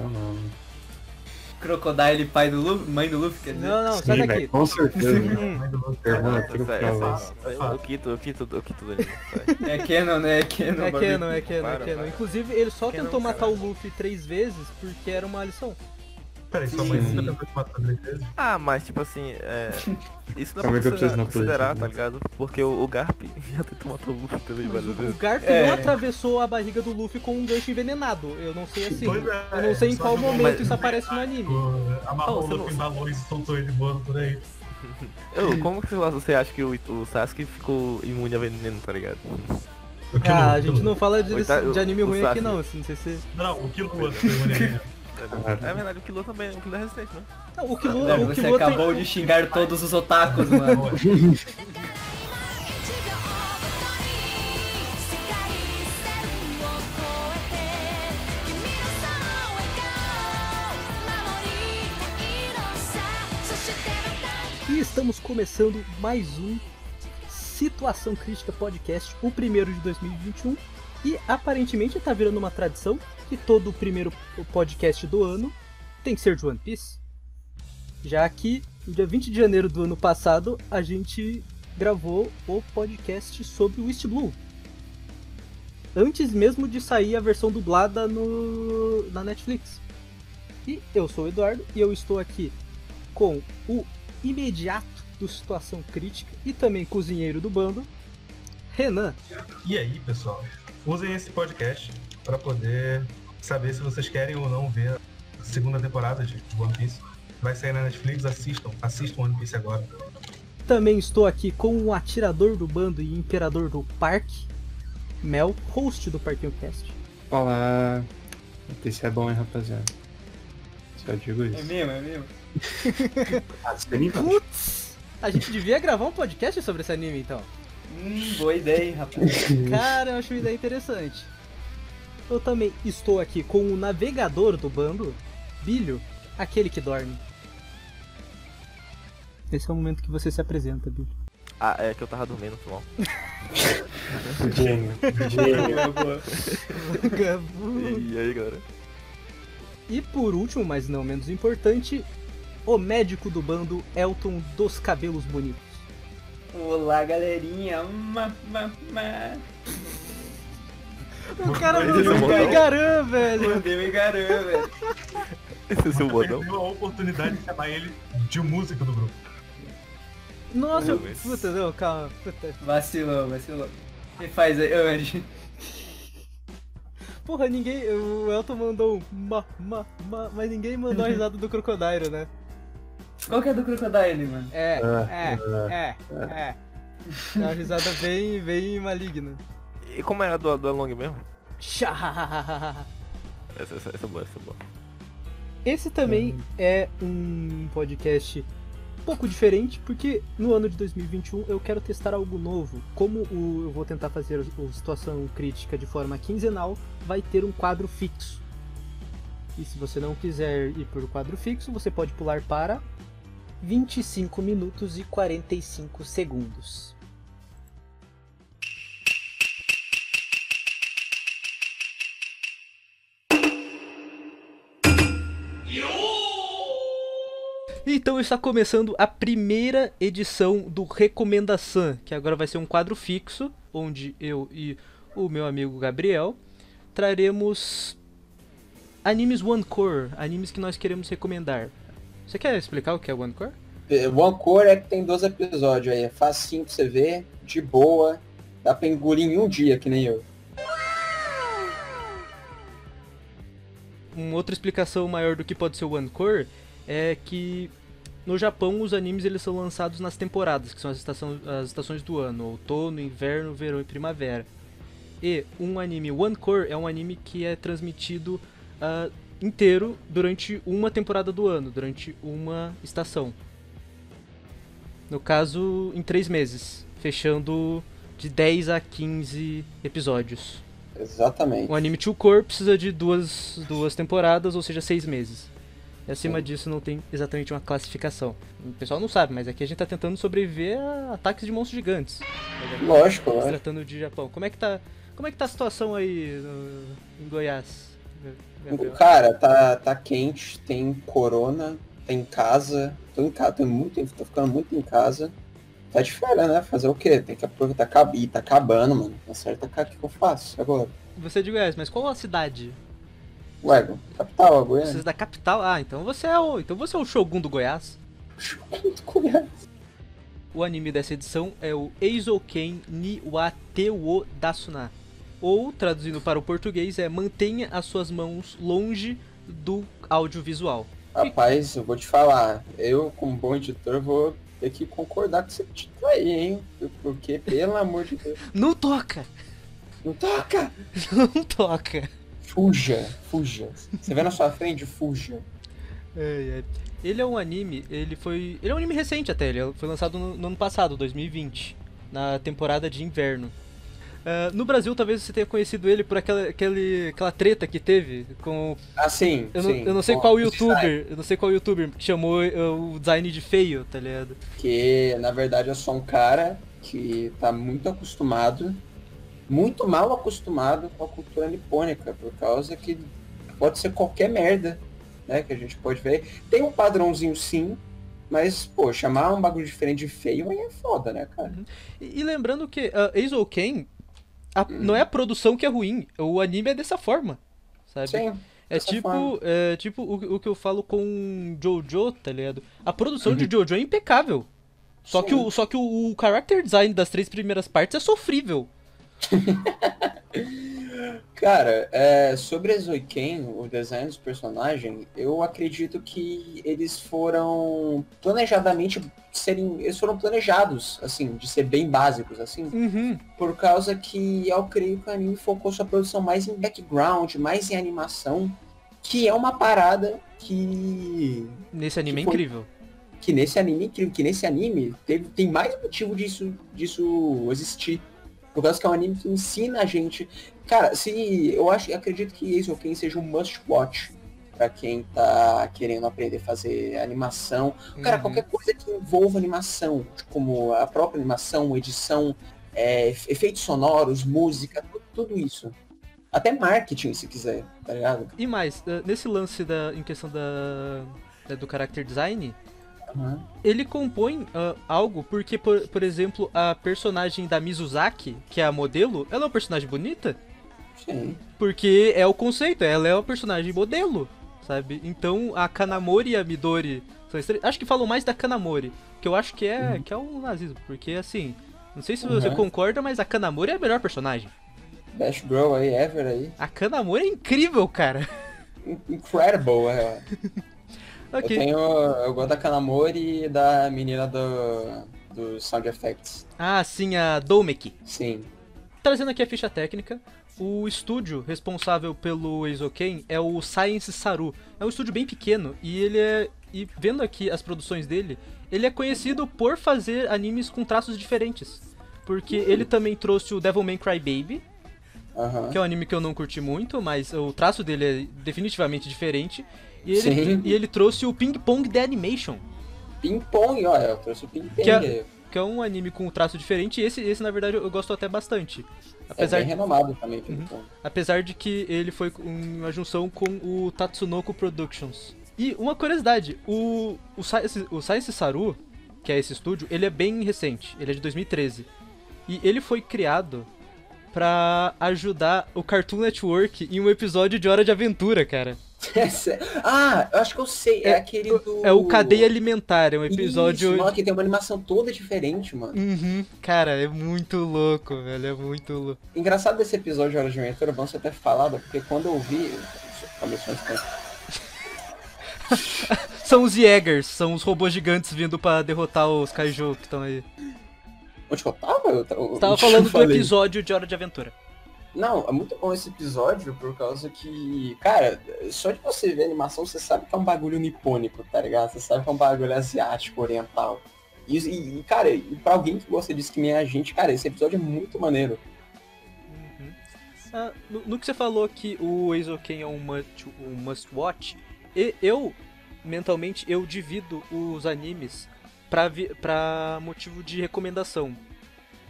Eu não. Crocodile, pai do Luffy, mãe do Luffy, quer dizer? Não, não, sai Sim, daqui. com certeza. Hum. Irmã, tira o Essa- pra essa- lá. O Kito, o Kito, o Kito do anime. É Canon, né? É Canon. É. Canon, é Canon, é. Inclusive, ele só tentou matar cara. o Luffy três vezes porque era uma lição. Peraí, sua mãe Sim. nunca tentou te matar três vezes? Ah, mas tipo assim, é... Isso não é eu pra considerar, considerar, tá né? ligado? Porque o, o Garp já tentou matar o Luffy também várias o. Garp É. não atravessou a barriga do Luffy com um gancho envenenado. Eu não sei assim. Pois é, eu não sei em qual momento mas- isso aparece no anime. Amarrou Oh, o Luffy em balões e soltou ele voando por aí. Eu, como que você acha que o, o Sasuke ficou imune a veneno, tá ligado? Ah, a gente não fala de, de anime o ruim aqui Sasuke. não, assim, não sei se... Não, o Killua foi o é, é verdade, o Kilo também, o Kilo é resistente, né? Não, o Kilo, ah, o Você acabou tem... de xingar todos os otakus, mano. E estamos começando mais um Situação Crítica Podcast, o primeiro de 2021. E aparentemente está virando uma tradição que todo o primeiro podcast do ano tem que ser de One Piece. Já que no dia 20 de janeiro do ano passado a gente gravou o podcast sobre o East Blue. Antes mesmo de sair a versão dublada no, na Netflix. E eu sou o Eduardo e eu estou aqui com o imediato do Situação Crítica e também cozinheiro do bando, Renan. E aí, pessoal? Usem esse podcast pra poder saber se vocês querem ou não ver a segunda temporada de One Piece. Vai sair na Netflix, assistam. Assistam One Piece agora. Também estou aqui com o atirador do bando e imperador do parque, Mel, host do Parquinho Cast. Olá. Esse é bom, hein, rapaziada. Só digo É isso. mesmo, é mesmo. Ah, vai. Putz! A gente devia gravar um podcast sobre esse anime então. Hum, boa ideia, hein, rapaz. Cara, eu acho uma ideia interessante. Eu também estou aqui com o navegador do bando, Bilho, aquele que dorme. Esse é o momento que você se apresenta, Bilho. Ah, é que eu tava dormindo, foi mal. Gênio. Gênio. Boa, boa. E aí, galera? E por último, mas não menos importante, o médico do bando, Elton dos cabelos bonitos. Olá, galerinha. Ma, ma, ma. O cara é mandou o um. Gaigaran, velho. Mandei me garanta, velho. Esse é o seu Você bodão? perdeu a oportunidade de chamar ele de músico do grupo. Nossa, Meu, puta, não, calma. Puta. Vacilou, vacilou. O que faz aí, Andy? Porra, ninguém. O Elton mandou um ma, ma, ma, mas ninguém mandou a risada do Crocodile, né? Qual que é do Crocodile, mano? É, Ah, é, é, é. É uma risada bem, bem maligna. E como era a do, do Along mesmo? Chá. Essa, essa, essa é boa, essa é boa. Esse também é um podcast um pouco diferente, porque no ano de 2021 eu quero testar algo novo. Como o- eu vou tentar fazer o o Situação Crítica de forma quinzenal, vai ter um quadro fixo. E se você não quiser ir por quadro fixo, você pode pular para 25 minutos e 45 segundos. Então está começando a primeira edição do Recomendação, que agora vai ser um quadro fixo, onde eu e o meu amigo Gabriel traremos animes One Core, animes que nós queremos recomendar. Você quer explicar o que é One Core? É, One Core é que tem 12 episódios aí, é facinho pra você ver, de boa, dá pra engolir em um dia, que nem eu. Uma outra explicação maior do que pode ser o One Core é que no Japão os animes eles são lançados nas temporadas, que são as, estação, as estações do ano, outono, inverno, verão e primavera. E um anime One Core é um anime que é transmitido ah, inteiro durante uma temporada do ano, durante uma estação. No caso, em três meses, fechando de 10 a 15 episódios. Exatamente. O anime Two Core precisa de duas, duas temporadas, ou seja, seis meses. E acima Sim. disso não tem exatamente uma classificação. O pessoal não sabe, mas aqui a gente tá tentando sobreviver a ataques de monstros gigantes. Lógico, lógico. tratando de Japão. Como é que tá, como é que tá a situação aí no- em Goiás? Gabriel. Cara, tá, tá quente, tem corona, tá em casa. Tô em casa, tô muito, tô ficando muito em casa. Tá de férias, né? Fazer o quê? Tem que aproveitar. Ih, tá acabando, mano. Tá certo, o que eu faço agora? Você é de Goiás, mas qual a cidade? Ué, capital, Goiânia. é da capital? Ah, então você é o. Então você é o Shogun do Goiás. O anime dessa edição é o Eizouken ni wa te wo dasuna. Ou, traduzindo para o português, é Mantenha as suas mãos longe do audiovisual. Rapaz, eu vou te falar. Eu, como bom editor, vou ter que concordar com esse título aí, hein? Porque, pelo amor de Deus. Não toca! Não toca! Não toca! Fuja, fuja. Você vê na sua frente, fuja. Ai, ai. Ele é um anime, ele foi. Ele é um anime recente até, ele foi lançado no, no ano passado, 2020, na temporada de inverno. Ah, no Brasil, talvez você tenha conhecido ele por aquela, aquele, aquela treta que teve com. Ah, sim, Eu não, sim. eu não sei Bom, qual youtuber, eu não sei qual youtuber que chamou eh, o design de feio, tá ligado? Porque, na verdade, eu sou um cara que tá muito acostumado, muito mal acostumado com a cultura nipônica, por causa que pode ser qualquer merda, né, que a gente pode ver. Tem um padrãozinho sim, mas, pô, chamar um bagulho diferente de feio aí é foda, né, cara? E, e lembrando que uh, Eizouken, a- não é a produção que é ruim, o anime é dessa forma, sabe? Sim. É tipo, forma. é tipo o, o que eu falo com Jojo, tá ligado? A produção Uhum. de Jojo é impecável. Só que, Sim. o, só que o, o character design das três primeiras partes é sofrível. Cara, é, sobre a Zoiken, o design dos personagens, eu acredito que eles foram planejadamente serem. Eles foram planejados, assim, de ser bem básicos, assim. Uhum. Por causa que eu creio que o anime focou sua produção mais em background, mais em animação, que é uma parada que. Nesse anime é Que foi- incrível. Que nesse anime, incrível, que nesse anime teve, tem mais motivo disso, disso existir. Por causa que é um anime que ensina a gente. Cara, se. Eu acho, eu acredito que Ace Ken seja um must watch pra quem tá querendo aprender a fazer animação. Cara, Uhum. qualquer coisa que envolva animação, como a própria animação, edição, é, efe- efeitos sonoros, música, tu- tudo isso. Até marketing, se quiser, tá ligado? E mais, eh, nesse lance da, em questão da- do character design, Aham. ele compõe ah, algo porque, por, por exemplo, a personagem da Mizuzaki, que é a modelo, ela é uma personagem bonita Sim. porque é o conceito, ela é uma personagem modelo, sabe? Então a Kanamori e a Midori são estre- Acho que falam mais da Kanamori, que eu acho que é, que é um nazismo, porque assim, não sei se você Uhum. concorda, mas a Kanamori é a melhor personagem. Best Girl aí, ever aí. A Kanamori é incrível, cara. In- Incredible, é. Ok. Eu tenho. Eu gosto da Kanamori e da menina do. do Sound Effects. Ah, sim, a Domeki. Sim. Trazendo aqui a ficha técnica, o estúdio responsável pelo Eizouken é o Science Saru. É um estúdio bem pequeno e ele é. E vendo aqui as produções dele, ele é conhecido por fazer animes com traços diferentes. Porque ele também trouxe o Devilman Crybaby, Aham. que é um anime que eu não curti muito, mas o traço dele é definitivamente diferente. E ele, Sim. e ele trouxe o Ping Pong The Animation, Ping Pong, olha, eu trouxe o Ping Pong. Que é- que é um anime com um traço diferente. E esse, esse na verdade, eu gosto até bastante. É Apesar bem renomado também, Ping Uhum. Pong. Apesar de que ele foi uma junção com o Tatsunoko Productions. E uma curiosidade, o, o, Science, o Science Saru, que é esse estúdio, ele é bem recente, ele é de 2013. E ele foi criado pra ajudar o Cartoon Network em um episódio de Hora de Aventura, cara. ah, eu acho que eu sei. É, aquele do. É o Cadeia Alimentar, é um episódio... Isso, mano, que tem uma animação toda diferente, mano. Uhum, cara, é muito louco, velho, é muito louco. Engraçado desse episódio de Hora de Aventura, bom você ter falado, porque quando eu vi. Começou a São os Jaegers, são os robôs gigantes vindo pra derrotar os kaiju que estão aí. Onde que eu tava? Eu, eu, Você tava falando do falei. episódio de Hora de Aventura. Não, é muito bom esse episódio por causa que, cara, só de você ver a animação, você sabe que é um bagulho nipônico, tá ligado? Você sabe que é um bagulho asiático, oriental. E, e, cara, e pra alguém que gosta disso que nem a gente, cara, esse episódio é muito maneiro. Ah, no, no que você falou que o Eizouken é um must, um must watch, e- eu, mentalmente, eu divido os animes pra motivo de recomendação.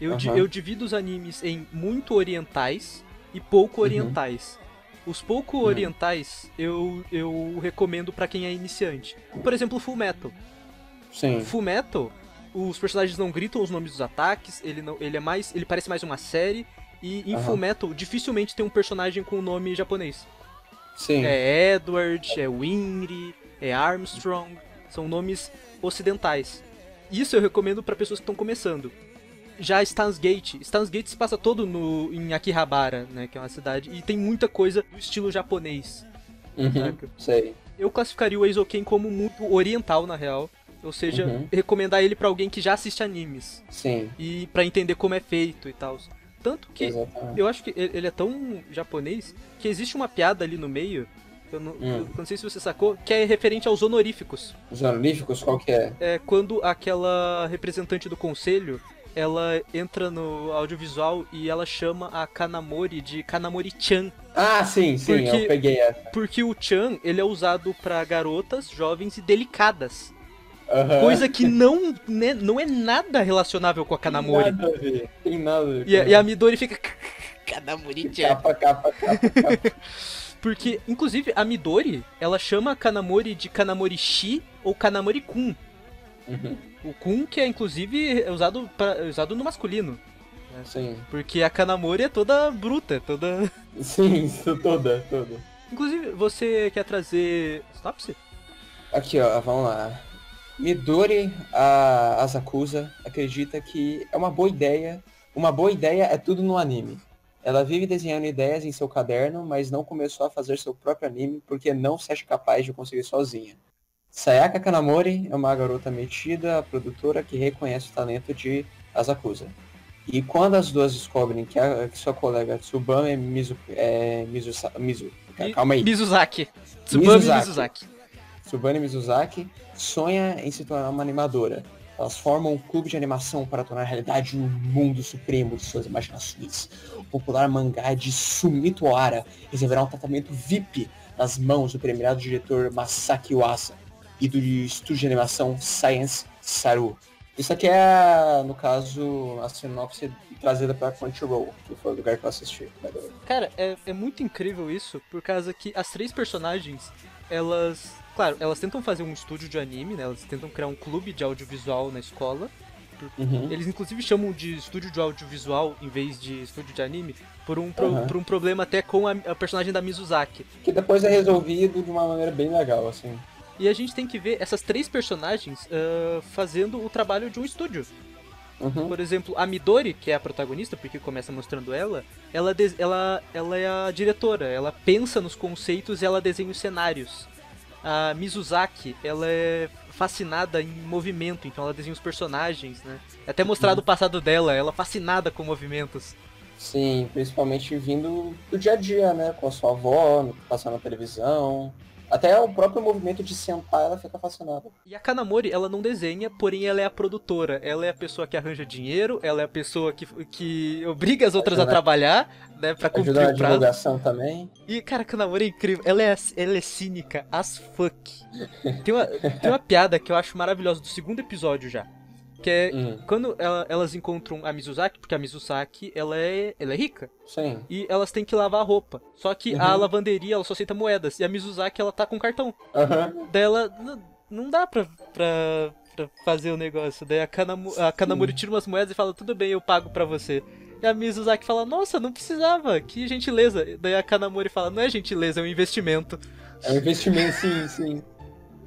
Eu, di- Aham. eu divido os animes em muito orientais e pouco Uhum. orientais. Os pouco orientais eu, eu recomendo pra quem é iniciante. Por exemplo, Full Metal. Sim. Full Metal, os personagens não gritam os nomes dos ataques, ele não, ele é mais, ele parece mais uma série e em. Full Metal dificilmente tem um personagem com o nome japonês. Sim. É Edward, é Winry, é Armstrong, são nomes ocidentais. Isso eu recomendo pra pessoas que estão começando. Já Stan's Gate, Stan's Gate se passa todo no em Akihabara, né, que é uma cidade e tem muita coisa do estilo japonês. Uhum. Sei. Eu classificaria o Eizouken como muito oriental na real, ou seja, Uhum. recomendar ele pra alguém que já assiste animes Sim. e pra entender como é feito e tal. Tanto que Exatamente. eu acho que ele é tão japonês que existe uma piada ali no meio, eu não, Hum. eu não sei se você sacou, que é referente aos honoríficos. Os honoríficos, qual que é? É quando aquela representante do conselho, ela entra no audiovisual e ela chama a Kanamori de Kanamori-chan, Ah, sim, sim, Porque- eu peguei essa. porque o chan, ele é usado pra garotas, jovens e delicadas. Aham. Coisa que não, né, não é nada relacionável com a Kanamori. Tem nada a ver. Tem nada a ver. E, e a Midori fica. Kanamori-chan. Capa, capa, capa, capa. Porque, inclusive, a Midori, ela chama a Kanamori de Kanamori-shi ou Kanamori-kun. Uhum. O kun que é, inclusive, é usado, pra, é usado no masculino. Sim. Porque a Kanamori é toda bruta, é toda... Sim, toda, toda. Inclusive, você quer trazer... Synopse? Aqui, ó, vamos lá. Midori a Asakusa acredita que é uma boa ideia. Uma boa ideia é tudo no anime. Ela vive desenhando ideias em seu caderno, mas não começou a fazer seu próprio anime porque não se acha capaz de conseguir sozinha. Sayaka Kanamori é uma garota metida, produtora que reconhece o talento de Asakusa. E quando as duas descobrem que, a, que sua colega Tsubame Mizu, é, Mizu, Mizu, Mi- calma aí, Mizuzaki. Tsubame Mizuzaki. Mizuzaki. Tsubame Mizuzaki sonha em se tornar uma animadora. Elas formam um clube de animação para tornar realidade um mundo supremo de suas imaginações. O popular mangá de Sumito Ohara receberá um tratamento VIP nas mãos do premiado diretor Masaki Uasa e do estúdio de animação Science Saru. Isso aqui é, no caso, a sinopse trazida para Crunchyroll, que foi o lugar que eu assisti. Cara, é, é muito incrível isso, por causa que as três personagens, elas... Claro, elas tentam fazer um estúdio de anime, né? Elas tentam criar um clube de audiovisual na escola. Uhum. Eles inclusive chamam de estúdio de audiovisual em vez de estúdio de anime, por um, pro- Aham. por um problema até com a, a personagem da Mizuzaki. Que depois é resolvido de uma maneira bem legal, assim. E a gente tem que ver essas três personagens ah, fazendo o trabalho de um estúdio. Uhum. Por exemplo, a Midori, que é a protagonista, porque começa mostrando ela, ela, ela, ela é a diretora, ela pensa nos conceitos e ela desenha os cenários. A Mizuzaki, ela é fascinada em movimento, então ela desenha os personagens, né? É até mostrado o passado dela, ela é fascinada com movimentos. Sim, principalmente vindo do dia a dia, né? Com a sua avó, passando na televisão. Até o próprio movimento de sentar, ela fica fascinada. E a Kanamori, ela não desenha, porém ela é a produtora. Ela é a pessoa que arranja dinheiro, ela é a pessoa que, que obriga as outras a Ajuda- trabalhar, né, pra cumprir Ajuda prazo. divulgação também. E, cara, a Kanamori é incrível. Ela é, ela é cínica as fuck. Tem uma, tem uma piada que eu acho maravilhosa do segundo episódio já. Que é Hum, quando ela- elas encontram a Mizuzaki, porque a Mizusaki, ela é, ela é rica. sim. E elas têm que lavar a roupa. Só que a Uhum. lavanderia, ela só aceita moedas. E a Mizuzaki, ela tá com cartão. Aham. Daí ela, "N- não dá pra, pra, pra fazer o negócio. Daí a, Kanamu, a Kanamori tira umas moedas e fala, tudo bem, eu pago pra você. E a Mizuzaki fala, nossa, não precisava, que gentileza. Daí a Kanamori fala, não é gentileza, é um investimento. É um investimento, sim, sim.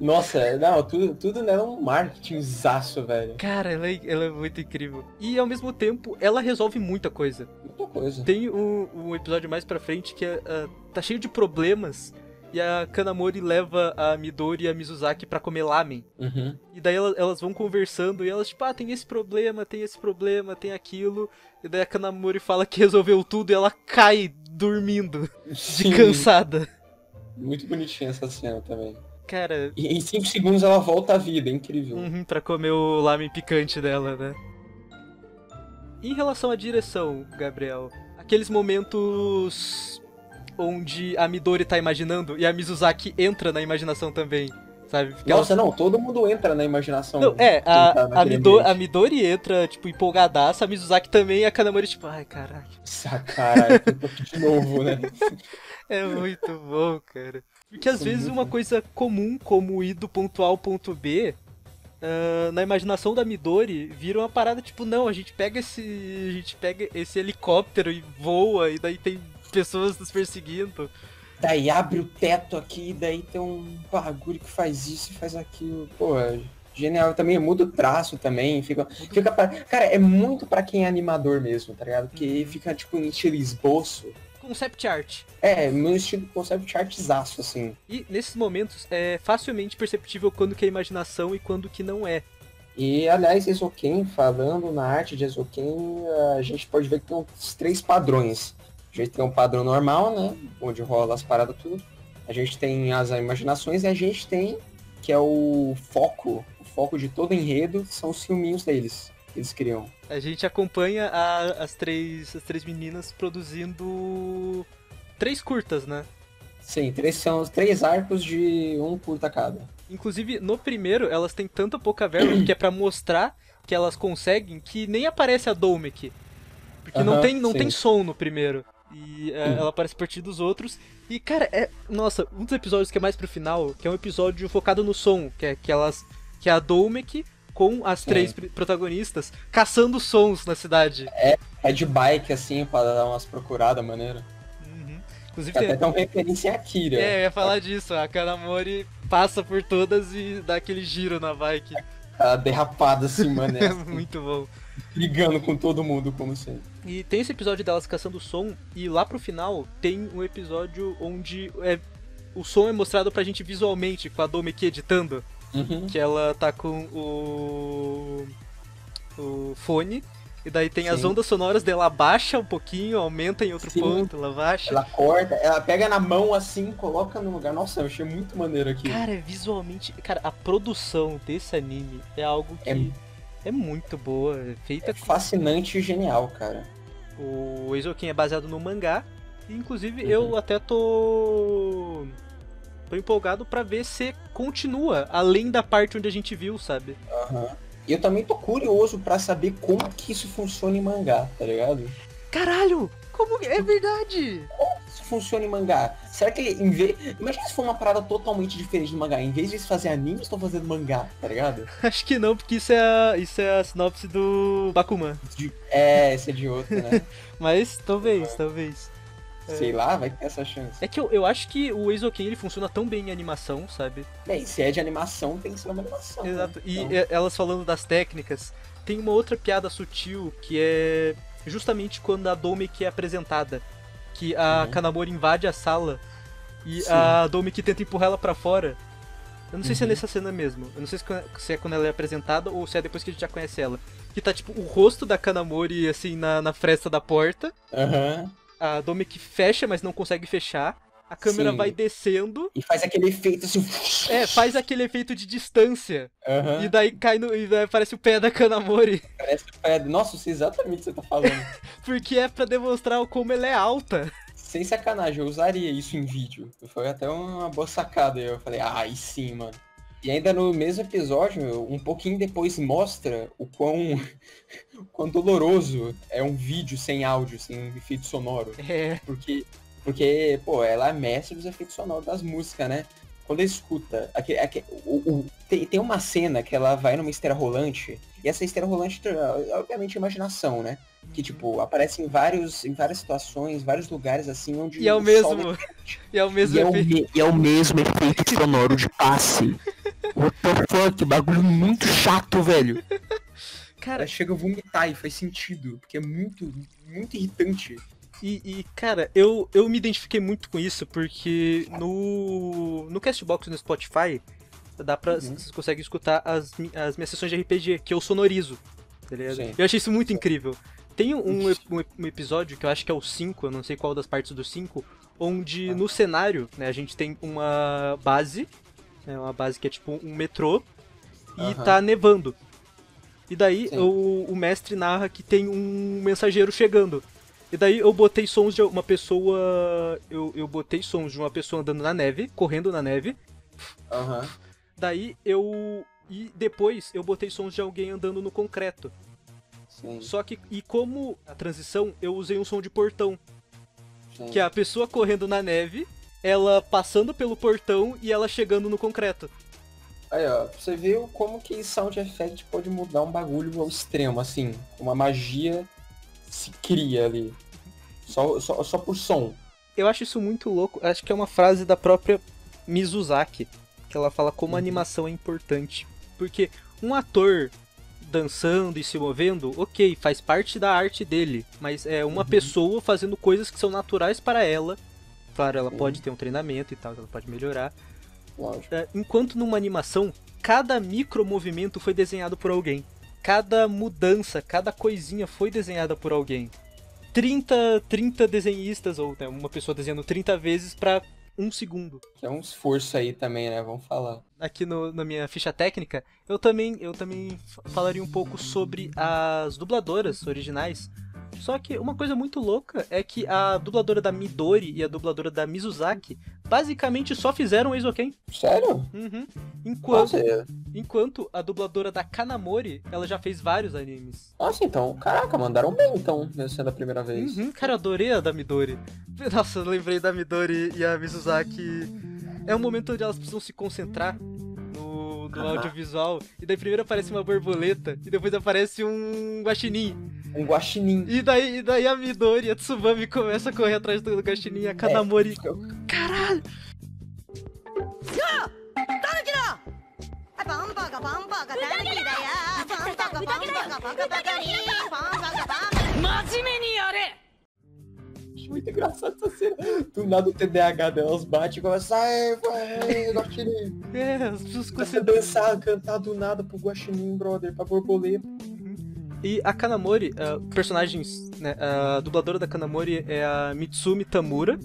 Nossa, não, tudo, tudo nela é um marketingzaço, velho. Cara, ela é, ela é muito incrível. E ao mesmo tempo, ela resolve muita coisa. Muita coisa. Tem um, um episódio mais pra frente que é, ah, tá cheio de problemas. E a Kanamori leva a Midori e a Mizuzaki pra comer lamen. Uhum. E daí elas, elas vão conversando e elas, tipo, ah, tem esse problema, tem esse problema, tem aquilo. E daí a Kanamori fala que resolveu tudo e ela cai dormindo, de Sim, cansada. Muito bonitinha essa cena também. Cara, E em 5 segundos ela volta à vida, é incrível. uhum, pra comer o lamen picante dela, né? Em relação à direção, Gabriel, aqueles momentos onde a Midori tá imaginando e a Mizuzaki entra na imaginação também. sabe? Porque Nossa, elas- não, todo mundo entra na imaginação. Não, é, quem tá a, a, Midori, a. Midori entra, tipo, empolgadaça, a Mizuzaki também, e a Kanamori, tipo, ai, caralho. Aqui de novo, né? É muito bom, cara. Porque às vezes uma coisa comum, como ir do ponto A ao ponto B, ah, na imaginação da Midori, vira uma parada tipo, não, a gente pega esse. A gente pega esse helicóptero e voa, e daí tem pessoas nos perseguindo. Daí abre o teto aqui, daí tem um bagulho que faz isso e faz aquilo. Pô, é genial. Também muda o traço também. Fica, fica pra... Cara, é muito pra quem é animador mesmo, tá ligado? Porque fica tipo em estilo esboço. Concept art. É, meu estilo concept artzaço, assim. E nesses momentos é facilmente perceptível quando que é imaginação e quando que não é. E, aliás, Ezoken, falando na arte de Ezoken, a gente pode ver que tem uns três padrões. A gente tem um padrão normal, né? Onde rola as paradas tudo. A gente tem as imaginações e a gente tem, que é o foco, o foco de todo enredo, são os filminhos deles. Eles criam. A gente acompanha a- as, três, as três meninas produzindo três curtas, né? Sim, três, são os três arcos de um curta cada. Inclusive, no primeiro, elas têm tanta pouca verba que é pra mostrar que elas conseguem que nem aparece a Domek. Porque não, tem, não sim. tem som no primeiro. E é, ela aparece a partir dos outros. E, cara, é. Nossa, um dos episódios que é mais pro final, que é um episódio focado no som, que é que elas. Que é a Domek com as três pri- protagonistas caçando sons na cidade. É de bike, assim, pra dar umas procuradas maneiras. Uhum. Inclusive, Até tem, uma referência em Akira. é, eu ia falar disso. A Kanamori passa por todas e dá aquele giro na bike. A derrapada, assim, mano. É muito bom. brigando com todo mundo, como sempre. E tem esse episódio delas caçando som, e lá pro final tem um episódio onde é, o som é mostrado pra gente visualmente, com a Domeki editando, Uhum. que ela tá com o. o fone, e daí tem as Sim. ondas sonoras dela baixa um pouquinho, aumenta em outro Sim. ponto, ela baixa. Ela corta, ela pega na mão assim, coloca no lugar. Nossa, eu achei muito maneiro aqui. Cara, visualmente, cara, a produção desse anime é algo que É- é, muito boa, é feita É fascinante e genial, cara. O Eizouken é baseado no mangá. E, inclusive, Uhum. eu até tô. Tô empolgado pra ver se continua além da parte onde a gente viu, sabe? Aham. E eu também tô curioso pra saber como que isso funciona em mangá, tá ligado? Caralho! Como que- é verdade? Isso funciona em mangá. Será que em vez. Imagina se for uma parada totalmente diferente do mangá. Em vez de eles fazerem anime, eles estão fazendo mangá, tá ligado? Acho que não, porque isso é a, isso é a sinopse do Bakuman. De- É, esse é de outro, né? Mas talvez, talvez. Sei lá, vai ter essa chance. É que eu, eu acho que o Eizouken ele funciona tão bem em animação, sabe? Bem, se é de animação, tem que ser uma animação. né? Exato. E Então, é, elas falando das técnicas, tem uma outra piada sutil que é justamente quando a Domeki é apresentada. Que a Uhum. Kanamori invade a sala e Sim. a Domeki tenta empurrar ela pra fora. Eu não sei se é Uhum. nessa cena mesmo. Eu não sei se é- é quando ela é apresentada ou se é depois que a gente já conhece ela. Que tá tipo o rosto da Kanamori assim na, na fresta da porta. Aham. A Domeki fecha, mas não consegue fechar. A câmera Sim. vai descendo. E faz aquele efeito assim. É, faz aquele efeito de distância. Aham. E daí cai no. E daí aparece o pé da Kanamori. Parece que pede. Nossa, eu sei exatamente o que você tá falando. Porque é pra demonstrar o como ela é alta. Sem sacanagem, eu usaria isso em vídeo. Foi até uma boa sacada. Eu falei, ah, aí sim, mano. E ainda no mesmo episódio, um pouquinho depois mostra o quão, o quão doloroso é um vídeo sem áudio, sem efeito sonoro. É. Porque, porque pô, ela é mestre dos efeitos sonoros das músicas, né? Quando ele escuta, o- o- tem, tem uma cena que ela vai numa esteira rolante, e essa esteira rolante, é, obviamente, é imaginação, né? Que, tipo, aparece em, vários, em várias situações, vários lugares, assim, onde E é o mesmo. E é o mesmo E é, o efeito. me- e é o mesmo efeito sonoro de passe. What the fuck? Bagulho muito chato, velho. Cara, Ela chega a vomitar e faz sentido, porque é muito, muito irritante. E, e, cara, eu, eu me identifiquei muito com isso, porque no. No Castbox no Spotify, dá pra. Uhum. Vocês conseguem escutar as, as minhas sessões de RPG, que eu sonorizo. Tá. Eu achei isso muito incrível. Tem um, um um episódio que eu acho que é o 5, eu não sei qual das partes do 5, onde Ah. no cenário, né, a gente tem uma base, né, uma base que é tipo um metrô, e Aham. tá nevando. E daí o, o mestre narra que tem um mensageiro chegando. E daí eu botei sons de uma pessoa. Eu, eu botei sons de uma pessoa andando na neve, correndo na neve. Aham. Daí eu. E depois eu botei sons de alguém andando no concreto. Sim, Só que, e como a transição, eu usei um som de portão. sim. Que é a pessoa correndo na neve, ela passando pelo portão e ela chegando no concreto. Aí, ó, você ver como que sound effect pode mudar um bagulho ao extremo, assim. Uma magia se cria ali. Só, só, só por som. Eu acho isso muito louco. Acho que é uma frase da própria Mizuzaki. Que ela fala como a animação é importante. Porque um ator dançando e se movendo, ok, faz parte da arte dele. Mas é uma pessoa fazendo coisas que são naturais para ela. Claro, ela pode ter um treinamento e tal, ela pode melhorar. Lógico. É, enquanto numa animação, cada micro movimento foi desenhado por alguém. Cada mudança, cada coisinha foi desenhada por alguém. 30, 30 desenhistas, ou né, uma pessoa desenhando 30 vezes pra um segundo. Que é um esforço aí também, né? Vamos falar. Aqui no- na minha ficha técnica, eu também, eu também falaria um pouco sobre as dubladoras originais. Só que uma coisa muito louca é que a dubladora da Midori e a dubladora da Mizuzaki basicamente só fizeram Eizouken. Sério? Uhum. Enquanto, Nossa, enquanto a dubladora da Kanamori, ela já fez vários animes. Nossa, então, caraca, mandaram bem então, sendo a primeira vez. Uhum, cara, eu adorei a da Midori. Nossa, lembrei da Midori e a Mizuzaki. É um momento onde elas precisam se concentrar no, no audiovisual. E daí primeiro aparece uma borboleta e depois aparece um guaxinim. Um guaxinim. E daí, e daí a Midori e a Tsubami começam a correr atrás do guaxinim e a Kanamori... Caralho! パ Acho muito engraçado essa cena. Do nada o TDAH delas bate e começa, ai, vai, guaxinim. É, as pessoas a dançar, cantar do nada pro guaxinim, brother, pra borboleta. E a Kanamori, ah, personagens, né, a dubladora da Kanamori é a Mitsumi Tamura.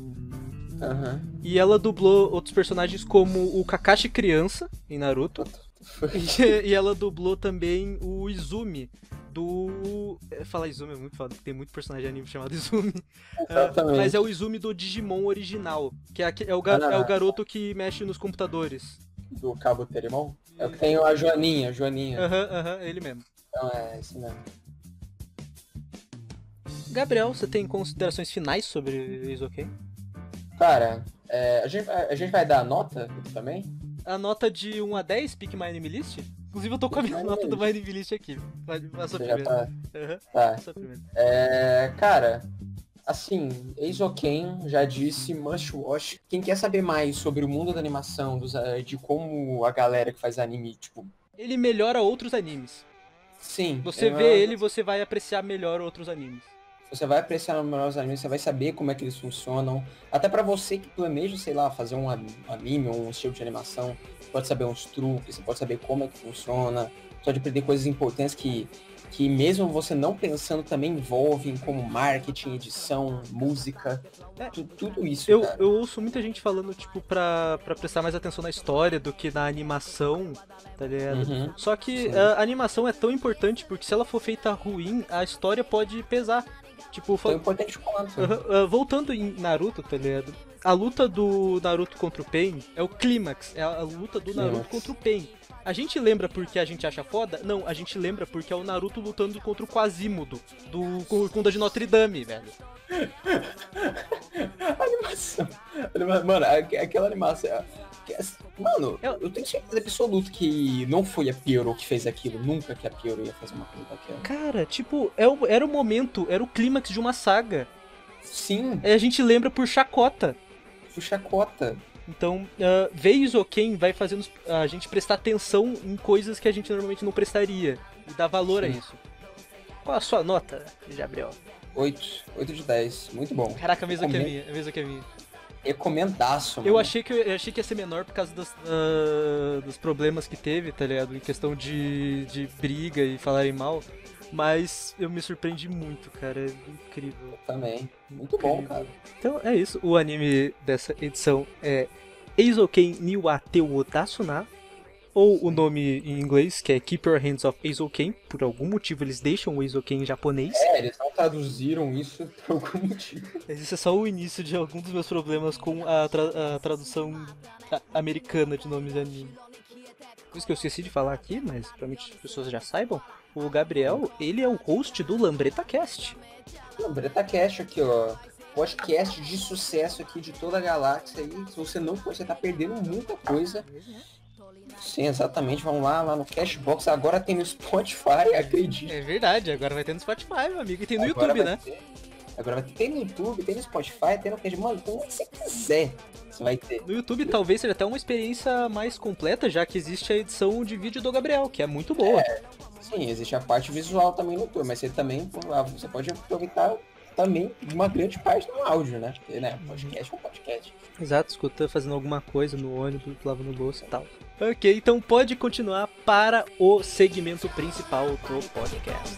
Aham. E ela dublou outros personagens como o Kakashi criança em Naruto. e, e ela dublou também o Izumi do. é, Falar Izumi é muito foda, tem muito personagem de anime chamado Izumi. Exatamente. mas é o Izumi do Digimon original, que é, é o, ga- Ah. é o garoto que mexe nos computadores. Do Cabo Terimon. É o que tem a Joaninha, a Joaninha. Aham, aham, ele mesmo. Então é isso mesmo. Gabriel, você tem considerações finais sobre Isoken? Cara, é, a, gente, vai- a gente vai dar a nota também? A nota de 1 a 10, Pick My Anime List? Inclusive eu tô com a minha nota do Anime List aqui. Vai, vai a sua Você já primeira. tá. Aham, Tá. É, cara, assim, Eizoken já disse must watch. Quem quer saber mais sobre o mundo da animação, dos, eh, de como a galera que faz anime, tipo, Ele melhora outros animes. sim. Você é, vê ele, você vai apreciar melhor outros animes. Você vai apreciar melhor os animes, você vai saber como é que eles funcionam. Até pra você que planeja, sei lá, fazer um an- anime ou um estilo de animação, você pode saber uns truques, você pode saber como é que funciona, você pode aprender coisas importantes que, que mesmo você não pensando também envolvem, como marketing, edição, música, É. tu- tudo isso. Eu, cara. eu ouço muita gente falando, tipo, pra, pra prestar mais atenção na história do que na animação, tá ligado? Uhum. Só que Sim. a animação é tão importante porque se ela for feita ruim, a história pode pesar. Tipo, Tão importante quanto. Voltando em Naruto, tá ligado? A luta do Naruto contra o Pain é o clímax, é a, luta do Naruto Clímax. contra o Pain. A gente lembra porque a gente acha foda? Não, a gente lembra porque é o Naruto lutando contra o Quasimodo, do Corcunda de Notre Dame, velho. animação. Anima- Mano, aque- aquela animação. Mano, Eu- eu tenho certeza absoluta que não foi a Pyro que fez aquilo. Nunca que a Pyro ia fazer uma coisa daquela. Cara, tipo, é era o momento, era o clímax de uma saga. Sim, Aí a gente lembra por chacota. o chacota. Então, uh, ver Isoken vai fazendo a gente prestar atenção em coisas que a gente normalmente não prestaria. E dar valor a Sim. isso. Qual a sua nota, Gabriel? 8. 8 de 10. Muito bom. Caraca, a que a Recomendo- minha, a mesma que a minha. Recomendaço, mano. Eu achei que eu achei que ia ser menor por causa das, ah, dos problemas que teve, tá ligado? Em questão de, de briga e falarem mal. Mas eu me surpreendi muito, cara. É incrível. Também. Muito bom, cara. Então é isso. O anime dessa edição é Eizouken ni wa te wo Dasuna. Ou o nome em inglês, que é Keep Your Hands Off Eizouken. Por algum motivo eles deixam o Eizouken em japonês. É, eles não traduziram isso por algum motivo. Esse é só o início de algum dos meus problemas com a, tra- a tradução americana de nomes de anime. coisa que eu esqueci de falar aqui, mas provavelmente as pessoas já saibam, o Gabriel, ele é o host do Lambreta Cast. Lambreta Cast aqui, ó. Podcast de sucesso aqui de toda a galáxia aí. Se você não for, você tá perdendo muita coisa. Sim, exatamente. Vamos lá, lá no Cashbox. Agora tem no Spotify, acredite. É verdade, agora vai ter no Spotify, meu amigo, e tem no Agora YouTube, né? ter. Agora vai ter no YouTube, tem no Spotify, tem no Cashbox. Mano, então o que você quiser, você vai ter. No YouTube talvez seja até uma experiência mais completa, já que existe a edição de vídeo do Gabriel, que é muito boa. Sim, existe a parte visual também no YouTube, mas você também você pode aproveitar também uma grande parte do áudio, né? Porque, né, podcast é um podcast. Exato, escutando, fazendo alguma coisa no ônibus, lavando louça e tal. Ok, então pode continuar para o segmento principal do podcast.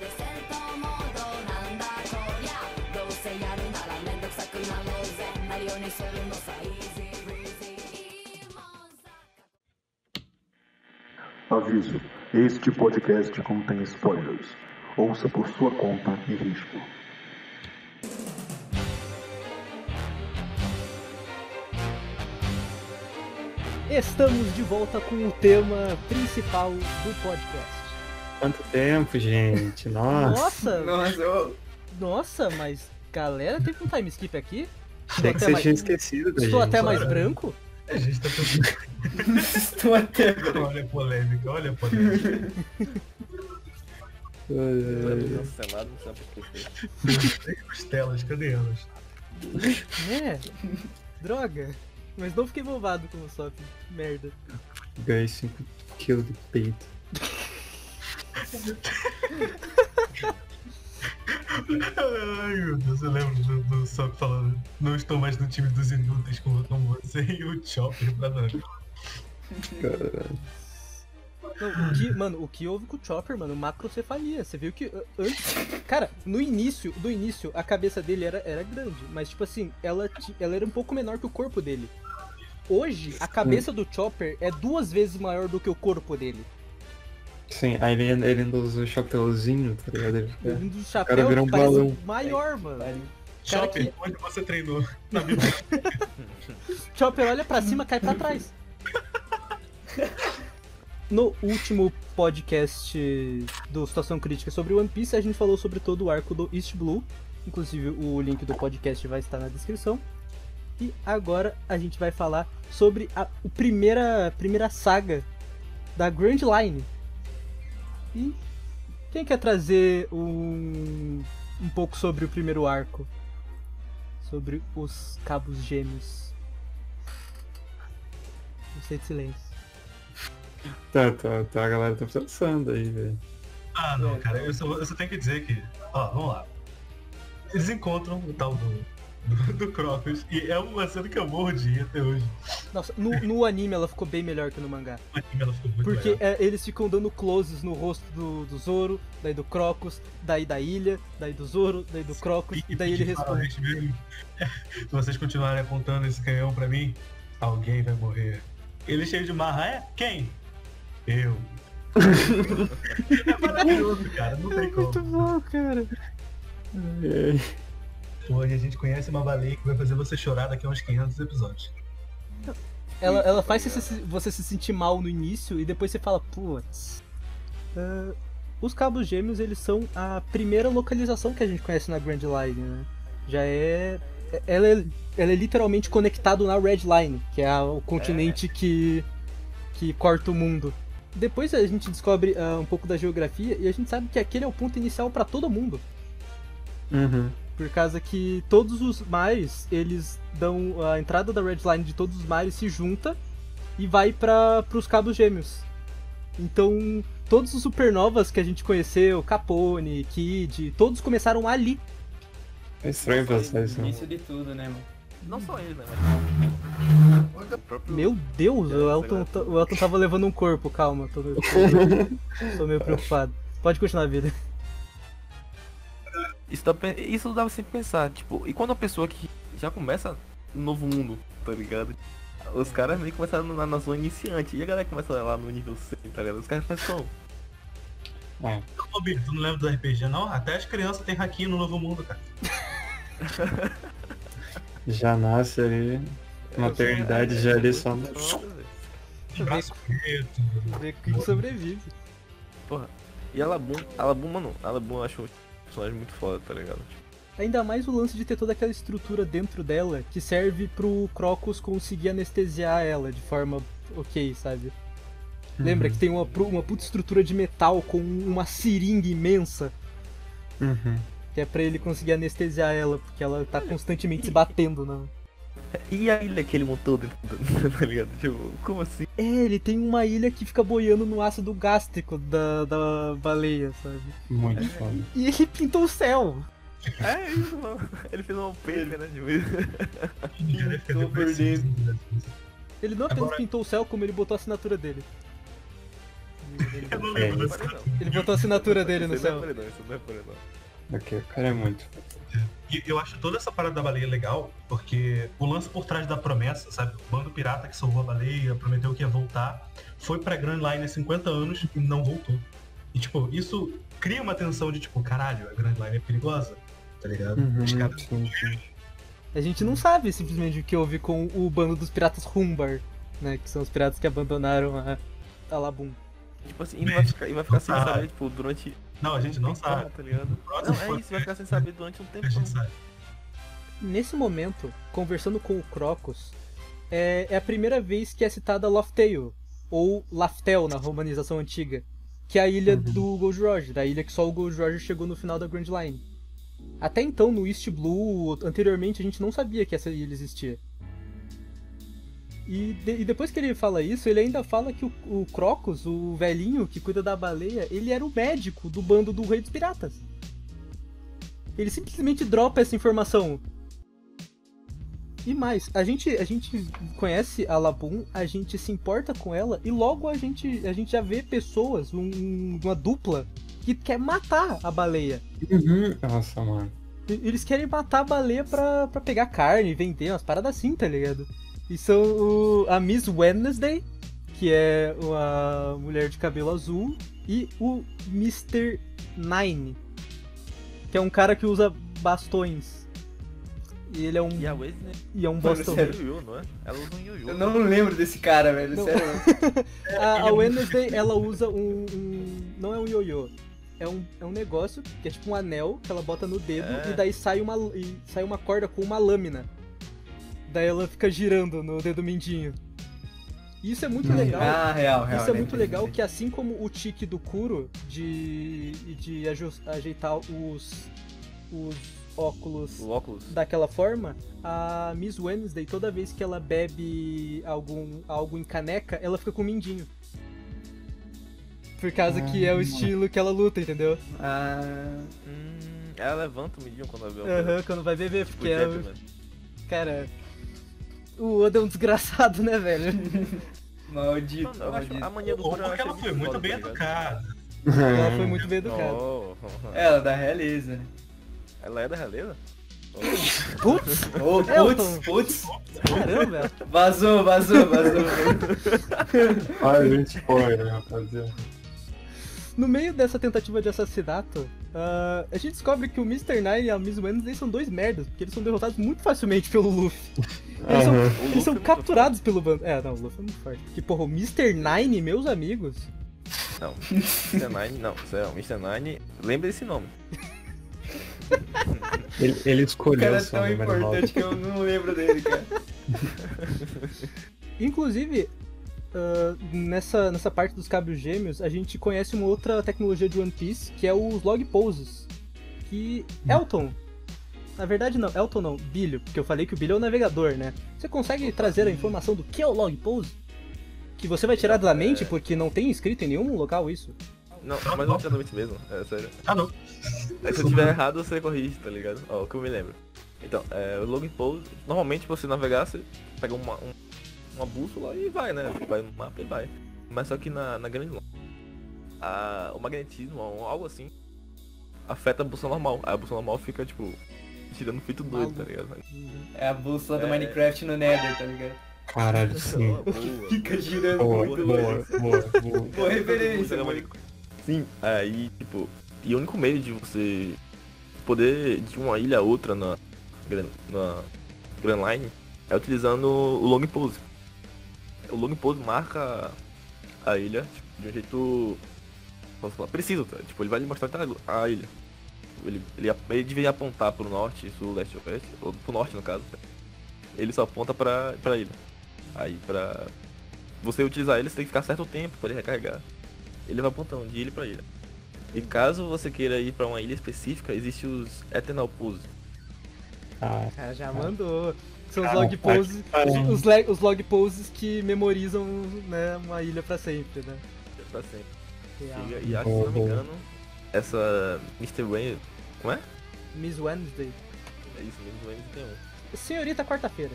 Aviso: este podcast contém spoilers. Ouça por sua conta e risco. Estamos de volta com o tema principal do podcast. Quanto tempo, gente? Nossa. Nossa, Nossa, eu... nossa, mas galera, teve um time skip aqui? Achei que você mais- tinha esquecido da Estou gente. até mais branco? A gente tá todo... Estou até... Olha a polêmica, olha a polêmica. Cancelado, não sabe por quê. Tem costelas, cadê elas? É, droga. Mas não fiquei bobado com o Sop, merda. Ganhei 5 kg de peito. Ai meu Deus, eu lembro do, do Sop falando Não estou mais no time dos inúteis como, como você e o Chopper pra dar Caralho. Não, o que, mano, o que houve com o Chopper, mano, macrocefalia. Você viu que uh, antes. Cara, no início, do início, a cabeça dele era, era grande. Mas, tipo assim, ela, ela era um pouco menor que o corpo dele. Hoje, a cabeça do Chopper é duas vezes maior do que o corpo dele. Sim, aí ele, ele ainda usa o chapéuzinho, tá ligado? Ele fica- Um dos cara chapéus vira um balão. maior, mano. Cara Chopper, que- onde você treinou? Na Bíblia. Chopper olha pra cima, cai pra trás. No último podcast do Situação Crítica sobre One Piece, a gente falou sobre todo o arco do East Blue. Inclusive, o link do podcast vai estar na descrição. E agora a gente vai falar sobre a o primeira, primeira saga da Grand Line. E quem quer trazer um, um pouco sobre o primeiro arco? Sobre os cabos gêmeos. Gostei de silêncio. Tá, tá, tá, a galera tá pensando aí, velho. Ah, não, cara, eu só, eu só tenho que dizer que. Ó, vamos lá. Eles encontram o tal do, do, do Crocus e é uma cena que eu morro de rir até hoje. Nossa, no, no anime ela ficou bem melhor que no mangá. O anime ela ficou muito Porque é, eles ficam dando closes no rosto do, do Zoro, daí do Crocus, daí da ilha, daí do Zoro, daí do Crocus, e daí ele de responde. mesmo. Se vocês continuarem apontando esse canhão pra mim, alguém vai morrer. Ele cheio de marra, é? Quem? Eu. é maravilhoso, cara, não tem como. bom, cara. Ai, ai. Pô, e a gente conhece uma baleia que vai fazer você chorar daqui a uns 500 episódios. Ela, ela faz você se, você se sentir mal no início e depois você fala, putz. ah, os cabos gêmeos, eles são a primeira localização que a gente conhece na Grand Line, né? Já é. Ela é, ela é literalmente conectado na Red Line, que é a- o continente que, que corta o mundo. Depois a gente descobre ah, um pouco da geografia e a gente sabe que aquele é o ponto inicial para todo mundo. Uhum. Por causa que todos os mares, eles dão a entrada da Red Line de todos os mares se junta e vai para os cabos gêmeos. Então, todos os supernovas que a gente conheceu, Capone, Kid, todos começaram ali. É estranho pensar isso. Né? início de tudo, né, mano? Não só ele, né? Mas... Meu Deus, o Elton, tá- o Elton tava levando um corpo, calma, tô, tô, tô meio preocupado. Pode continuar a vida. Isso, dá, isso dá sempre pensar, tipo, e quando a pessoa que já começa no novo mundo, tá ligado? Os caras meio que começaram na, na zona iniciante, e a galera começa lá no nível 100, tá ligado? Os caras fazem como? É. Ô, Bito, tu não lembra do RPG, não? Até as crianças têm haki no Novo Mundo, cara. Já nasce ali, maternidade já ali só. Braço preto. Ver quem sobrevive. E a Labum, a Labum, mano, a Labum eu acho um personagem muito foda, tá ligado? Ainda mais o lance de ter toda aquela estrutura dentro dela que serve pro Crocus conseguir anestesiar ela de forma ok, sabe? Lembra que tem uma, uma puta estrutura de metal com uma seringa imensa Uhum. Que é pra ele conseguir anestesiar ela, porque ela tá constantemente se batendo na. E a ilha que ele montou dentro do, tá ligado? Tipo, como assim? É, ele tem uma ilha que fica boiando no ácido gástrico da, da baleia, sabe? Muito foda. E ele pintou o céu. É isso, mano. Ele fez um paper, né? De depressivo, né? Ele não apenas Agora- pintou o céu, como ele botou a assinatura dele. Eu não É, lembro isso. dessa Ele botou a assinatura dele no Isso não é céu. paredão, isso não é paredão. Ok, o cara é muito. E eu acho toda essa parada da baleia legal, porque o lance por trás da promessa, sabe? O bando pirata que salvou a baleia, prometeu que ia voltar, foi pra Grand Line há 50 anos e não voltou. E, tipo, isso cria uma tensão de, tipo, caralho, a Grand Line é perigosa, tá ligado? Uhum, Os caras sim, sim. A gente não sabe simplesmente o que houve com o bando dos piratas Humbar, né? Que são os piratas que abandonaram a, a Labum. Tipo assim, e não vai ficar, e vai ficar sem Ah. saber, tipo, durante. Não, a gente não sabe. tá Não, é isso, vai ficar sem saber durante um tempo. A gente sabe. Nesse momento, conversando com o Crocus, é, é a primeira vez que é citada Loftail, ou Laftel na romanização antiga, que é a ilha do Gold Roger, a ilha que só o Gold Roger chegou no final da Grand Line. Até então, no East Blue, anteriormente, a gente não sabia que essa ilha existia. E, de- e depois que ele fala isso, ele ainda fala que o, o Crocus, o velhinho que cuida da baleia, ele era o médico do bando do Rei dos Piratas. Ele simplesmente dropa essa informação. E mais, a gente, a gente conhece a Labum, a gente se importa com ela e logo a gente, a gente já vê pessoas, um- uma dupla, que quer matar a baleia. Uhum. Nossa, mano. Eles querem matar a baleia pra, pra pegar carne, vender, umas paradas assim, tá ligado? E são o- a Miss Wednesday, que é uma mulher de cabelo azul, e o Mr. Nine, que é um cara que usa bastões. E ele é um, E a Waze, né? e é um bastão. sério. Yu-Yu, não é? Ela usa um Yu-Yu. Eu não lembro desse cara, velho. Não. Sério. A, a Wednesday, ela usa um, um- Não é um ioiô. É um, é um negócio que é tipo um anel que ela bota no dedo É. e daí sai uma, e sai uma corda com uma lâmina. Daí ela fica girando no dedo mindinho. E isso é muito Hum. legal. Ah, real, real. Isso é né? muito legal que assim como o tique do Kuro de, de ajeitar os, os óculos O óculos. daquela forma, a Miss Wednesday, toda vez que ela bebe algum, algo em caneca, ela fica com mindinho. Por causa que é o estilo que ela luta, entendeu? Ah, Hum, ela levanta o midinho quando ela vê o Aham, quando vai beber, Tipo, porque é. o-. Cara. O Oda é um desgraçado, né, velho? maldito, Mano, eu acho maldito. a mania do porque achei ela foi muito bem tá educada. Ela foi muito bem educada. Oh, Ela da realeza. ela é da realeza? Putz! Ô, Elton. putz, putz. Caramba! Vazou, vazou, vazou. Olha, gente spoiler, rapaziada. No meio dessa tentativa de assassinato, ah, a gente descobre que o Mr. Nine e a Miss Wednesday são dois merdas, porque eles são derrotados muito facilmente pelo Luffy. Eles são. O eles são é capturados pelo bando. É, não, o Luffy é muito forte. Porque, porra, o Mr. Nine, meus amigos. Não, Mr. Nine, não, sério, Mr. Nine, lembra esse nome. Ele, ele O escolheu cara é o tão número importante que eu não lembro dele, cara. Inclusive, ah, nessa, nessa parte dos cabos gêmeos, a gente conhece uma outra tecnologia de One Piece, que é os log poses. Que Elton. Na verdade não, Elton não, Bilho, porque eu falei que o Bilho é o navegador, né? Você consegue trazer a informação do que é o log pose? Que você vai tirar da mente porque não tem escrito em nenhum local isso. Não, mas não tinha mente mesmo, é sério. Ah, não. Aí, se eu tiver errado, você corrige, tá ligado? Ó, o que eu me lembro. Então, é, o login pose, normalmente você navegar, você pega uma, um- uma bússola e vai, né? Vai no mapa e vai. Mas só que na, na grande longa, a, o magnetismo, ou algo assim, afeta a bússola normal. Aí a bússola normal fica, tipo, tirando feito doido, tá ligado? É a bússola do É. Minecraft no Nether, tá ligado? Caralho, sim. Fica girando Boa, muito boa, boa, boa. Boa referência, mano. Sim, aí, tipo, e o único meio de você poder de uma ilha a outra na na Grand Line é utilizando o long pose. O Long Pose marca a ilha tipo, de um jeito. Posso falar? Preciso, tá? Tipo, ele vai lhe mostrar a ilha. Ele, ele, ele devia apontar pro norte, sul, leste ou oeste, ou pro norte no caso. Ele só aponta pra, pra ilha. Aí pra você utilizar ele, você tem que ficar certo tempo para ele recarregar. Ele vai apontando de ilha pra ilha. E caso você queira ir pra uma ilha específica, existe os Eternal Pose. Ah, já mandou. São os Ah, log poses, os, os log poses que memorizam né, uma ilha pra sempre, né? Pra sempre. Real. E, e acho que, se não me engano, essa Mr. Wayne. Como é? Miss Wednesday. É isso mesmo, Wayne tem um. Senhorita quarta-feira.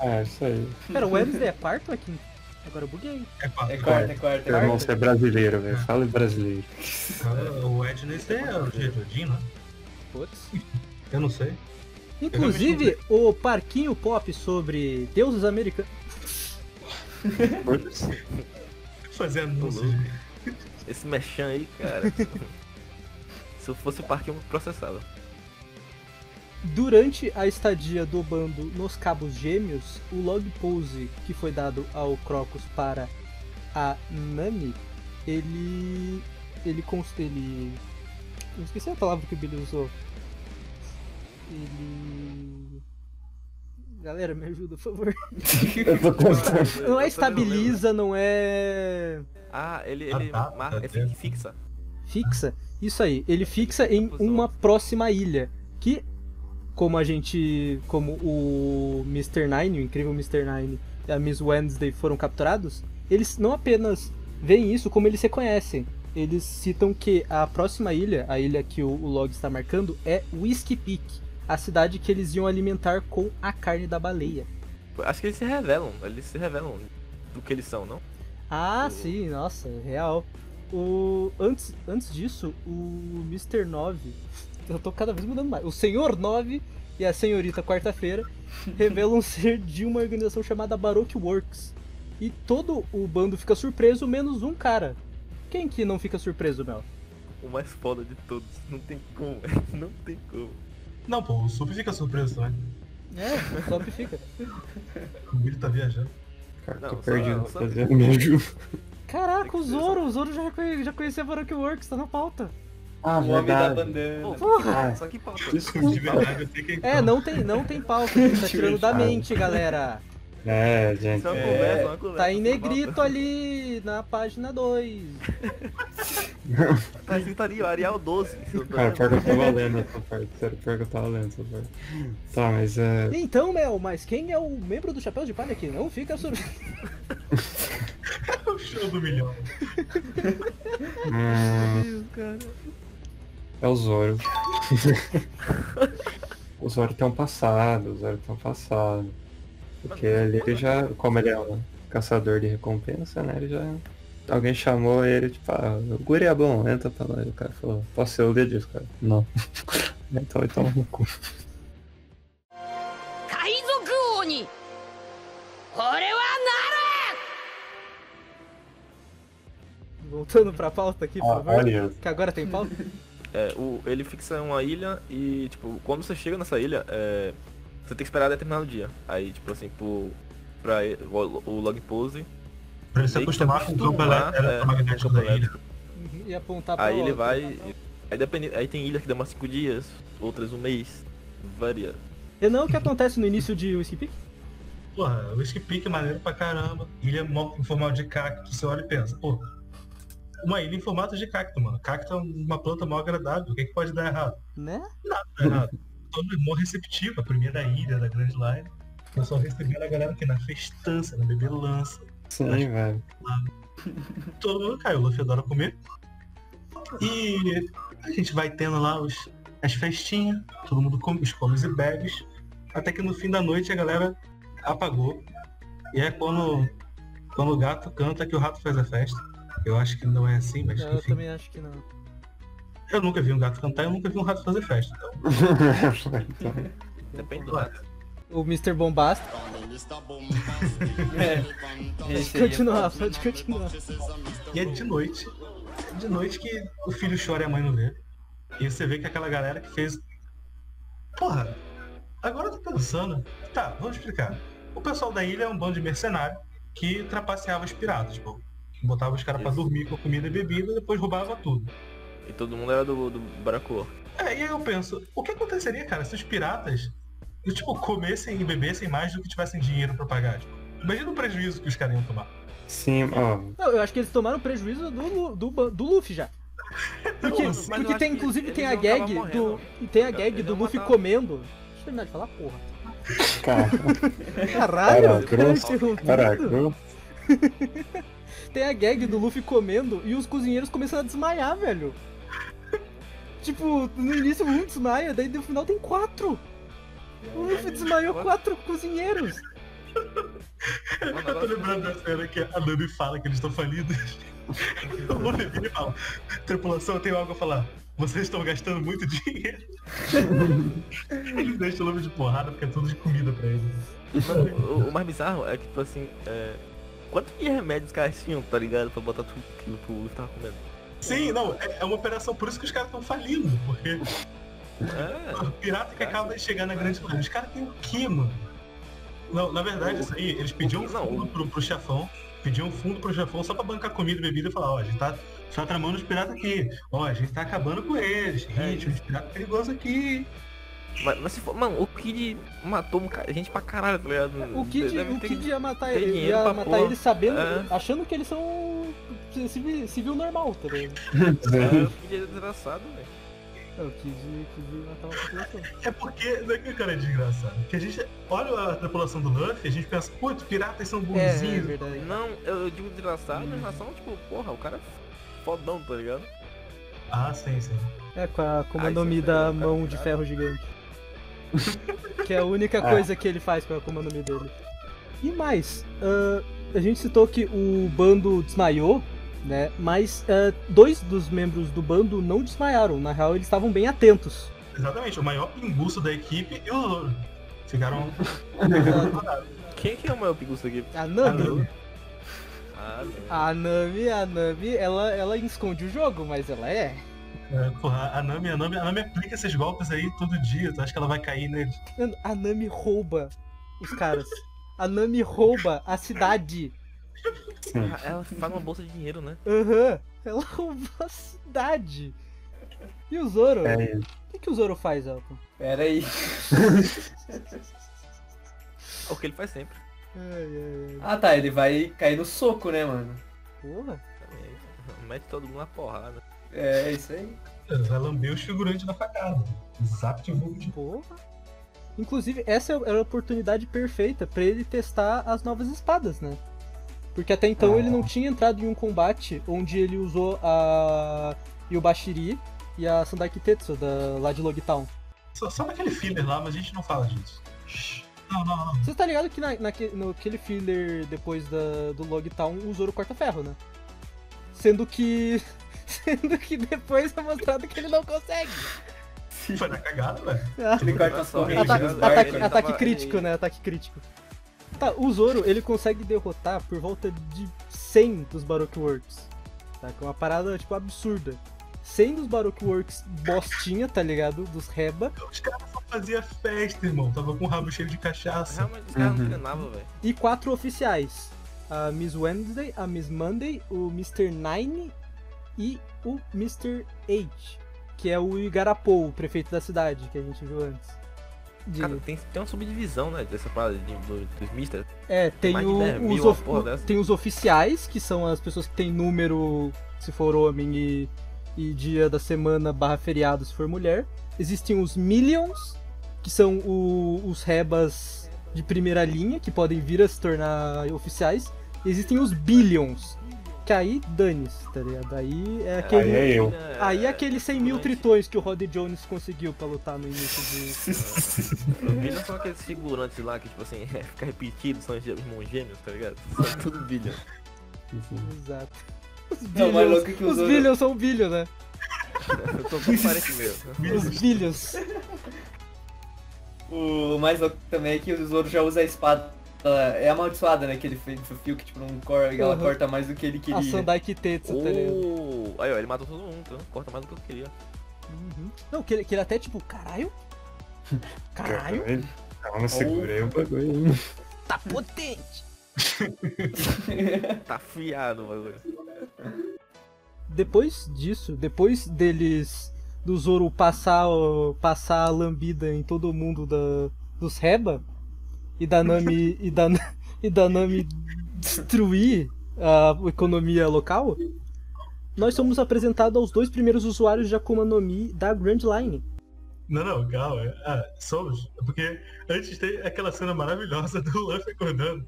é isso aí. Pera, Wednesday é quarta ou é quinta? Agora eu buguei. É quarta. É quarta, é quarta, é Meu irmão, quarta. você é brasileiro, velho. Fala em brasileiro. O Wednesday é o dia Odin, né? Putz. Eu não sei. Inclusive, o parquinho pop sobre deuses americanos. Fazer anúncios. Esse mechan aí, cara. se eu fosse o parque, eu processava. Durante a estadia do bando nos Cabos Gêmeos, o log pose que foi dado ao Crocus para a Nami, ele. ele ele. Eu esqueci a palavra que o Billy usou. Ele. Galera, me ajuda, por favor. Eu tô tentando. Não é estabiliza, não é. Ah, ele, Ah, ele tá, marca, é fixa. Fixa? Isso aí, ele fixa em uma próxima ilha. Que, como a gente. Como o Mr. Nine, o incrível Mr. Nine e a Miss Wednesday foram capturados, eles não apenas veem isso, como eles se conhecem. Eles citam que a próxima ilha, a ilha que o, o log está marcando, é Whiskey Peak, a cidade que eles iam alimentar com a carne da baleia. Acho que eles se revelam, eles se revelam do que eles são, não? Ah, sim, nossa, real. O antes, antes disso, o Mr. 9, eu tô cada vez mudando mais. O Senhor 9 e a Senhorita Quarta-feira revelam ser de uma organização chamada Baroque Works. E todo o bando fica surpreso, menos um cara. Quem que não fica surpreso, Mel? O mais foda de todos. Não tem como, não tem como. Não, pô, o Sup fica surpreso também. É, o top fica. O Billy tá viajando. Cara, Não, tô perdido, fazendo me ajuda. Caraca, o Zoro, o Zoro já, conhe- já conhecia Baroque Works, tá na pauta. Ah, O homem da bandana. Porra! Só que pauta. De verdade, eu sei quem É, não tem, não tem pauta, ele tá tirando da mente, galera. É, gente. Isso é uma é. conversa, uma conversa. Tá em negrito ali na página 2. Tá escrito ali, ó, Arial 12. se eu tô Cara, pior que eu tava lendo essa parte. Sério, pior que eu tava lendo essa parte. Tá, mas é. Então, Mel, mas quem é o membro do Chapéu de Palha que não fica surpreso? é o show do milhão. Hum, é o Zoro. o Zoro tem um passado, o Zoro tem um passado. Porque ali ele já, como ele é um caçador de recompensa, né? Ele já. Alguém chamou ele, tipo, ah, o guri é bom, entra pra lá. E o cara falou, posso ser o líder disso, cara? Não. então ele toma no cu. voltando pra pauta aqui, por ah, favor. Que agora tem pauta. É, o, ele fixa uma ilha e, tipo, quando você chega nessa ilha, é, você tem que esperar determinado dia. Aí, tipo assim, pro, pra o, o log pose, Pra ele se acostumar com o campo acostumar, elé- é, eletromagnético o campo da ilha. Uhum, E apontar pra Aí ele vai. Aí, depende, aí tem ilha que demora 5 dias, outras um mês. Varia. E não o que acontece no início de Whiskey Peak? Porra, o Whisky Peak é maneiro pra caramba. Ilha em formato de cacto, você olha e pensa, pô, uma ilha em formato de cacto, mano. Cacto é uma planta mal agradável, o que, que pode dar errado? Né? Nada dá errado. Todo mó receptivo, a primeira ilha da Grand Line. Eu só recebendo a galera aqui na festança, na bebelança. sim, velho. Todo mundo caiu, o Luffy adora comer. E a gente vai tendo lá os, as festinhas, todo mundo come, os comes e bebes. Até que no fim da noite a galera apagou. E é quando, quando o gato canta que o rato faz a festa. Eu acho que não é assim, mas Eu enfim. também acho que não. Eu nunca vi um gato cantar, eu nunca vi um rato fazer festa. Então, Depende do rato. O Mr. Bombast. Pode é continuar, foda. pode continuar. E é de noite. É de noite que o filho chora e a mãe não vê. E você vê que aquela galera que fez. Porra, agora eu tô pensando. Tá, vamos explicar. O pessoal da ilha é um bando de mercenário que trapaceava os piratas, pô. Botava os caras pra dormir com comida e bebida e depois roubava tudo. E todo mundo era do, do Baracoa. É, e aí eu penso, o que aconteceria, cara, se os piratas, tipo, comessem e bebessem mais do que tivessem dinheiro pra pagar? Tipo, imagina o prejuízo que os caras iam tomar. Sim, ó. Não, eu acho que eles tomaram prejuízo do, do, do Luffy já. Porque, eu porque tem, inclusive, tem a gag do. morrendo. Tem a gag do Luffy matar. comendo. Deixa eu terminar de falar, porra. Cara, Caralho, Caraca, cara, grosso. interrompendo. caraca. Tem a gag do Luffy comendo e os cozinheiros começam a desmaiar, velho. Tipo, no início um desmaia, daí no final tem quatro. O Luffy desmaiou quatro cozinheiros. Mano, Eu tô lembrando da cena que a Nami fala que eles estão falidos. O Luffy vira e fala, tripulação, eu tenho algo a falar. Vocês estão gastando muito dinheiro. Eles deixam o Luffy de porrada porque é tudo de comida pra ele. Mano, o, o mais bizarro é que, tipo assim, é... Quanto de remédios os caras tinham, tá ligado? Pra botar tudo aquilo que o Luffy tava comendo. Sim, não, é é uma operação, por isso que os caras estão falindo, porque É, o pirata que acaba de chegar na grande cidade. Os caras têm o quê, mano? Não, na verdade, isso aí, eles pediam um fundo pro, pro chefão, pediam um fundo pro chefão só pra bancar comida e bebida e falar, ó, a gente tá tramando os piratas aqui. Ó, a gente tá acabando com eles. É Ritmo de pirata perigoso aqui. Mas, mas se for... Mano, o Kid matou um gente pra caralho, tá ligado? O Kid, o ter- Kid ia matar ele, ia pra matar porra. ele sabendo, É. achando que eles são civil, civil normal, tá ligado? É, o Kid é desgraçado, velho. É, o Kid, Kid ia matar uma população. É porque, não é que o cara é desgraçado. Porque a gente olha a tripulação do Luffy, a gente pensa, putz, piratas são É, é bonzinhos. verdade. Não, eu, eu digo desgraçado em relação, tipo, porra, o cara é fodão, tá ligado? ah, sim, sim. É, com a isso Mi é da mão de ferro gigante. que é a única Ah. coisa que ele faz com a Comando Mi dele. E mais, ah, a gente citou que o bando desmaiou, né? Mas ah, dois dos membros do bando não desmaiaram. Na real, eles estavam bem atentos. Exatamente, o maior embuço da equipe e o Zoro. Ficaram. Quem que é o maior pinguço aqui? A Nami, Ah, não. a Nami, a Nami, ela, ela esconde o jogo, mas ela é. É, porra, a Nami, a Nami, a Nami aplica esses golpes aí todo dia, tu acha que ela vai cair neles? Mano, a Nami rouba os caras. A Nami rouba a cidade. Ela faz uma bolsa de dinheiro, né? Aham. Ela roubou a cidade. E o Zoro? É, O que, que o Zoro faz, Elton? Pera aí. É o que ele faz sempre. Ai. Ah tá, ele vai cair no soco, né, mano? Porra. Mete todo mundo na porrada. É, isso aí. Vai lamber os figurantes na facada. Zap de Porra. Inclusive, essa era a oportunidade perfeita pra ele testar as novas espadas, né? Porque até então ele não tinha entrado em um combate onde ele usou a Yubashiri e a Sandai Kitetsu da, lá de Logtown. Só, só naquele filler lá, mas a gente não fala disso. Shhh. Não, não, não. Você tá ligado que na, naque- no aquele filler depois da, do Logtown o Zoro corta ferro, né? Sendo que. Sendo que depois é mostrado que ele não consegue. Foi na cagada, velho. Ele corta as Só correntes Ata- dos ele- ataque, barcos. ele ataque tava- crítico, né? Ataque crítico. Tá, o Zoro, ele consegue derrotar por volta de 100 dos Baroque Works. Tá? Que é uma parada, tipo, absurda. 100 dos Baroque Works bostinha, tá ligado? Dos Reba. Os caras só faziam festa, irmão. Tava com o rabo cheio de cachaça. Realmente os caras Uhum. não treinavam, velho. E quatro oficiais. A Miss Wednesday, a Miss Monday, o Mr. Nine e o Mr. Eight. Que é o Igarapou, o prefeito da cidade, que a gente viu antes. De- Cara, tem, tem uma subdivisão, né, dessa parada de, do, dos Mister. É, tem, mais de o- 10 os, mil, of- o- tem os oficiais, que são as pessoas que têm número, se for homem, e, e dia da semana barra feriado, se for mulher. Existem os Millions, que são o- os rebas de primeira linha, que podem vir a se tornar oficiais. Existem os Billions, que aí dane-se, tá ligado? Aí é aquele... Aí é eu. Aí é aqueles 100 mil tritões que o Rod Jones conseguiu pra lutar no início de... Os Billions são aqueles figurantes lá que, tipo assim, fica repetido, são gê- irmãos gêmeos, tá ligado? São tudo Billions. Exato. Os Não, Billions, louco que os Billions são Billion, né? Eu tô com parente meu. Os Billions. O mais louco também é que o Zoro já usa a espada. Ela É amaldiçoada, né? Que ele fez o fio que tipo não corta, ela Uhum. corta mais do que ele A queria. Sandai Kitetsu, tá ligado? Oh, aí ó, ele matou todo mundo, então corta mais do que eu queria. Uhum. Não, que ele, que ele até tipo, caralho? Caralho? Calma, segurei o bagulho. Tá potente! Tá afiado o bagulho. Depois disso, depois deles do Zoro passar, o- passar a lambida em todo mundo da, dos Reba e da Nami e da, e da Nami destruir a economia local, nós somos apresentados aos dois primeiros usuários de Akuma no Mi da Grand Line. Não, não, calma. Ah, somos. Porque antes tem aquela cena maravilhosa do Luffy acordando.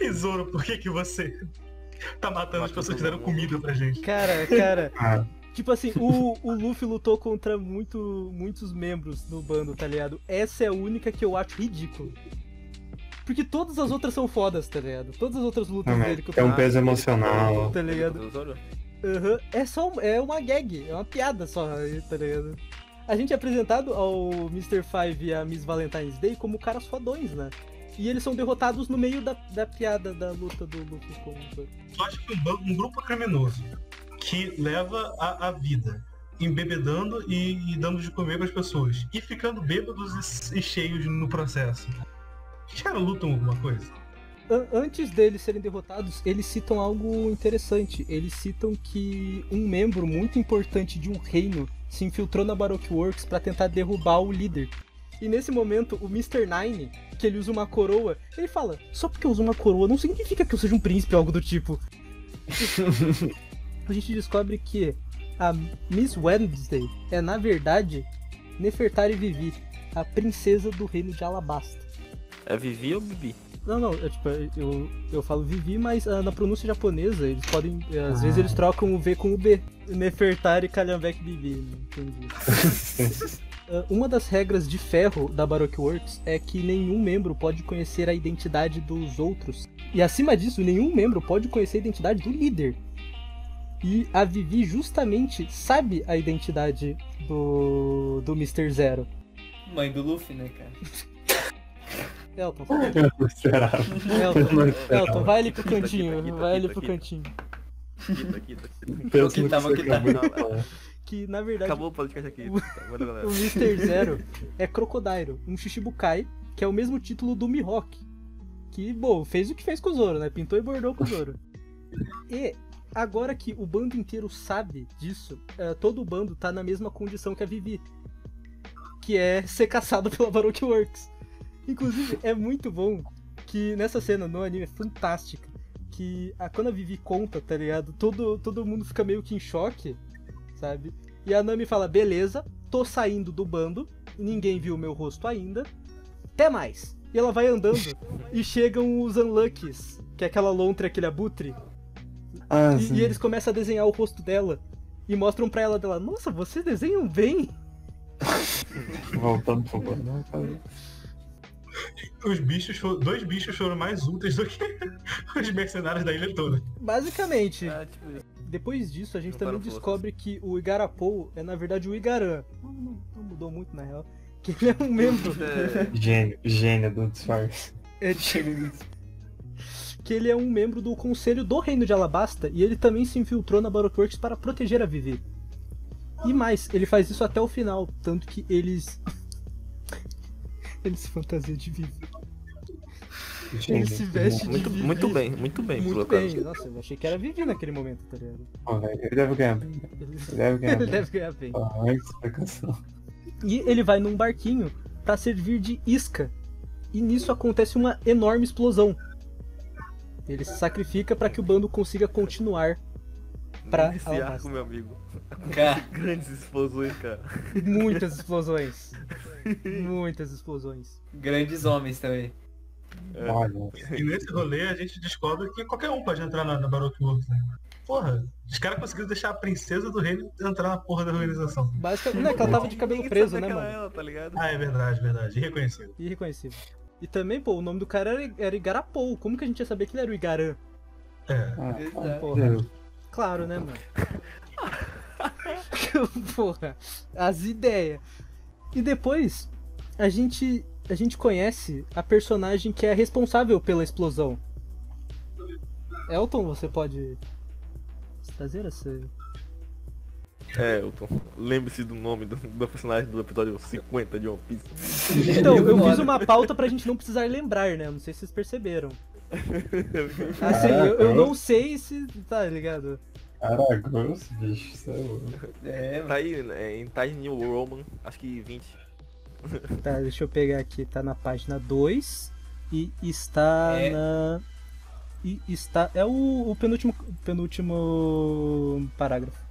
E Zoro, por que que você tá matando as pessoas que deram comida pra gente? Cara, cara, Ah, tipo assim, o, o Luffy lutou contra muito, muitos membros do bando, tá ligado? Essa é a única que eu acho ridículo. Porque todas as outras são fodas, tá ligado? Todas as outras lutas não, dele que eu é um peso emocional. Tá ligado? Aham, É só é uma gag, é uma piada só, aí, tá ligado? A gente é apresentado ao Mr. Five e a Miss Valentine's Day como caras fodões, né? E eles são derrotados no meio da, da piada da luta do Luffy com o Zoro. Eu acho que um, um grupo criminoso que leva a, a vida embebedando e, e dando de comer pras pessoas e ficando bêbados e, e cheios no processo. Os caras lutam alguma coisa? An- Antes deles serem derrotados, eles citam algo interessante. Eles citam que um membro muito importante de um reino se infiltrou na Baroque Works pra tentar derrubar o líder. E nesse momento, o Mr. Nine, que ele usa uma coroa, ele fala: só porque eu uso uma coroa não significa que eu seja um príncipe ou algo do tipo. a gente descobre que a Miss Wednesday é, na verdade, Nefertari Vivi, a princesa do reino de Alabasta. É Vivi ou Bibi? Não, não, eu, tipo, eu, eu falo Vivi, mas ah, na pronúncia japonesa eles podem. eh, Às Ah. vezes eles trocam o V com o B. Nefertari Kalhanbek Bibi, não entendi. Ah, Uma das regras de ferro da Baroque Works é que nenhum membro pode conhecer a identidade dos outros. E acima disso, nenhum membro pode conhecer a identidade do líder. E a Vivi justamente sabe a identidade do, do Mr. Zero. Mãe do Luffy, né, cara? Elton, Eu não esperava. Eu Elton, não Elton, vai ali pro cantinho, quita, quita, vai ali pro cantinho. Quita, quita. Pensa que tava, que tava. Que na verdade Acabou o podcast aqui. Tá, valeu, galera. o Mr. Zero é Crocodile, um Shishibukai, que é o mesmo título do Mihawk. Que, bom, fez o que fez com o Zoro, né? Pintou e bordou com o Zoro. E agora que o bando inteiro sabe disso, eh, todo o bando tá na mesma condição que a Vivi. Que é ser caçado pela Baroque Works. Inclusive, é muito bom que nessa cena no anime é fantástica. Que a, quando a Vivi conta, tá ligado? Todo, todo mundo fica meio que em choque, sabe? E a Nami fala: beleza, tô saindo do bando, ninguém viu meu rosto ainda. Até mais. E ela vai andando e chegam os Unluckies, que é aquela lontra, aquele abutre. Ah, E, sim. e eles começam a desenhar o rosto dela. E mostram pra ela dela, nossa, vocês desenham bem. Voltando pro não, tá. Os bichos foram, dois bichos foram mais úteis do que os mercenários da ilha toda. Basicamente. Ah, tipo. Depois disso, a gente também forças. descobre que o Igarapou é na verdade o Igaran. Não, não, não mudou muito na real. Que ele é um membro. É, Gênio, gênio do disfarce. É, que ele é um membro do conselho do Reino de Alabasta e ele também se infiltrou na Baroque Works para proteger a Vivi. E mais, ele faz isso até o final, tanto que eles. Eles se fantasiam de Vivi. Gênio. se veste de- muito, muito bem, muito bem Muito colocado. bem, nossa, eu achei que era Vivi naquele momento, tá ligado? Ele deve ganhar bem. né? Ele, Ele deve ganhar ele bem. deve ganhar bem. Que explicação. E ele vai num barquinho pra servir de isca. E nisso acontece uma enorme explosão. Ele se sacrifica para que o bando consiga continuar pra Esse Alabasta. arco, meu amigo. Cara, Grandes explosões, cara. Muitas explosões. Muitas explosões. grandes homens também. É. Olha, E nesse rolê a gente descobre que qualquer um pode entrar na, na Baroque Works, né? Porra, os caras conseguiram deixar a princesa do reino entrar na porra da organização. Basicamente, não é que ela tava de cabelo preso, né, mano? Ela, tá ligado? Ah, é verdade, verdade. Irreconhecível. Irreconhecível. E também, pô, o nome do cara era, era Igarapou. Como que a gente ia saber que ele era o Igaran? É. ah, Exato. Porra. Deus. Claro, né, mano? Porra, as ideias. E depois, a gente a gente conhece a personagem que é responsável pela explosão. Elton, você pode trazer essa É, Elton, lembre-se do nome do, do personagem do episódio 50 de One Piece. Então, eu fiz uma pauta pra gente não precisar lembrar, né? Não sei se vocês perceberam. Assim, eu, eu não sei se. Tá ligado? Aragorn, bicho, isso é louco. É, Tá aí, né, em Time New Roman, acho que 20. Tá, deixa eu pegar aqui. Tá na página 2 e está É. na. E está. É o, o penúltimo, penúltimo parágrafo.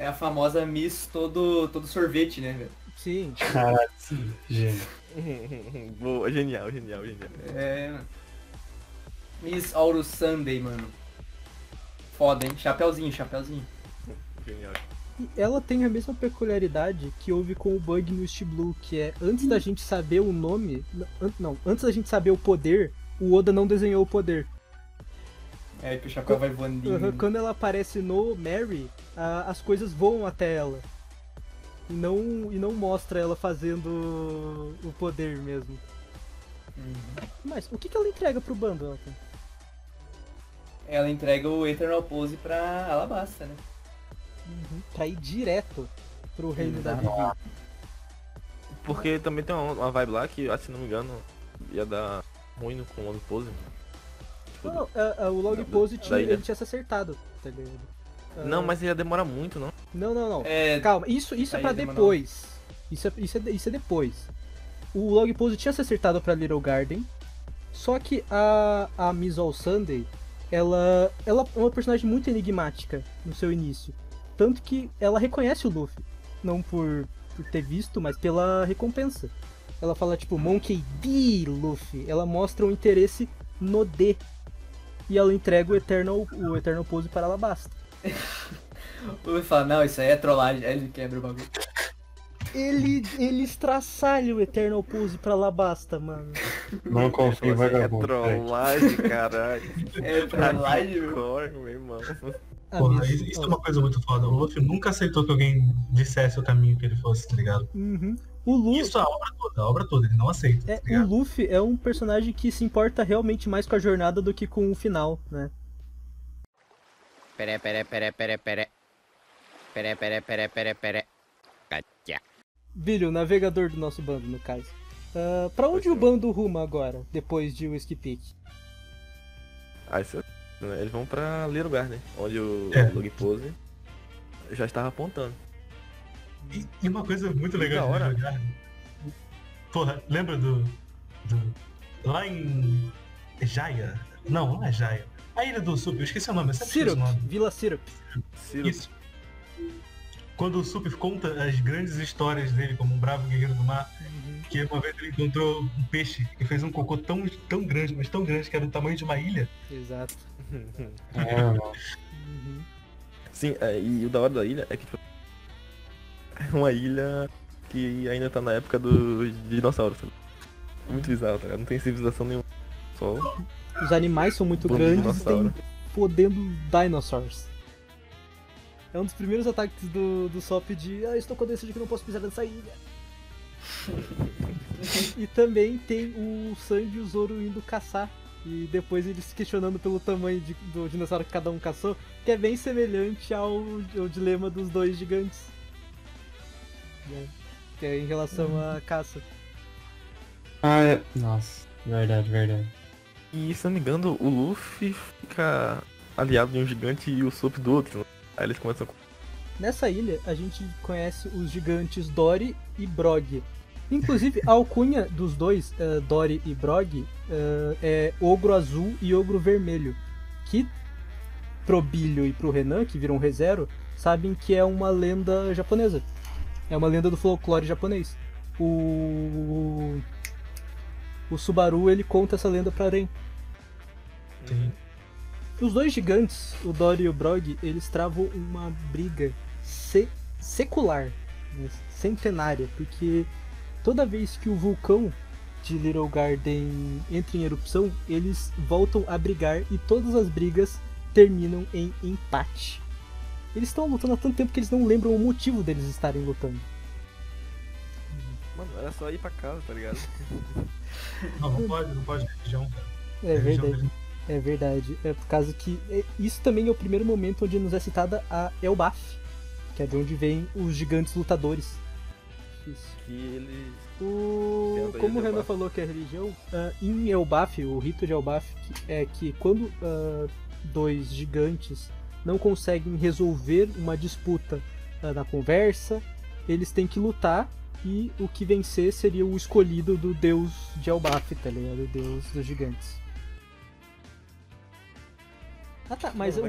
É a famosa Miss todo, todo sorvete, né, velho? Sim. Caralho, gênio. Boa, genial, genial, genial. É, mano. Miss Auro Sunday, mano. Foda, hein? Chapeuzinho, chapeuzinho. Genial. E ela tem a mesma peculiaridade que houve com o bug no East Blue, que é antes da gente saber o nome. Não, antes da gente saber o poder, o Oda não desenhou o poder. É que o chapéu vai voando. Uhum, Quando ela aparece no Mary, a- as coisas voam até ela. E não, e não mostra ela fazendo o poder mesmo. Uhum. Mas o que, que ela entrega pro bando, Elton? Ela entrega o Eternal Pose pra Alabasta, né? Uhum. Pra ir direto pro reino da Exato. Vivi. Porque também tem uma, uma vibe lá que, que se não me engano, ia dar ruim no- com o Pose. Tipo, Não, não, a- a- o Log ilha. ele tinha se acertado, tá ligado? Ah, Não, mas ia demorar muito, não? Não, não, não. É, Calma, isso, isso é pra depois. Isso é, isso, é, isso é depois. O Log Pose tinha se acertado pra Little Garden. Só que a, a Miss All Sunday, ela, ela é uma personagem muito enigmática no seu início. Tanto que ela reconhece o Luffy. Não por, por ter visto, mas pela recompensa. Ela fala tipo, Monkey D, Luffy. Ela mostra um interesse no D. E ela entrega o Eternal, o Eternal Pose para Alabasta. o Luffy fala, não, isso aí é trollagem. Aí ele quebra o bagulho. Ele, ele estraçalha o Eternal Pose pra Alabasta, mano. Não confio em É vagabundo. velho. trollagem, caralho. É trollagem, meu. Irmão. Porra, isso é uma coisa muito foda. O Luffy nunca aceitou que alguém dissesse o caminho que ele fosse, tá ligado? Uhum. O Luffy, Isso é a obra toda, a obra toda, ele não aceita, é, tá o? Luffy é um personagem que se importa realmente mais com a jornada do que com o final, né? Pere, pere, pere, pere, pere. Pere, pere, pere, pere, pere. Catia. Billy, o navegador do nosso bando, no caso. Ah, pra onde o bando ruma agora, depois de Whiskey Peak? Aí cê- eles vão pra Little Garden, onde o É. Log Pose já estava apontando. E, e uma coisa muito legal da hora. de jogar. Porra, lembra do, do. Lá em. Jaya? Não, não é Jaya. A ilha do Sup, eu esqueci o nome, sempre esqueço Syrup, o nome. Vila Syrup. Ciro, Isso. Quando o Sup conta as grandes histórias dele como um bravo guerreiro do mar, que uma vez ele encontrou um peixe que fez um cocô tão, tão grande, mas tão grande que era do tamanho de uma ilha. Exato. É. Uhum. Sim, é, e o da hora da ilha é que tipo, é uma ilha que ainda tá na época dos dinossauros. sabe? Muito bizarro, tá ligado? Não tem civilização nenhuma. Só Os animais são muito grandes e tem podendo dinosaurs. É um dos primeiros ataques do, do Sop de Ah, estou com a doença de que não posso pisar nessa ilha. e também tem o Sanji e o Zoro indo caçar. E depois eles se questionando pelo tamanho de- do dinossauro que cada um caçou, que é bem semelhante ao, ao dilema dos dois gigantes. Né? Que é em relação à caça. Ah, é. Nossa, verdade, verdade. E se não me engano, o Luffy fica aliado de um gigante e o Sop do outro. Aí eles começam com. Nessa ilha, a gente conhece os gigantes Dory e Brog. Inclusive, a alcunha dos dois, eh, Dory e Brog, eh, é Ogro Azul e Ogro Vermelho. Que pro Bilho e pro Renan, que viram ReZero, sabem que é uma lenda japonesa. É uma lenda do folclore japonês. O. O Subaru ele conta essa lenda pra Ren. Sim. Os dois gigantes, o Dory e o Brog, eles travam uma briga se- secular, né, centenária, porque toda vez que o vulcão de Little Garden entra em erupção, eles voltam a brigar e todas as brigas terminam em empate. Eles estão lutando há tanto tempo que eles não lembram o motivo deles estarem lutando. Mano, era só ir pra casa, tá ligado? Não, não pode, não pode religião, cara. É Religião verdade. dele- É verdade. É por causa que. é- Isso também é o primeiro momento onde nos é citada a Elbaf, que é de onde vêm os gigantes lutadores. Difícil. Que eles. O... Como o Renan falou que é religião, ah, em Elbaf, o rito de Elbaf que- é que quando ah, dois gigantes não conseguem resolver uma disputa ah, na conversa, eles têm que lutar e o que vencer seria o escolhido do deus de Elbaf, tá ligado? O deus dos gigantes. Ah tá, mas o,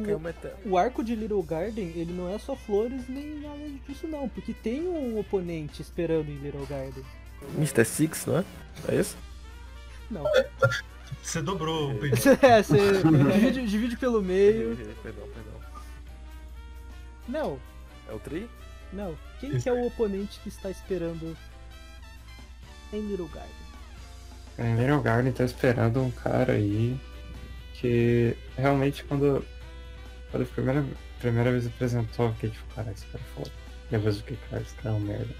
o arco de Little Garden, ele não é só flores nem nada disso não, porque tem um oponente esperando em Little Garden. Mr. Six, não é? É isso? Não. Você dobrou o pedido. É, você divide, divide pelo meio. Perdão, perdão. Não, É o Tri? não. Quem que é o oponente que está esperando em Little Garden? Em Little Garden tá esperando um cara aí que realmente quando, quando a primeira, primeira vez apresentou, eu fiquei tipo, cara, esse cara é foda. Depois eu fiquei, cara, esse cara é um merda.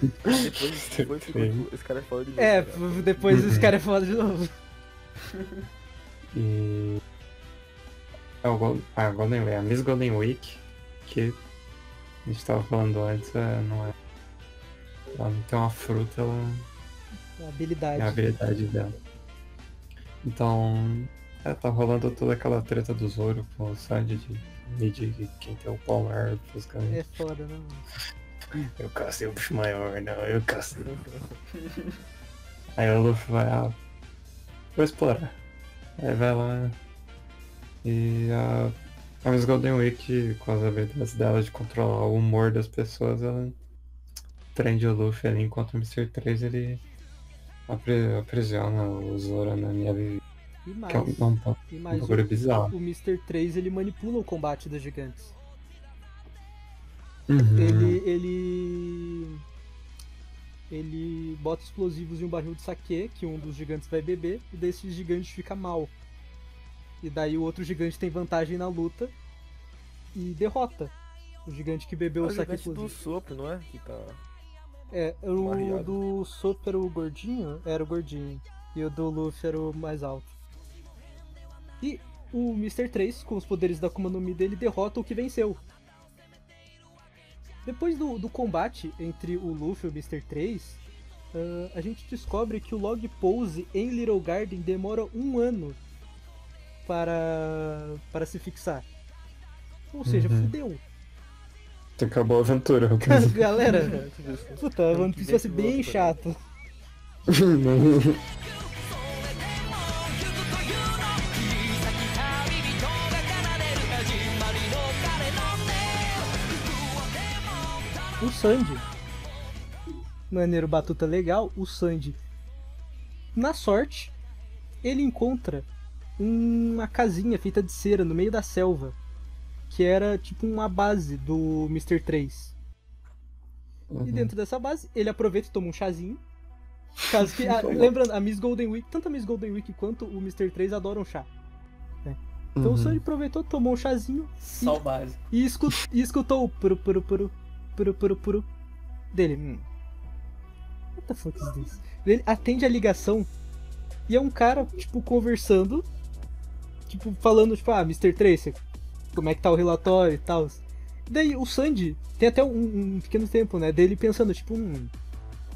Depois, depois ficou, tipo, esse cara é foda de novo. É, cara. depois esse cara é foda de novo. E. É o Golden, ah, Golden Week, a Miss Golden Week, que a gente tava falando antes, é, não é. Ela não tem uma fruta, ela A habilidade. é a habilidade dela. Então. É, tá rolando toda aquela treta do Zoro com o Sandy de medir quem tem o pau maior, basicamente. É foda, né? mano? Eu cacei o bicho maior, não, eu cacei. Aí o Luffy vai, ah, vou explorar. Aí vai lá e a, a Miss Golden Week, com as habilidades dela de controlar o humor das pessoas, ela prende o Luffy ali, enquanto o Mr. 3 ele apri- aprisiona o Zoro na minha vida. E mais, Que é um, um, e um mais bagulho o, o Mr. 3 ele manipula o combate dos gigantes. Uhum. Ele. ele. Ele bota explosivos em um barril de saque que um dos gigantes vai beber, e daí esse gigante fica mal. E daí o outro gigante tem vantagem na luta e derrota o gigante que bebeu É o o saque do sopro, não é? Que tá. É, o do Sop era o gordinho? Era o gordinho. E o do Luffy era o mais alto. E o Mr. 3, com os poderes da Akuma no Mi dele, derrota o que venceu. Depois do, do combate entre o Luffy e o Mr. 3, ah, a gente descobre que o log pose em Little Garden demora um ano para, para se fixar. Ou seja, Uhum. fudeu. Acabou a aventura. Galera, puta, One Piece vai ser bem chato. O Sandy. Maneiro Batuta legal, o Sandy. Na sorte, ele encontra uma casinha feita de cera no meio da selva. Que era tipo uma base do Mr. 3. E dentro dessa base, ele aproveita e toma um chazinho. Caso que, ah, lembrando, a Miss Golden Week, tanto a Miss Golden Week quanto o Mr. 3 adoram chá. né? Então o Uhum. Sandy aproveitou, tomou um chazinho Só o básico. e, escu- e escutou o puru puru puru puru puru puru dele. Hum. What the fuck is this? Ele atende a ligação e é um cara, tipo, conversando, tipo, falando, tipo, ah, Mr. Tracer, como é que tá o relatório e tal. Daí o Sandy tem até um, um pequeno tempo, né, dele pensando, tipo, hum,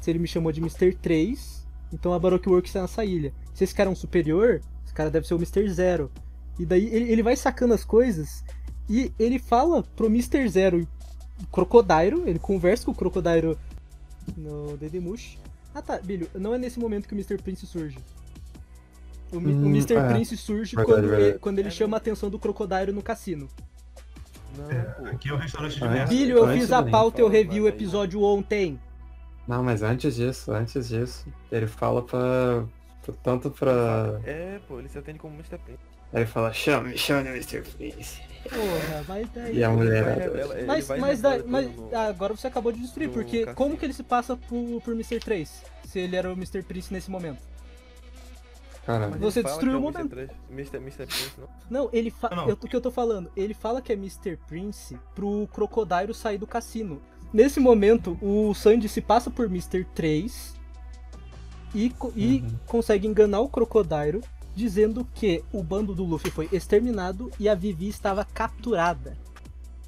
se ele me chamou de Mr. 3, então a Baroque Works tá nessa ilha. Se esse cara é um superior, esse cara deve ser o Mr. Zero. E daí ele, ele vai sacando as coisas e ele fala pro Mr. Zero Crocodile, ele conversa com o Crocodile no Dedemush. Ah tá, Bilho, não é nesse momento que o Mr. Prince surge. O, Mi- o Hum, Mr. é. Prince surge Verdade, quando, verdade. ele, quando ele chama a atenção do Crocodile no cassino. Não, É, aqui é o restaurante de merda. Bilho, eu fiz a pauta e eu revi o aí- episódio ontem. Não, mas antes disso, antes disso, ele fala pra. pra- tanto pra. É, pô, ele se atende como Mr. Prince. Ele fala, chame, chame o Mr. Prince. Porra, mas daí. E a mulher. Vai Mas, vai mas, daí- mas no- ah, agora você acabou de destruir, porque cassino. como que ele se passa por, por Mr. 3? Se ele era o Mr. Prince nesse momento. Cara, Mas Você fala destruiu é o Mr. momento. 3, Mr. Mr. Prince, não? Não, ele fa... Não, eu- o que eu tô falando? Ele fala que é Mr. Prince pro Crocodile sair do cassino. Nesse momento, o Sandy se passa por Mr. 3 e, co- e Uhum. consegue enganar o Crocodile, dizendo que o bando do Luffy foi exterminado e a Vivi estava capturada.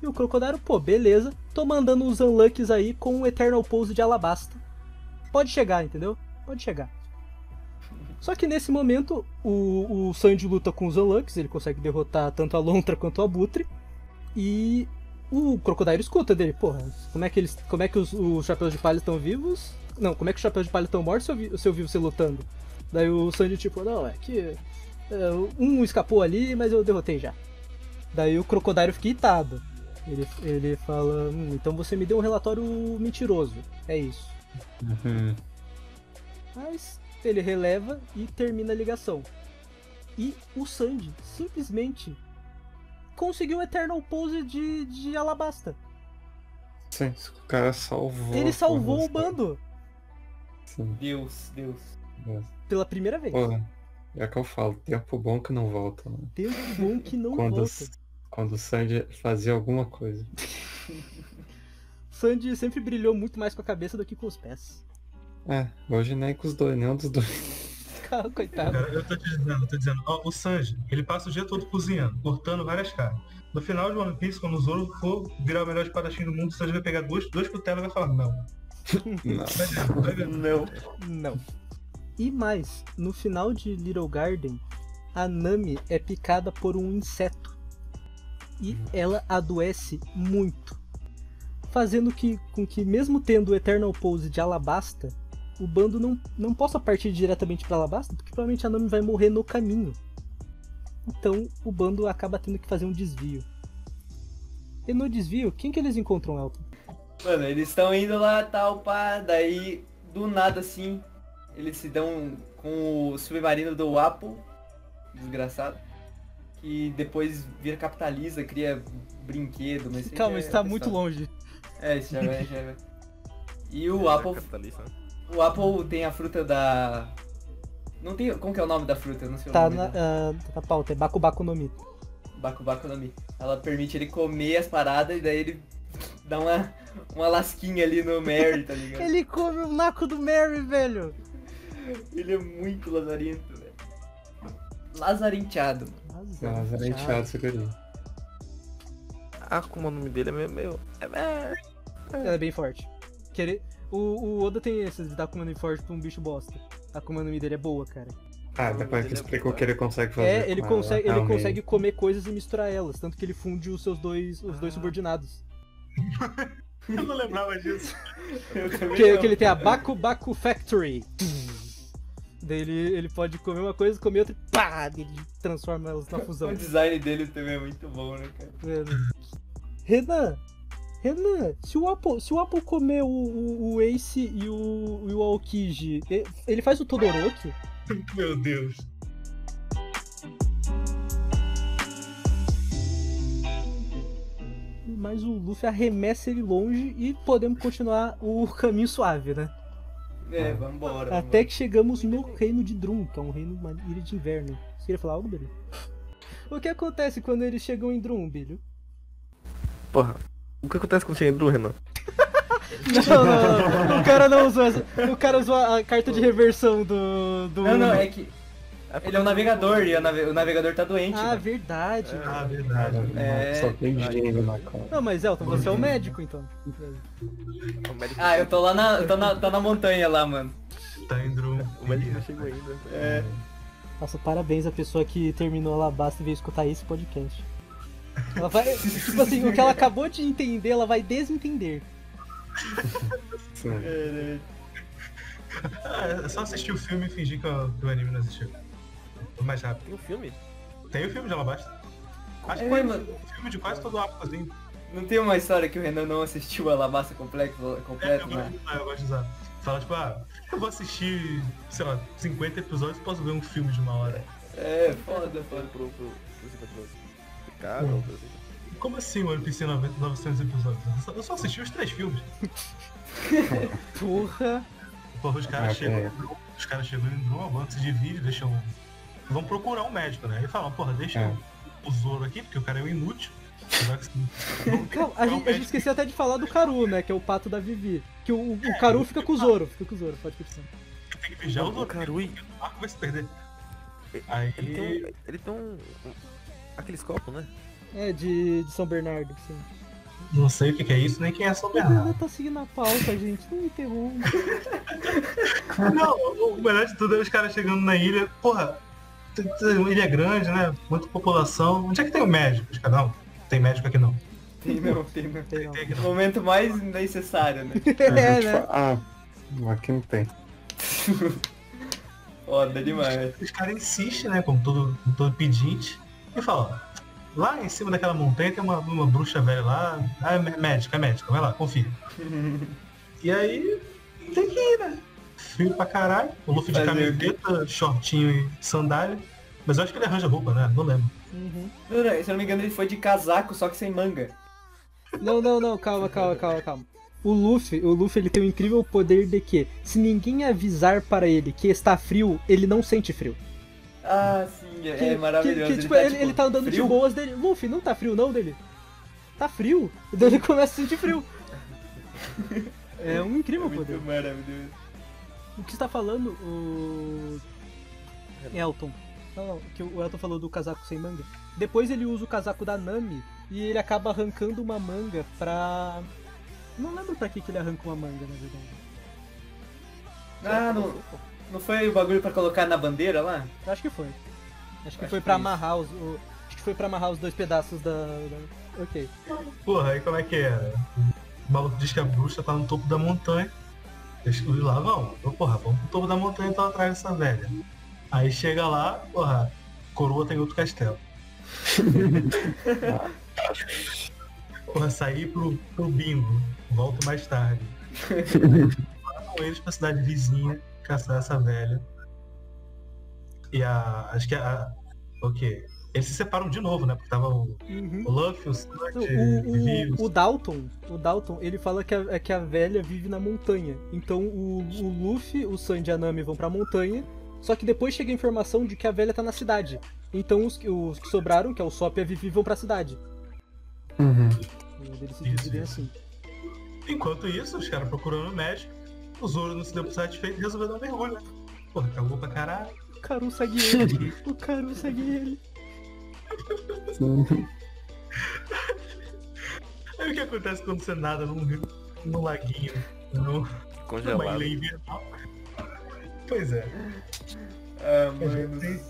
E o Crocodile, pô, beleza, tô mandando os Unlucks aí com o Eternal Pose de Alabasta. Pode chegar, entendeu? Pode chegar. Só que nesse momento, o, o Sanji luta com os Unlucks, ele consegue derrotar tanto a Lontra quanto a Butre. E o Crocodile escuta dele, porra, como é que eles. Como é que os, os chapéus de palha estão vivos? Não, como é que os chapéus de palha estão mortos se eu, vi, se eu vi você lutando? Daí o Sanji, tipo, não, é que. é, um escapou ali, mas eu derrotei já. Daí o Crocodile fica irritado. Ele, ele fala, hum, então você me deu um relatório mentiroso. É isso. Uhum. Mas ele releva e termina a ligação. E o Sanji simplesmente conseguiu um Eternal Pose de, de Alabasta. Sim, o cara salvou. Ele salvou o bando Sim. Deus, Deus. pela primeira vez. Pô, é que eu falo, tempo bom que não volta. Né? Tempo bom que não Quando, volta. quando o Sandy fazia alguma coisa. Sanji sempre brilhou muito mais com a cabeça do que com os pés. É, hoje nem com os dois, nenhum dos dois. Cara, Coitado. Cara, eu tô te dizendo, eu tô dizendo, ó, o Sanji, ele passa o dia todo cozinhando, cortando várias carnes. No final de One Piece, quando o Zoro for virar o melhor espadachim do mundo, o Sanji vai pegar dois, dois cutelos e vai falar, não. Não. Vai ver, vai ver. Não. Não. E mais, no final de Little Garden, a Nami é picada por um inseto. E ela adoece muito. Fazendo que, com que, mesmo tendo o Eternal Pose de Alabasta, o bando não, não possa partir diretamente para Alabasta, porque provavelmente a Nami vai morrer no caminho. Então o bando acaba tendo que fazer um desvio. E no desvio, quem que eles encontram, Elton? Mano, eles estão indo lá, tal, pá, daí, do nada assim, eles se dão com o submarino do Apple, desgraçado, que depois vira capitaliza, cria brinquedo, mas... Calma, é isso tá muito questão. longe. É, isso já vai, já vai. E o É Apple, capitalista, né? O Apple tem a fruta da... Não tem, como que é o nome da fruta? Eu não sei o Tá nome na, dela. ah, na pauta, é Baku Baku no Mi. Baku Baku no Mi. Ela permite ele comer as paradas e daí ele dá uma, uma lasquinha ali no Mary, tá ligado? Ele come o naco do Mary, velho. Ele é muito lazarento, velho. Lazarenteado. Nossa, era enteado esse guri. Ah, como o nome dele é meio. é, é, Ela é bem forte. Que ele- o, o Oda tem esses de dar Akuma no forte pra um bicho bosta. A Akuma no Mi dele é boa, cara. Ah, depois que explicou o que ele consegue fazer. É, ele com consegue, ela, ele consegue comer coisas e misturar elas, tanto que ele funde os seus dois, os dois subordinados. Eu não lembrava disso. Que, não. que ele tem a Baku Baku Factory. Daí ele, ele pode comer uma coisa, comer outra e pá! Ele transforma elas na fusão. O design dele também é muito bom, né, cara? Renan, Renan, se o Apple, se o Apple comer o, o, o Ace e o, e o Aokiji, ele faz o Todoroki? Meu Deus. Mas o Luffy arremessa ele longe e podemos continuar o caminho suave, né? É, vambora. Até que chegamos no reino de Drum, que é um reino, uma ilha de inverno. Você queria falar algo, Billy? O que acontece quando eles chegam em Drum, Billy? Porra, o que acontece quando chega em Dru, Renan? Não, não, não, o cara não usou essa, O cara usou a carta de reversão do. do Não, não, é que ele é um navegador e o, nave- o navegador tá doente. Ah, mano. verdade. Ah, verdade. É. Só tem gênio na cara. Não, mas Elton, você é o médico então. O médico, Ah, eu tô lá na. Eu tô na, tô na montanha lá, mano. Tá em Drum. o médico não chegou ainda. É. Nossa, parabéns à pessoa que terminou a Alabasta e veio escutar esse podcast. Ela vai. tipo assim, o que ela acabou de entender, ela vai desentender. Ah, é só assistir o filme e fingir que o, que o anime não assistiu. Foi mais rápido. Tem um filme? Tem o filme de Alabasta. Acho que É, foi mano. o filme de quase todo o Apazinho. Não tem uma história que o Renan não assistiu a Alabasta completa, É, completo, eu, né? gosto eu gosto de usar. Fala tipo, ah, eu vou assistir, sei lá, 50 episódios e posso ver um filme de uma hora. É, foda, foda. pro, pro, pro, pro, pro Ou coisa assim. Como assim o One Piece tem 90 900 episódios? Eu só, assisti os três filmes. Porra! Porra, os caras Ah, chegam, é. os caras chegam em Drum, antes de vir, deixam. Vão procurar um médico, né? E falam, porra, deixa É. o Zoro aqui, porque o cara é um inútil. Não, a um gente, a gente esqueceu até de falar do Caru, né? Que é o pato da Vivi. Que o, o Caru fica com o Zoro. Fica com o Zoro, pode continuar. Tem que vigiar o O Zoro. Karui, porque O Marco vai se perder. Aí. ele tem um. Ele tem um. Aqueles copos, né? É, de, de São Bernardo, sim. Não sei o que, que é isso, nem quem é São O Bernardo. Renan tá seguindo a pauta, gente. Não me interrompa. Não, o melhor de tudo é os caras chegando na ilha. Porra, tem- tem uma ilha grande, né? Muita população. Onde é que tem o médico? Os caras, não, tem médico aqui não. Tem não, tem não. Tem. Tem não. momento mais necessário, né? É, Tipo, né? Ah, aqui não tem. Foda demais. Os caras insistem, né? Como todo, todo pedinte. E falam, ó, lá em cima daquela montanha tem uma, uma bruxa velha lá. Ah, é mé- médica, é médica, vai lá, confia. E aí tem que ir, né? Frio pra caralho. O Luffy de camiseta, shortinho e sandália. Mas eu acho que ele arranja roupa, né? Não lembro. Uhum. Não, não, Se eu não me engano, ele foi de casaco, só que sem manga. Não, não, não, calma, calma, calma, calma. O Luffy, o Luffy ele tem o incrível poder de que, se ninguém avisar para ele que está frio, ele não sente frio. Ah, sim, é, Que- é maravilhoso. que- que, tipo, ele, ele tá andando frio? de boas dele. Luffy, não tá frio não dele? Tá frio? Daí ele começa a sentir frio. É um incrível Muito poder. maravilhoso. O que você tá falando, o. Elton. Não, não, que o Elton falou do casaco sem manga. Depois ele usa o casaco da Nami e ele acaba arrancando uma manga pra. Não lembro pra que, que ele arranca uma manga, na verdade. Ah, não, não foi o bagulho pra colocar na bandeira lá? Acho que foi. Acho que Acho foi que pra isso. amarrar os. o- Acho que foi pra amarrar os dois pedaços da. da- Ok. Porra, aí como é que é? O maluco diz que a bruxa tá no topo da montanha. Eles lá, vamos, porra, vamos pro topo da montanha então atrás dessa velha. Aí chega lá, porra, coroa tem outro castelo. porra, sair pro, pro bingo, volto mais tarde. Lá com eles pra cidade vizinha, caçar essa velha. E a. Acho que a. O quê? Eles se separam de novo, né? Porque tava o, Uhum. o Luffy, o Sanji, o, o Vivi, o, o Dalton, o Dalton, ele fala que a, que a velha vive na montanha. Então o, o Luffy, o Sanji e a Nami vão pra montanha. Só que depois chega a informação de que a velha tá na cidade. Então os, que- os que sobraram, que é o Sop e a Vivi, vão pra cidade. Uhum. Eles se Isso, dividem isso. assim. Enquanto isso, os caras procurando o médico, o Zoro não se deu por satisfeito e resolveu dar um mergulho, né? Porra, cagou pra caralho. O Karu segue ele. o Karu segue ele. Aí o que acontece quando você nada num, rio- num laguinho, numa Congelado. ilha invernal? Pois é. Ah, mano.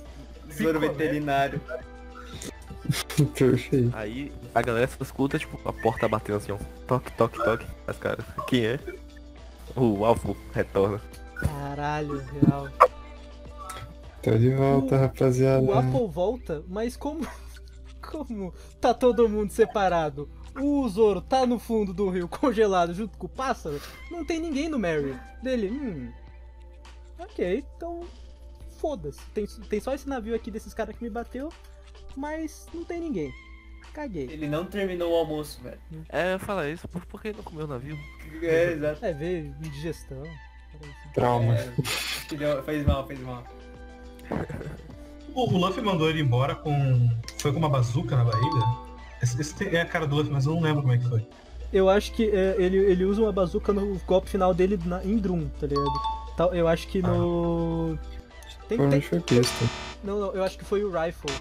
picolé. veterinário. Perfeito. Aí a galera só escuta, tipo, a porta batendo assim, ó. Toque, toque, toque. As caras. Quem é? O alvo retorna. Caralho, real. Tô de volta, O- rapaziada. O Apple volta, mas como. Como tá todo mundo separado? O Zoro tá no fundo do rio congelado junto com o pássaro? Não tem ninguém no Mary. Dele, hum. Ok, então. Foda-se. Tem, tem só esse navio aqui desses caras que me bateu, mas não tem ninguém. Caguei. Ele não terminou o almoço, velho. É, fala isso, por, por que não comeu o navio? É, exato. É, veio indigestão. Trauma. É, deu- fez mal, fez mal. O, o Luffy mandou ele embora com. Foi com uma bazuca na barriga? Esse, esse é a cara do Luffy, mas eu não lembro como é que foi. Eu acho que é, ele, ele usa uma bazuca no golpe final dele na, em Drum, tá ligado? Tal- Eu acho que no. Tem, Foi tem- shortista. Não, não, eu acho que foi o Rifle.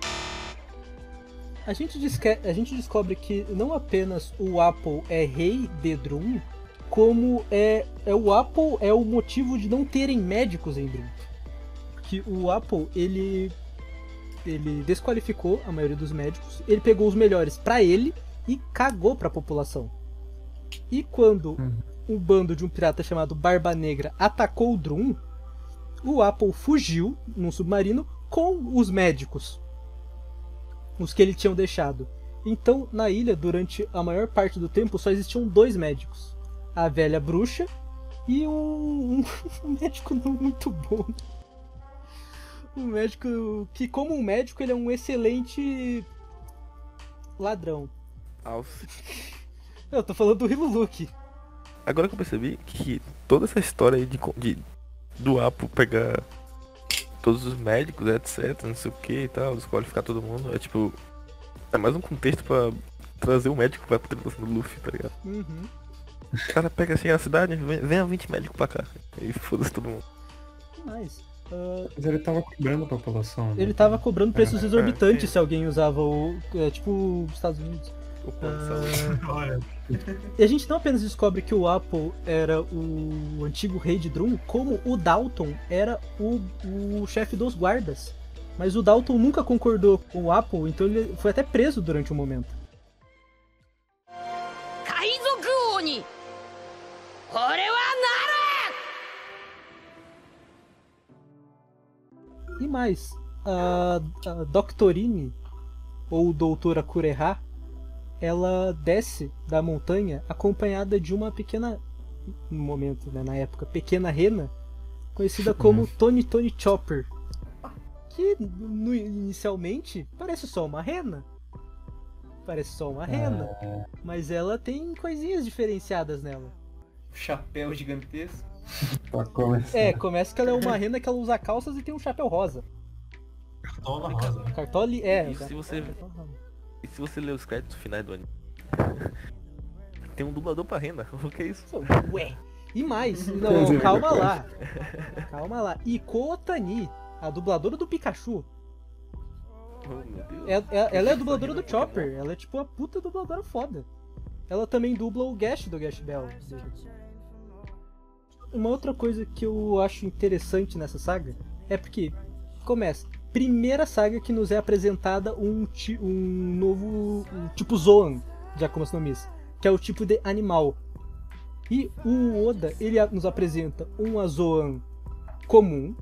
A gente, a gente descobre que não apenas o Apple é rei de Drum, como é, é o Apple é o motivo de não terem médicos em Drum. Que o Apple, ele ele desqualificou a maioria dos médicos, ele pegou os melhores pra ele e cagou pra população. E quando Uhum. um bando de um pirata chamado Barba Negra atacou o Drum, o Apple fugiu num submarino com os médicos. Os que ele tinham deixado. Então, na ilha, durante a maior parte do tempo, só existiam dois médicos. A velha bruxa e um, um médico não muito bom. Um médico que, como um médico, ele é um excelente ladrão. Alce. Eu tô falando do Hiluluki. Agora que eu percebi que toda essa história aí de, de do Apo pegar todos os médicos, etc, não sei o que e tal, desqualificar todo mundo, é tipo. É mais um contexto pra trazer o médico pra tripulação do Luffy, tá ligado? Uhum. O cara pega assim a cidade, vem, venha 20 médicos pra cá. E foda-se todo mundo. Mas. ah, Mas ele tava cobrando a população. né? ele tava cobrando preços É, exorbitantes sim. se alguém usava o. é, tipo os Estados Unidos. O plano de saúde. Olha, e a gente não apenas descobre que o Apple era o antigo rei de Drum, como o Dalton era o, o chefe dos guardas. Mas o Dalton nunca concordou com o Apple, então ele foi até preso durante o um momento. E mais, a, a Doctorine, ou Doutora Kureha, ela desce da montanha acompanhada de uma pequena, no momento, né, na época, pequena rena, conhecida como Tony Tony Chopper. Que no- inicialmente parece só uma rena. Parece só uma rena. Mas ela tem coisinhas diferenciadas nela. Chapéu gigantesco. Pra começar. É, começa que ela é uma rena que ela usa calças e tem um chapéu rosa. cartola rosa. né? Cartole é. E se você- E se você ler os créditos finais do anime? Tem um dublador pra renda. O que é isso? Ué. E mais, não, calma lá. Calma lá. E Otani, a dubladora do Pikachu, Oh, meu Deus. é- é- ela é a dubladora do Chopper. Ela é tipo a puta dubladora foda. Ela também dubla o Gash do Gash Bell. Uma outra coisa que eu acho interessante nessa saga é porque começa. Primeira saga que nos é apresentada um, um novo um tipo Zoan de Akuma no Mis, que é o tipo de animal. E o Oda, ele nos apresenta uma Zoan comum.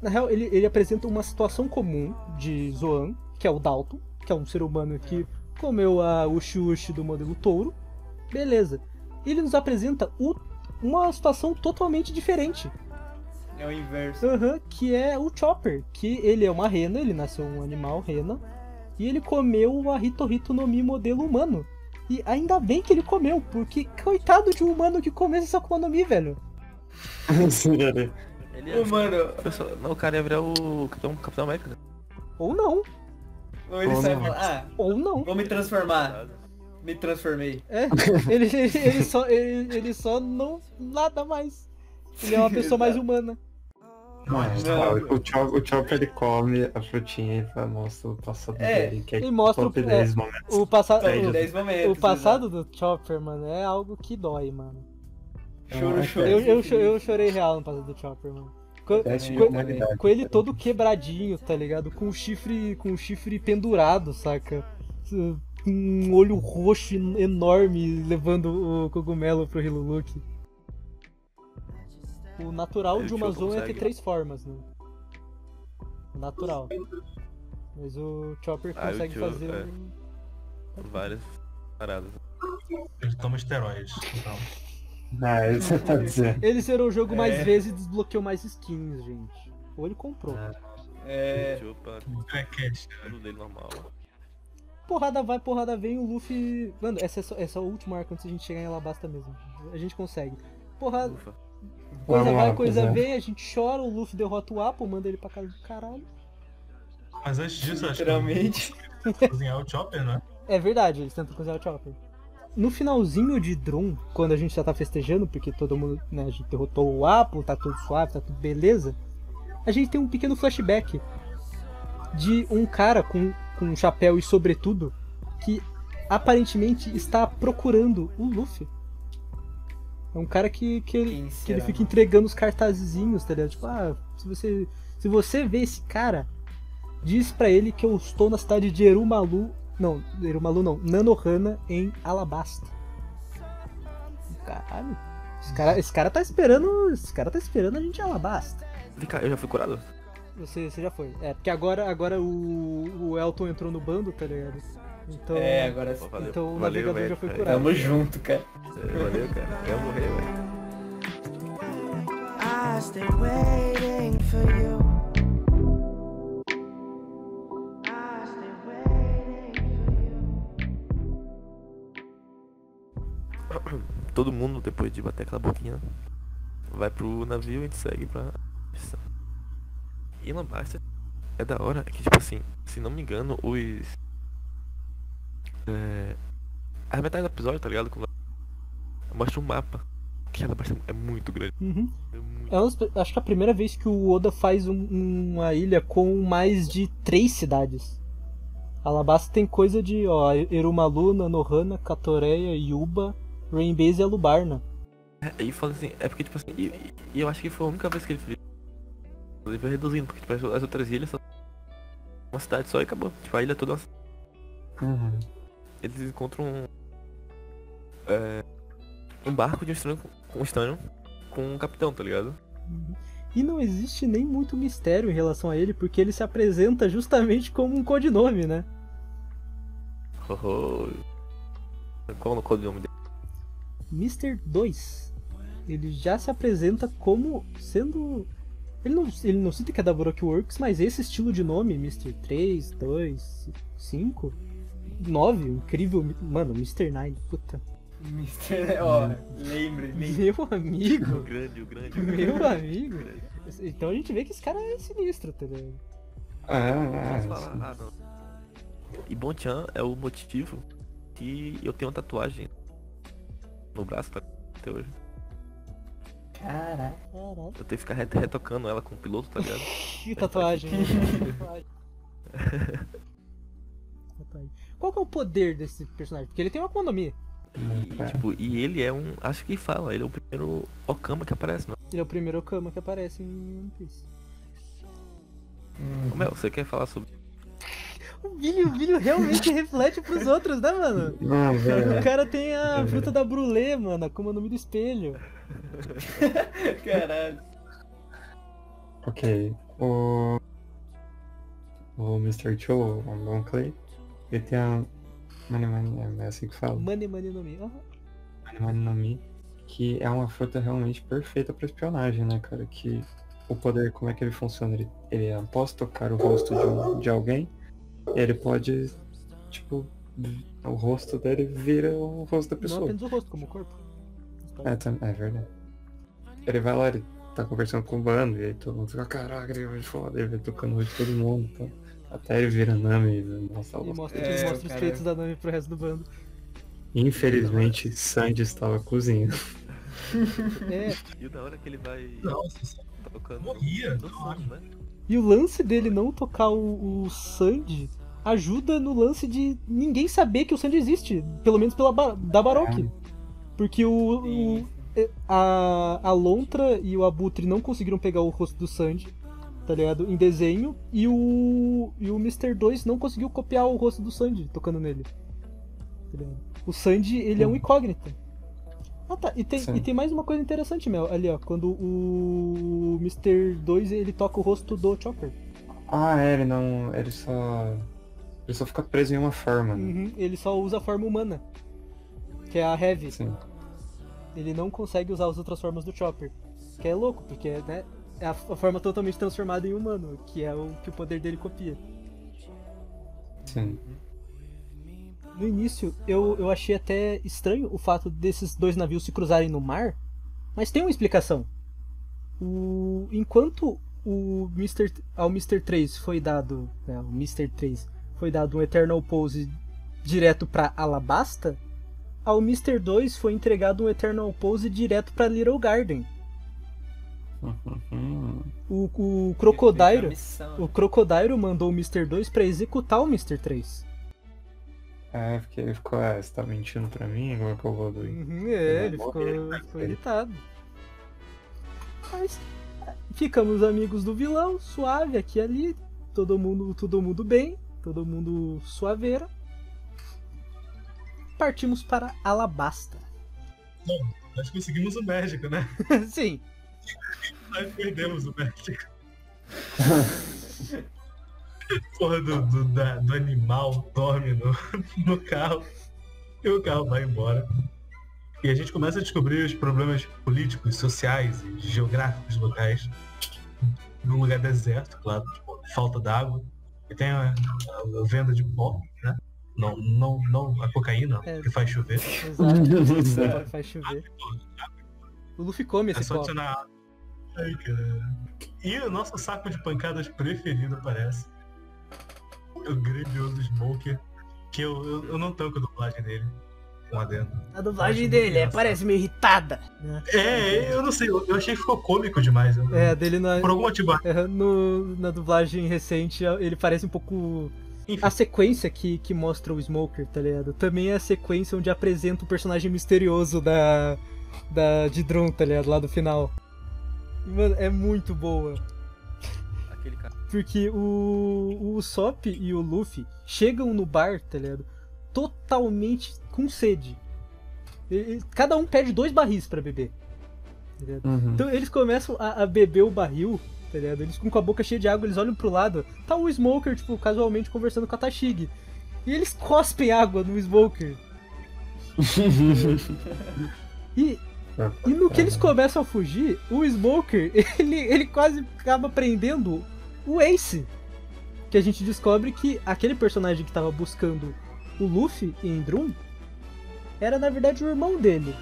Na real, ele, ele apresenta uma situação comum de Zoan, que é o Dalton, que é um ser humano que comeu a Ushi do modelo touro. Beleza. Ele nos apresenta o- uma situação totalmente diferente. É o inverso. Aham, que é o Chopper, que ele é uma rena, ele nasceu um animal rena, e ele comeu a Hito no Mi modelo humano. E ainda bem que ele comeu, porque coitado de um humano que comesse essa Akuma no Mi, velho. Ele- é... Ô, mano, Não, o cara ia virar o Capitão, Capitão América. né? Ou não, ou ele Ô, sai e não. fala, ah, ou não. vou me transformar. Me transformei. É, ele, ele, ele só, ele, ele só não nada mais. Ele é uma pessoa mais humana. Não. o, Chop, o Chopper ele come a frutinha e mostra o passado É, dele, que é e mostra top o- 10 momentos. O passado, É, o, 10 momentos. o passado do Chopper, mano, é algo que dói, mano. Choro, choro. Eu, eu, cho- eu chorei real no passado do Chopper, mano. Com, de com- ele todo quebradinho, tá ligado? Com o chifre, com o chifre pendurado, saca? Com um olho roxo en- enorme levando o cogumelo pro Hiluluki. O natural Ele de uma zona é ter consegue. três formas, né? O natural. Mas o Chopper Ah, o consegue Cho- fazer é. o- Várias paradas. Ele toma esteroides. Então. Ah, isso você tá dizendo. Ele zerou o jogo mais É. vezes e desbloqueou mais skins, gente. Ou ele comprou. É, Deixa eu pra Crackhead. tudo dele normal. Porrada vai, porrada vem, o Luffy. Mano, essa é só, essa é a última arco antes da gente chegar em Alabasta mesmo. A gente consegue. Porrada, Ufa. Coisa Vamos vai, lá, coisa é. vem, a gente chora, o Luffy derrota o Apple, manda ele pra casa do caralho. Mas antes disso, acho literalmente. que cozinhar o Chopper, né? É verdade, eles tentam cozinhar o Chopper. No finalzinho de Drum, quando a gente já tá festejando, porque todo mundo, né, a gente derrotou o Apple, tá tudo suave, tá tudo beleza, a gente tem um pequeno flashback de um cara com, com um chapéu e sobretudo que aparentemente está procurando o Luffy. É um cara que, que, ele, que ele fica entregando os cartazezinhos, tá ligado? Tipo, ah, se você, se você vê esse cara, diz pra ele que eu estou na cidade de Erumalu. Não, Erumalu não, Nanohana em Alabasta. Caralho. Esse cara, esse cara tá esperando. Esse cara tá esperando a gente em Alabasta. Vem cá, eu já fui curado? Você, você já foi. É, porque agora, agora o, o Elton entrou no bando, tá ligado? Então. É, agora Pô, valeu. Então o Valeu, navegador velho. já foi curado. tamo junto, cara. Valeu, cara. Quer morrer, velho. I stay waiting for you. Todo mundo, depois de bater aquela boquinha, vai pro navio e a gente segue pra missão. E basta é da hora que, tipo assim, se não me engano, os. É. A metade do episódio, tá ligado? Mostra um mapa. Que ela é muito grande. Uhum. É muito... É uma- acho que é a primeira vez que o Oda faz um- uma ilha com mais de três cidades. Alabasta tem coisa de, ó, Erumaluna, Nohana, Katoreia, Yuba, Rainbase e Alubarna. É, E fala assim, é porque tipo assim, e, e eu acho que foi a única vez que ele fez. Ele foi reduzindo, porque tipo, as as outras ilhas só. Uma cidade só e acabou. Tipo, a ilha toda. Uhum. Eles encontram um. É, um barco de um estranho com um estranho com um capitão, tá ligado? E não existe nem muito mistério em relação a ele, porque ele se apresenta justamente como um codinome, né? Oh, oh. Qual é o codinome dele? Mr. 2. Ele já se apresenta como sendo. Ele não, ele não cita que é da Baroque Works, mas esse estilo de nome, Mr. 3, 2, 5, 9, incrível. Mano, Mr. 9, puta. Mister, ó, lembre, lembre. Meu O amigo. grande, o grande. o Meu grande. amigo. Então a gente vê que esse cara é sinistro, tá ligado? É, Posso é, falar? Ah, não. E Bonchan é o motivo que eu tenho uma tatuagem no braço tá? até hoje. Caraca. Caralho. Eu tenho que ficar re- retocando ela com o piloto, tá ligado? Que tatuagem. né? Tatuagem. Qual que é o poder desse personagem? Porque ele tem uma economia. E, tipo, e ele é um. Acho que fala, ele é o primeiro Okama que aparece, não? Ele é o primeiro Okama que aparece em One Piece. Ô, Mel, você quer falar sobre. O Billy, o Billy realmente reflete pros outros, né, mano? Não, O velho. cara tem a fruta da brulé, mano, como o nome do espelho. Caralho. Ok. O. O Mr. Cho, o Bon Tem a. Mani Mani, é assim que fala? Money, money no mi. Aham. Mani Mani no Mi, que é uma fruta realmente perfeita pra espionagem, né, cara? Que o poder, como é que ele funciona? Ele, ele após tocar o rosto de, um- de alguém, ele pode, tipo, o rosto dele vira o rosto da Não pessoa. apenas o rosto, como o corpo. É, é verdade. Ele vai lá, ele tá conversando com o bando, e aí todo mundo fica, caraca, ele é foda, ele vai tocando o rosto de todo mundo, tá? Até ele vira Nami e mostra o E mostra, É, mostra os cara. feitos da Nami pro resto do bando. Infelizmente, Sandy estava cozinhando. É, E o da hora que ele vai Nossa, tocando. morria. No som, né? E o lance dele não tocar o, o Sandy ajuda no lance de ninguém saber que o Sandy existe. Pelo menos pela da Baroque. Porque o, o- a, a Lontra e o Abutre não conseguiram pegar o rosto do Sandy, tá ligado? Em desenho. E o, e o Mr. 2 não conseguiu copiar o rosto do Sandy tocando nele. Tá? O Sandy, ele é um incógnito. Ah tá, e tem, Sim. e tem mais uma coisa interessante, Mel. Ali, ó, quando o Mr. 2 ele toca o rosto do Chopper. Ah, é, ele não. Ele só. Ele só fica preso em uma forma, né? Uhum, ele só usa a forma humana. Que é a Heavy. Sim. Ele não consegue usar as outras formas do Chopper. Que é louco, porque né, é a, forma totalmente transformada em humano, que é o que o poder dele copia. Sim. No início, eu, eu achei até estranho o fato desses dois navios se cruzarem no mar, mas tem uma explicação. O, enquanto o Mr. ao Mr. 3 foi dado, né, o Mr. 3 foi dado um Eternal Pose direto para Alabasta, ao Mr. 2 foi entregado um Eternal Pose direto para Little Garden. O, o Crocodile, o? Crocodile mandou o Mr. 2 para executar o Mr. 3. É, porque ele ficou, ah, você tá mentindo pra mim, agora que eu vou do. Uhum, é, ele ficou, ficou irritado. Mas é, ficamos amigos do vilão, suave aqui e ali, todo mundo, todo mundo bem, todo mundo suaveira. Partimos para Alabasta. Nós conseguimos o médico, né? Sim, Nós perdemos o médico. Porra do, do, da- do animal dorme no, no carro e o carro vai embora. E a gente começa a descobrir os problemas políticos, sociais e geográficos locais. Num lugar deserto, claro, tipo, falta d'água. E tem a, a venda de pó, né? Não, não, não a cocaína, É. que faz chover. exato. Faz chover. O Luffy come É esse só pó. adicionar água. Ai, cara. E o nosso saco de pancadas preferido parece. O grandioso Smoker. Que eu, eu, eu não tanco a dublagem dele. Um adendo. A dublagem dele é, parece meio irritada. né? É, eu não sei, eu, eu achei que ficou cômico demais. eu- É, dele na, Por algum motivo. é, no- na dublagem recente ele parece um pouco a sequência que, que mostra o Smoker, tá ligado? Também é a sequência onde apresenta o personagem misterioso da. Da de Drum, tá ligado? Lá do final. Mano, é muito boa. Aquele cara. Porque o, o Usopp e o Luffy chegam no bar, tá ligado? Totalmente com sede. E- e cada um pede dois barris pra beber. tá ligado? Uhum. Então eles começam a, a beber o barril, tá ligado? Eles ficam com a boca cheia de água, eles olham pro lado, tá o Smoker, tipo, casualmente conversando com a Tashig. E eles cospem água no Smoker. E, e no que eles começam a fugir, o Smoker, ele, ele quase acaba prendendo o Ace. Que a gente descobre que aquele personagem que tava buscando o Luffy em Drum era na verdade o irmão dele,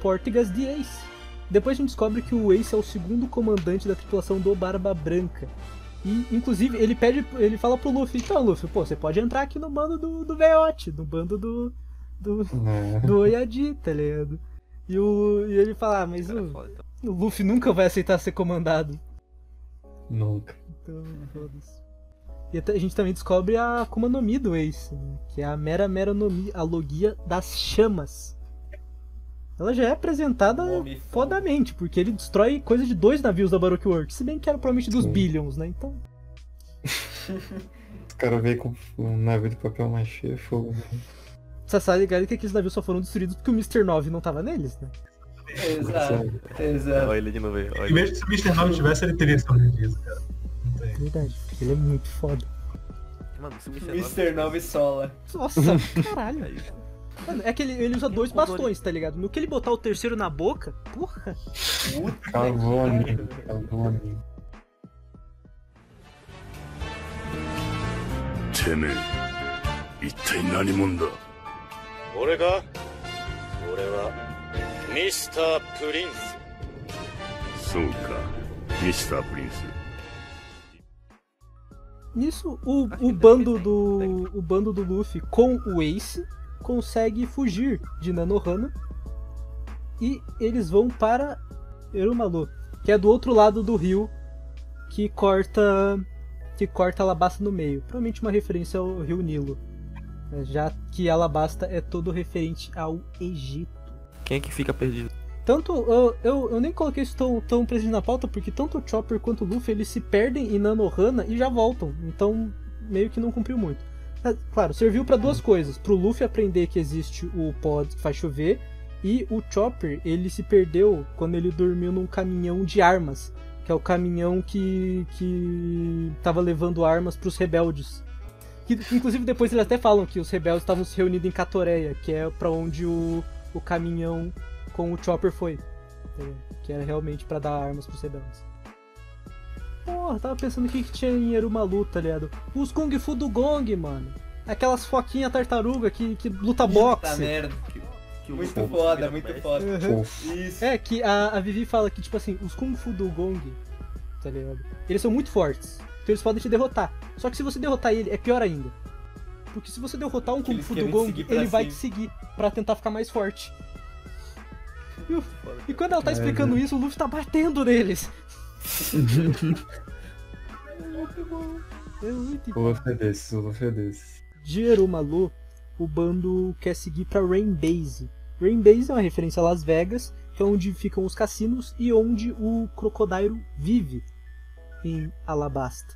Portigas de Ace. Depois a gente descobre que o Ace é o segundo comandante da tripulação do Barba Branca. E, inclusive, ele pede, ele fala pro Luffy, então, Luffy, pô, você pode entrar aqui no bando do, do Veote, no bando do, do, É. do Oyadi, tá ligado? E, o, e ele fala, ah, mas Cara, o, foda, então. o Luffy nunca vai aceitar ser comandado. Nunca. Então, foda-se. E até- a gente também descobre a Akuma no Mi do Ace, né? que é a Mera Mera no Mi, a logia das chamas. Ela já é apresentada Nome fodamente, porque ele destrói coisa de dois navios da Baroque Works, se bem que era provavelmente dos Sim. Billions, né? Então, Os caras veio com um navio de papel machê, fogo. né? você sabe ligado que aqueles navios só foram destruídos porque o Mr. 9 não tava neles, né? Exato, exato. Olha ele de novo aí. olha Em ele. vez de se o Mr. 9 tivesse, ele teria sobrevivido, cara. Não tem. Verdade, porque ele é muito foda. Mano, se o Mr. Mr. 9 Sola. Nossa, caralho. É isso. Mano, é que ele, ele usa dois Condole. bastões, tá ligado? No que ele botar o terceiro na boca, porra. Puta Cavou que amigo. pariu. Cavou amigo. てめえ一体何者だ 俺か俺はミスタープリンスそうかミスタープリンス Nisso, o, Acho que o deve bando ter, do deve o bando do Luffy com o Ace consegue fugir de Nanohana e eles vão para Erumalu, que é do outro lado do rio que corta que corta Alabasta no meio. Provavelmente uma referência ao Rio Nilo, né, já que Alabasta é todo referente ao Egito. Quem é que fica perdido? Tanto, eu, eu, eu nem coloquei isso tão, tão presente na pauta, porque tanto o Chopper quanto o Luffy eles se perdem em Nanohana e já voltam. Então, meio que não cumpriu muito. É, Claro, serviu pra duas coisas. Pro Luffy aprender que existe o pod que faz chover. E o Chopper, ele se perdeu quando ele dormiu num caminhão de armas. Que é o caminhão que, que tava levando armas pros rebeldes. Que, que, inclusive depois eles até falam que os rebeldes estavam se reunindo em Catoreia, que é pra onde o, o caminhão com o Chopper foi. Que era realmente pra dar armas pros rebeldes. Porra, tava pensando o que, que tinha em Erumalu, tá ligado? Os Kung Fu do Gong, mano. Aquelas foquinha tartaruga que, que luta Puta boxe. merda. Que o Muito Luffy foda, muito foda. Uhum. Isso. É, que a, a Vivi fala que, tipo assim, os Kung Fu do Gong, tá ligado? Eles são muito fortes. Então eles podem te derrotar. Só que se você derrotar ele, é pior ainda. Porque se você derrotar um Kung Fu do Gong, ele vai te seguir pra tentar ficar mais forte. E, o- e quando ela tá É, explicando né? isso, o Luffy tá batendo neles. É muito bom. É muito O Luffy é desses, o Luffy é desses. de Erumalu, o bando quer seguir pra Rain Base. Rain Base é uma referência a Las Vegas, que é onde ficam os cassinos e onde o Crocodile vive, em Alabasta.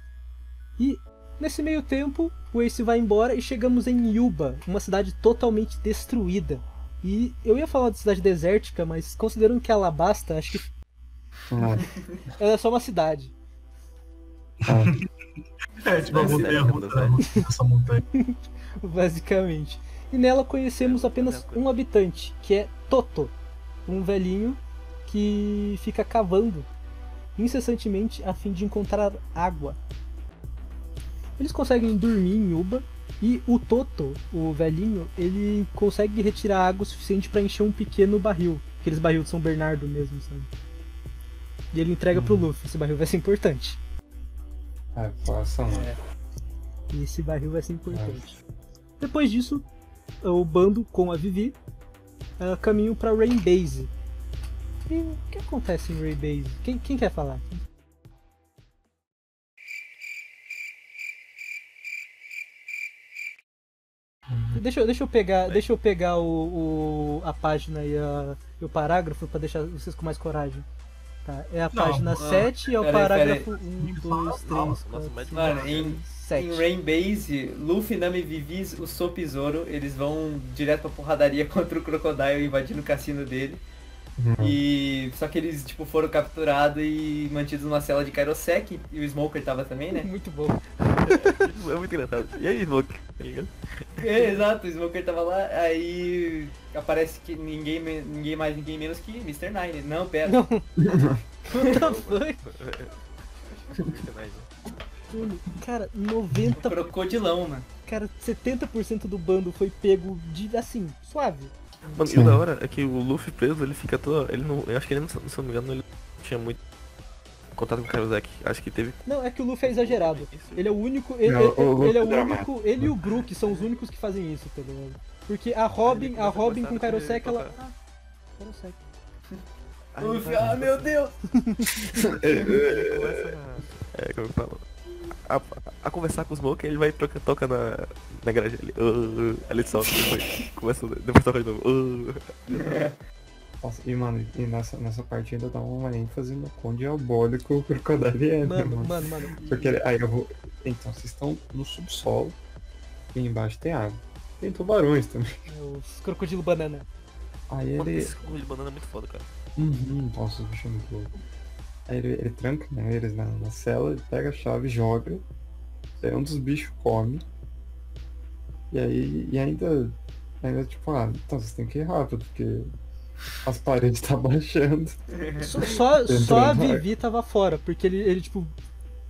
E nesse meio tempo, o Ace vai embora e chegamos em Yuba, uma cidade totalmente destruída. E eu ia falar de cidade desértica, mas considerando que é Alabasta, acho que Ah, ela é só uma cidade. ah, É, tipo, a Deve ser, montanha né, dessa montanha. basicamente. E nela conhecemos apenas um habitante, que é Toto, um velhinho que fica cavando incessantemente a fim de encontrar água. Eles conseguem dormir em Uba e o Toto, o velhinho, ele consegue retirar água suficiente para encher um pequeno barril, aqueles barril de São Bernardo mesmo, sabe? E ele entrega pro Luffy, esse barril vai ser importante. ah, faça não. É. E esse barril vai ser importante. Depois disso, o bando com a Vivi uh, caminham pra Rain Base. E o que acontece em Rain Base? Quem, quem quer falar? Deixa, eu- deixa eu pegar, deixa eu pegar o, o- a página e, a- e o parágrafo pra deixar vocês com mais coragem. Tá, é a Não, página ah, 7 e é o parágrafo peraí. 1, 2, 3, 4, mas- 5, Mano, em, 7. em Rain Base, Luffy, Nami, Vivis, o Sop e Zoro, eles vão direto pra porradaria contra o Crocodile invadindo o cassino dele. E só que eles tipo foram capturados e mantidos numa cela de Kairosek e o Smoker tava também, né? Muito bom. É muito engraçado. E aí, Smoke? Tá ligado? É, exato, o Smoker tava lá, aí aparece que ninguém, ninguém mais, ninguém menos que Mr. Nine. Não, pera. Não. Fuck? Mano, Cara, 90. Crocodilão, mano. Cara, 70% do bando foi pego de assim, suave. Mano, e o da hora é que o Luffy preso, ele fica todo. Ele não. Eu acho que ele não, se eu não me engano, ele não tinha muito contato com o Karozek. Acho que teve. Não, é que o Luffy é exagerado. Ele é o único. Ele, Não, ele- o ele é o é dramático. único. Ele e o Brook são os únicos que fazem isso, tá ligado? Porque a Robin, a Robin com o Kairosek, ela. Ah, Kairosek. Luffy, ah meu Deus! É, como eu falo? A, a conversar com o Smoke, ele vai toca, toca na, na garagem ali. Uh, ele solta, depois começa, depois toca de novo. Uh. Nossa, e mano, e nessa, nessa parte ainda dá uma ênfase no quão diabólico o Crocodile é, né, Mano, mano? mano, mano. Porque ele- aí eu vou. Então, vocês estão no subsolo e embaixo tem água. Tem tubarões também. É Os crocodilo banana. Aí Mano, ele. esse de banana é muito foda, cara. Uhum, nossa, o bicho é muito louco. Aí ele, ele tranca né, eles na, na cela, ele pega a chave, joga. Aí um dos bichos come. E aí. E ainda. Ainda tipo, ah, então vocês têm que ir rápido, porque as paredes tá baixando. Só, só, Entrou só a. Vivi tava fora, porque ele, ele tipo,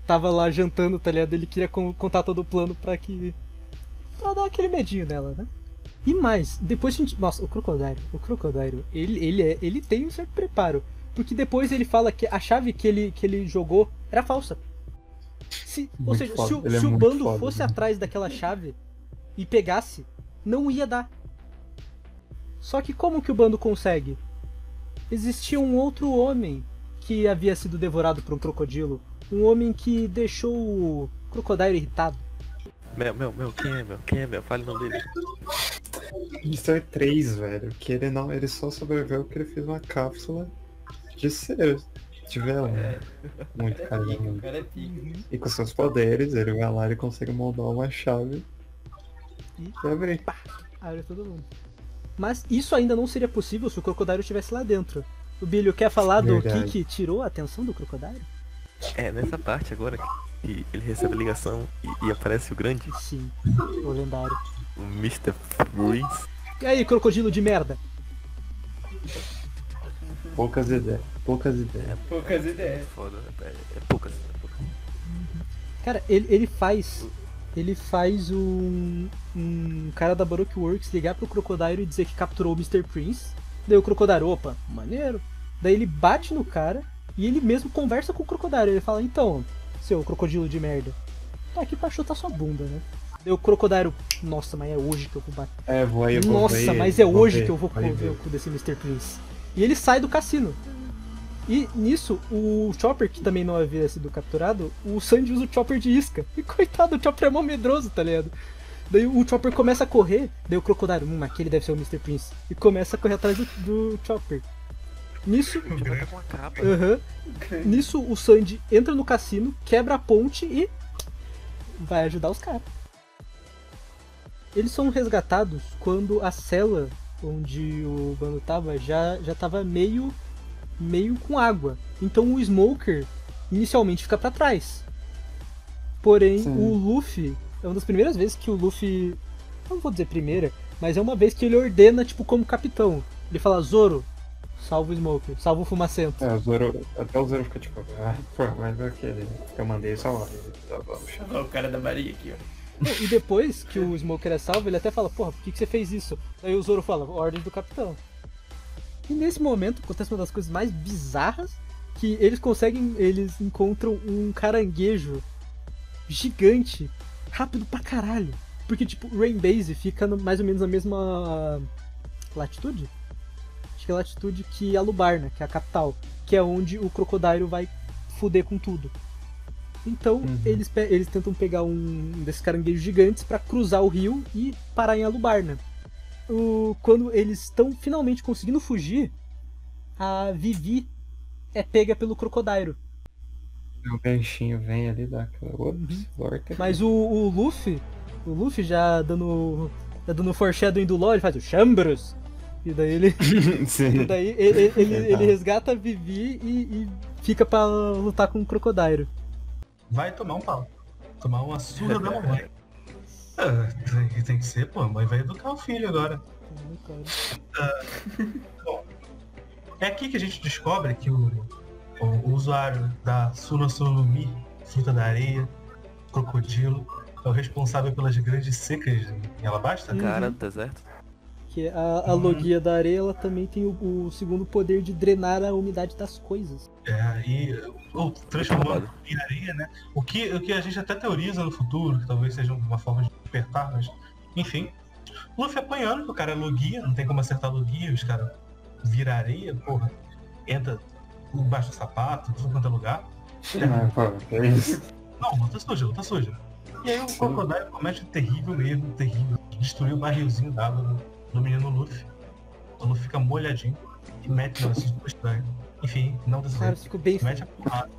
tava lá jantando, tá ligado? Ele queria con- contar todo o plano pra que. pra dar aquele medinho nela, né? E mais, depois a gente. Nossa, o Crocodile, o Crocodile, ele, ele, é, ele tem um certo preparo. Porque depois ele fala que a chave que ele, que ele jogou era falsa. Se, ou seja, foda, se, o- é se o muito bando foda, fosse né? atrás daquela chave e pegasse, não ia dar. Só que como que o bando consegue? Existia um outro homem que havia sido devorado por um crocodilo. Um homem que deixou o crocodilo irritado. Mel, Mel, Mel, quem é, Mel? Quem é, Mel? Fale o nome dele. Mr. 3, velho. Que ele não. Ele só sobreviveu porque ele fez uma cápsula de cera. De vela. né? Muito carinho. cara é pica. E com seus poderes, ele vai lá e consegue moldar uma chave E e abrir. abre todo mundo. Mas isso ainda não seria possível se o crocodilo estivesse lá dentro. O Billy quer falar do que Verdade. que tirou a atenção do crocodilo? É, nessa parte agora que ele recebe a ligação e, e aparece o grande, Sim, o lendário. o Mr. Freeze. E aí, crocodilo de merda? Poucas ideias. Poucas ideias. Poucas ideias. Foda, é, é poucas. É poucas. Cara, ele, ele faz. Ele faz um, um cara da Baroque Works ligar pro Crocodile e dizer que capturou o Mr. Prince. Daí o Crocodile, opa, maneiro. Daí ele bate no cara e ele mesmo conversa com o Crocodile. Ele fala, então, seu crocodilo de merda, tô aqui pra chutar sua bunda, né? Daí o Crocodile, nossa, mas é hoje que eu vou bater. É, vou aí, eu vou Nossa, ver, mas é hoje ver, que eu vou ver. o cu desse Mr. Prince. E ele sai do cassino. E nisso, o Chopper, que também não havia sido capturado, o Sandy usa o Chopper de isca. E coitado, o Chopper é mó medroso, tá ligado? Daí o Chopper começa a correr, daí o Crocodile, hum, aquele deve ser o Mr. Prince. E começa a correr atrás do, do Chopper. Nisso, uma capa. aham, nisso o Sandy entra no cassino, quebra a ponte e vai ajudar os caras. Eles são resgatados quando a cela onde o bando tava já, já tava meio, meio com água. Então o Smoker inicialmente fica pra trás. Porém, Sim. o Luffy é uma das primeiras vezes que o Luffy. Não vou dizer primeira, mas é uma vez que ele ordena, tipo, como capitão. Ele fala, Zoro, salva o Smoker, salva o Fumacento. É, o Zoro, até o Zoro fica tipo, ah, pô, mas aquele que eu mandei lá. Tá bom, Olha o cara da Maria aqui, ó. E depois que o Smoker é salvo, ele até fala, porra, por que, que você fez isso? Aí o Zoro fala, ordem do capitão. E nesse momento acontece uma das coisas mais bizarras, que eles conseguem, eles encontram um caranguejo gigante, rápido pra caralho. Porque, tipo, Rain Base fica no- mais ou menos na mesma latitude? Acho que é latitude que a Lubarna, que é a capital, que é onde o Crocodile vai fuder com tudo. Então Uhum. eles, eles tentam pegar um desses caranguejos gigantes para cruzar o rio e parar em Alubarna. O, quando eles estão finalmente conseguindo fugir, a Vivi é pega pelo crocodilo. O ganchinho vem ali, dá aquela. Ops, lorca. Mas o, o Luffy, o Luffy já dando, já dando foreshadowing do LoL, ele faz o Chambros. E daí ele, Sim. e daí ele, ele, ele- resgata a Vivi e, e fica pra lutar com o crocodilo. Vai tomar um pau. Tomar uma surra da mamãe. Ah, tem, tem que ser, pô. A mãe vai educar o filho agora. Ah, bom, é aqui que a gente descobre que o, o, o usuário da Sunosonomi, fruta da areia, crocodilo, é o responsável pelas grandes secas em Alabasta? Cara do deserto. Que a, a logia da areia ela também tem o, o segundo poder de drenar a umidade das coisas. É, e ou transformando em areia, né? O que, o que a gente até teoriza no futuro, que talvez seja uma forma de despertar, mas enfim. Luffy apanhando, que o cara é logia, não tem como acertar logia, os caras viram areia, porra, entra embaixo do sapato, tudo quanto é lugar. Ah, pô, que isso? Não, não tá sujo, tá sujo. E aí o Crocodile comete um terrível erro, terrível, de destruir o barrilzinho d'água do, menino Luffy. O Luffy fica molhadinho e mete no assunto estranho. Enfim, não desse Cara, ficou bem Mete a porrada.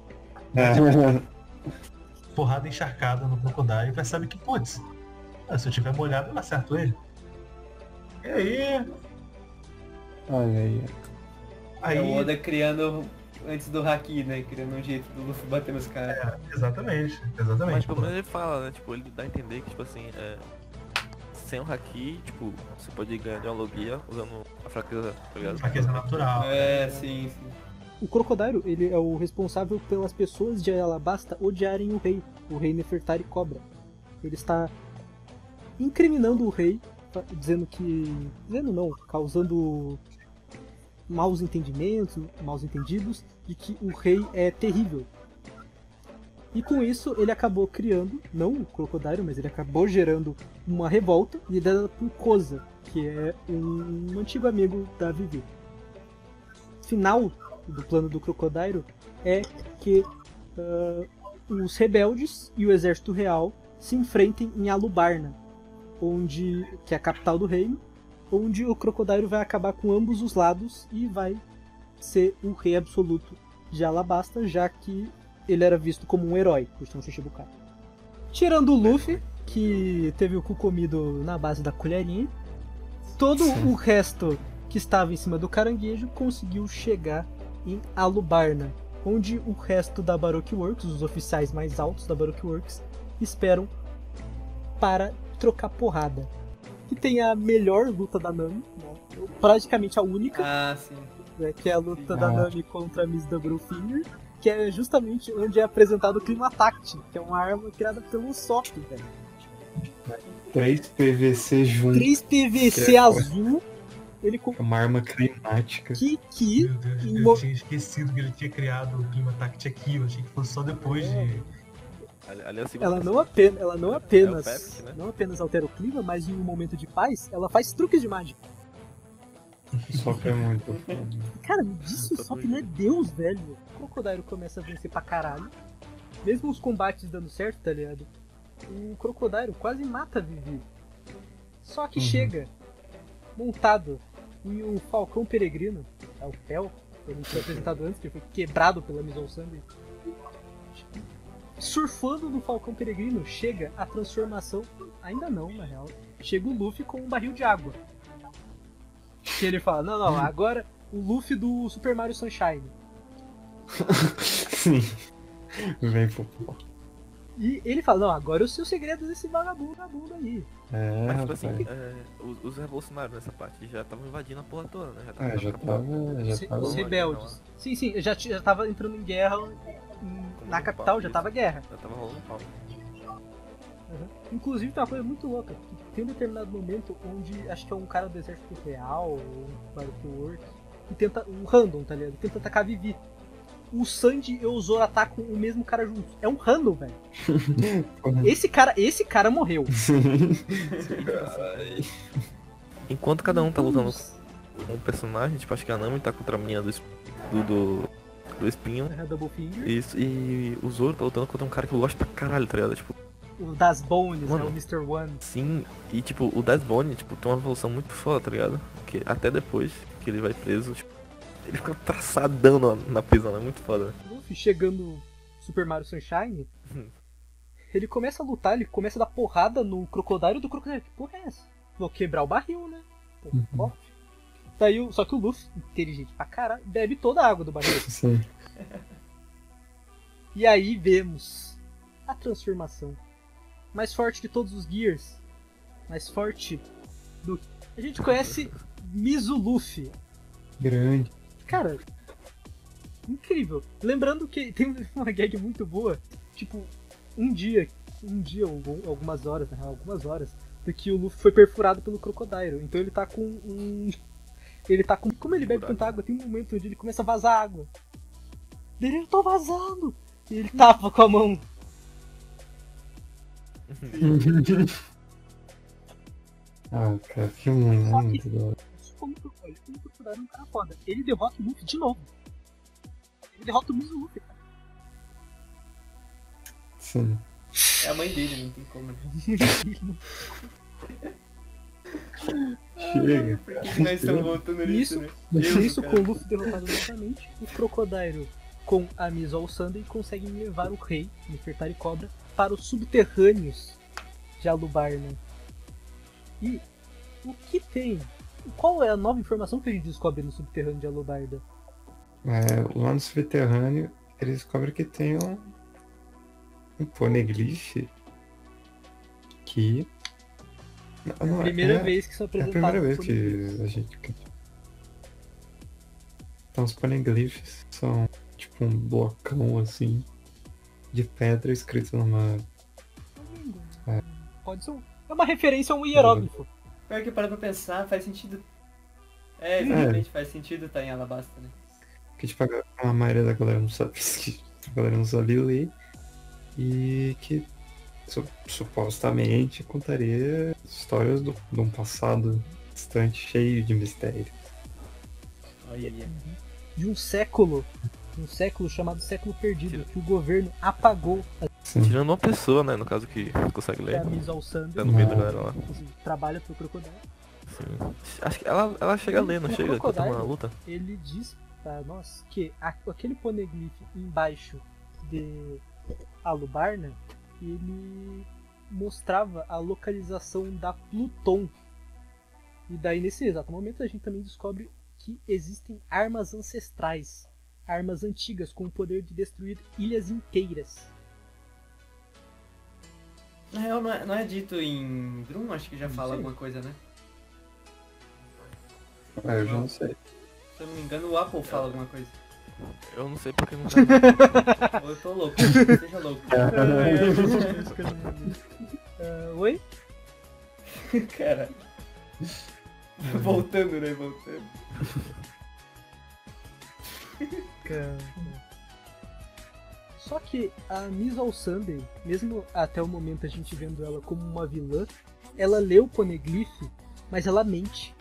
É. porrada encharcada no Crocodile e percebe que, putz, ah, se eu tiver molhado eu acerto ele. E aí, Olha aí. aí É o Oda criando antes do Haki, né? Criando um jeito do Luffy bater nos caras. É, exatamente, exatamente. Mas pelo menos ele fala, né? Tipo, ele dá a entender que, tipo assim, é... sem o haki, tipo, você pode ganhar de uma logia usando a fraqueza, tá ligado? Fraqueza natural. É, sim, sim. O Crocodile, ele é o responsável pelas pessoas de Alabasta odiarem o rei, o rei Nefertari Cobra. Ele está incriminando o rei, dizendo que... dizendo não, causando maus entendimentos, maus entendidos, de que o rei é terrível. E com isso ele acabou criando, não o Crocodile, mas ele acabou gerando uma revolta liderada por Koza, que é um antigo amigo da Vivi. Final do plano do Crocodile é que ah, os rebeldes e o exército real se enfrentem em Alubarna, onde que é a capital do reino, onde o Crocodile vai acabar com ambos os lados e vai ser o rei absoluto de Alabasta, já que ele era visto como um herói por ser um Shichibukai. Tirando o Luffy, que teve o cu comido na base da colherinha, todo o resto que estava em cima do caranguejo conseguiu chegar em Alubarna, onde o resto da Baroque Works, os oficiais mais altos da Baroque Works, esperam para trocar porrada. Que tem a melhor luta da Nami, né? praticamente a única, Ah, né? que é a luta Sim. da Ah. Nami contra a Miss Doublefinger, que é justamente onde é apresentado o Climatact, que é uma arma criada pelo Sop, velho. 3 PVC juntos. 3 PVC Que é azul, ele com Uma arma climática. que que Meu Deus, eu mo- tinha esquecido que ele tinha criado o Clima Tact aqui, eu achei que fosse só depois de. É segundo ela não apenas, ela não apenas, É o Pepsi, né? não apenas altera o clima, mas em um momento de paz, ela faz truques de mágica. Só que é muito foda. Cara, me diz se o Sop não é Deus, velho. O Crocodile começa a vencer pra caralho. Mesmo os combates dando certo, tá ligado? O Crocodile quase mata a Vivi. Só que Uhum. chega montado em um Falcão Peregrino, é o Fel, que não foi apresentado antes, que foi quebrado pela Mison Sandy. Surfando no Falcão Peregrino, chega a transformação. Ainda não, na real. Chega o Luffy com um barril de água. Que ele fala: Não, não, agora o Luffy do Super Mario Sunshine. Sim. Vem pro pó. E ele fala: Não, agora eu sei o segredo desse vagabundo, vagabundo aí. É, Mas tipo assim, é, os, os revolucionários nessa parte já estavam invadindo a porra toda, né? Já Ah, já tava. Já Se- tava. Os rebeldes. Sim, sim, já, já tava entrando em guerra em- na capital, já tava guerra. Já tava rolando pau. Uhum. Inclusive tem uma coisa muito louca. que Tem um determinado momento onde acho que é um cara do exército real, ou um Work, que tenta. Um random, tá ligado? Tenta atacar a Vivi. O Sandy e o Zoro atacam o mesmo cara juntos. É um random, velho. Esse cara, esse cara morreu. Enquanto cada um tá lutando com um personagem, tipo, acho que a Nami tá contra a menina do, do, do do espinho. É, Double Finger. Isso, e o Zoro tá lutando contra um cara que eu gosto pra caralho, tá ligado? Tipo, O Das Bones, né? Mano. O Mr. One. sim, e tipo, o Das Bone, tipo, tem uma evolução muito foda, tá ligado? Que até depois que ele vai preso, tipo, ele fica traçadão na, na prisão, é muito foda. Luffy chegando Super Mario Sunshine, Hum. ele começa a lutar, ele começa a dar porrada no crocodilo do crocodilo. Que porra é essa? Vou quebrar o barril, né? Pô, Uhum. óbvio. Daí, o- só que o Luffy, inteligente pra caralho, bebe toda a água do barril. Sim. E aí vemos a transformação. Mais forte de todos os Gears. Mais forte do. A gente conhece Mizu Luffy. Grande. Cara, incrível. Lembrando que tem uma gag muito boa. Tipo, um dia, um dia, algumas horas, na real, algumas horas, do que o Luffy foi perfurado pelo Crocodile. Então ele tá com um. Ele tá com. Como ele bebe tanta água, tem um momento onde ele começa a vazar água. Ele, eu tô vazando! E ele tapa com a mão. ah, cara, que muito, é muito da hora. Como é um cara foda. Ele derrota o Luffy de novo. Ele derrota o mesmo Luffy, cara. Sim. É a mãe dele, não tem como. né? Chega. Por que, que nós estamos voltando nisso, né? nisso cara. com o Luffy derrotado novamente, o Crocodile com a Miss All Sunday conseguem levar o rei, Nefertari Cobra, para os subterrâneos de Alubarna. E o que tem? Qual é a nova informação que a gente descobre no subterrâneo de Alubarda? É, lá no subterrâneo, eles descobrem que tem um, um poneglyph que. Não, não, Primeira é- vez que são É a apresentados. primeira vez que a gente. Então, os poneglyphs são tipo um blocão assim de pedra escrito numa. É, Pode ser um... É uma referência a um hieróglifo. Pior que parar pra pensar, faz sentido. É, exatamente, faz sentido estar em Alabasta, né? que tipo, a, maioria da galera não sabe, que a galera não sabia ler e que su- supostamente contaria histórias do, de um passado distante cheio de mistério. Olha. De um século. Um século chamado Século Perdido, que o governo apagou Tirando uma pessoa, né, no caso que consegue que é ler. a Miss. Tá no meio da galera lá. Inclusive, Trabalha pro Crocodile. Sim. Acho que ela, ela chega a ler, não chega? Quando tá uma luta. Ele diz pra nós que a- aquele poneglyph embaixo de Alubarna, ele mostrava a localização da Pluton. E daí nesse exato momento a gente também descobre que existem armas ancestrais, armas antigas com o poder de destruir ilhas inteiras. Na real, não é, não é dito em Drum? Acho que já fala sei. alguma coisa, né? É, eu já não sei. Se eu não me engano, o Apple fala alguma coisa. Eu não sei porque não tá. Eu tô louco, seja louco. Ah, oi? Cara. Voltando, né? Voltando. Só que a Miss All Sunday, mesmo até o momento a gente vendo ela como uma vilã, ela lê o Poneglyph, mas ela mente.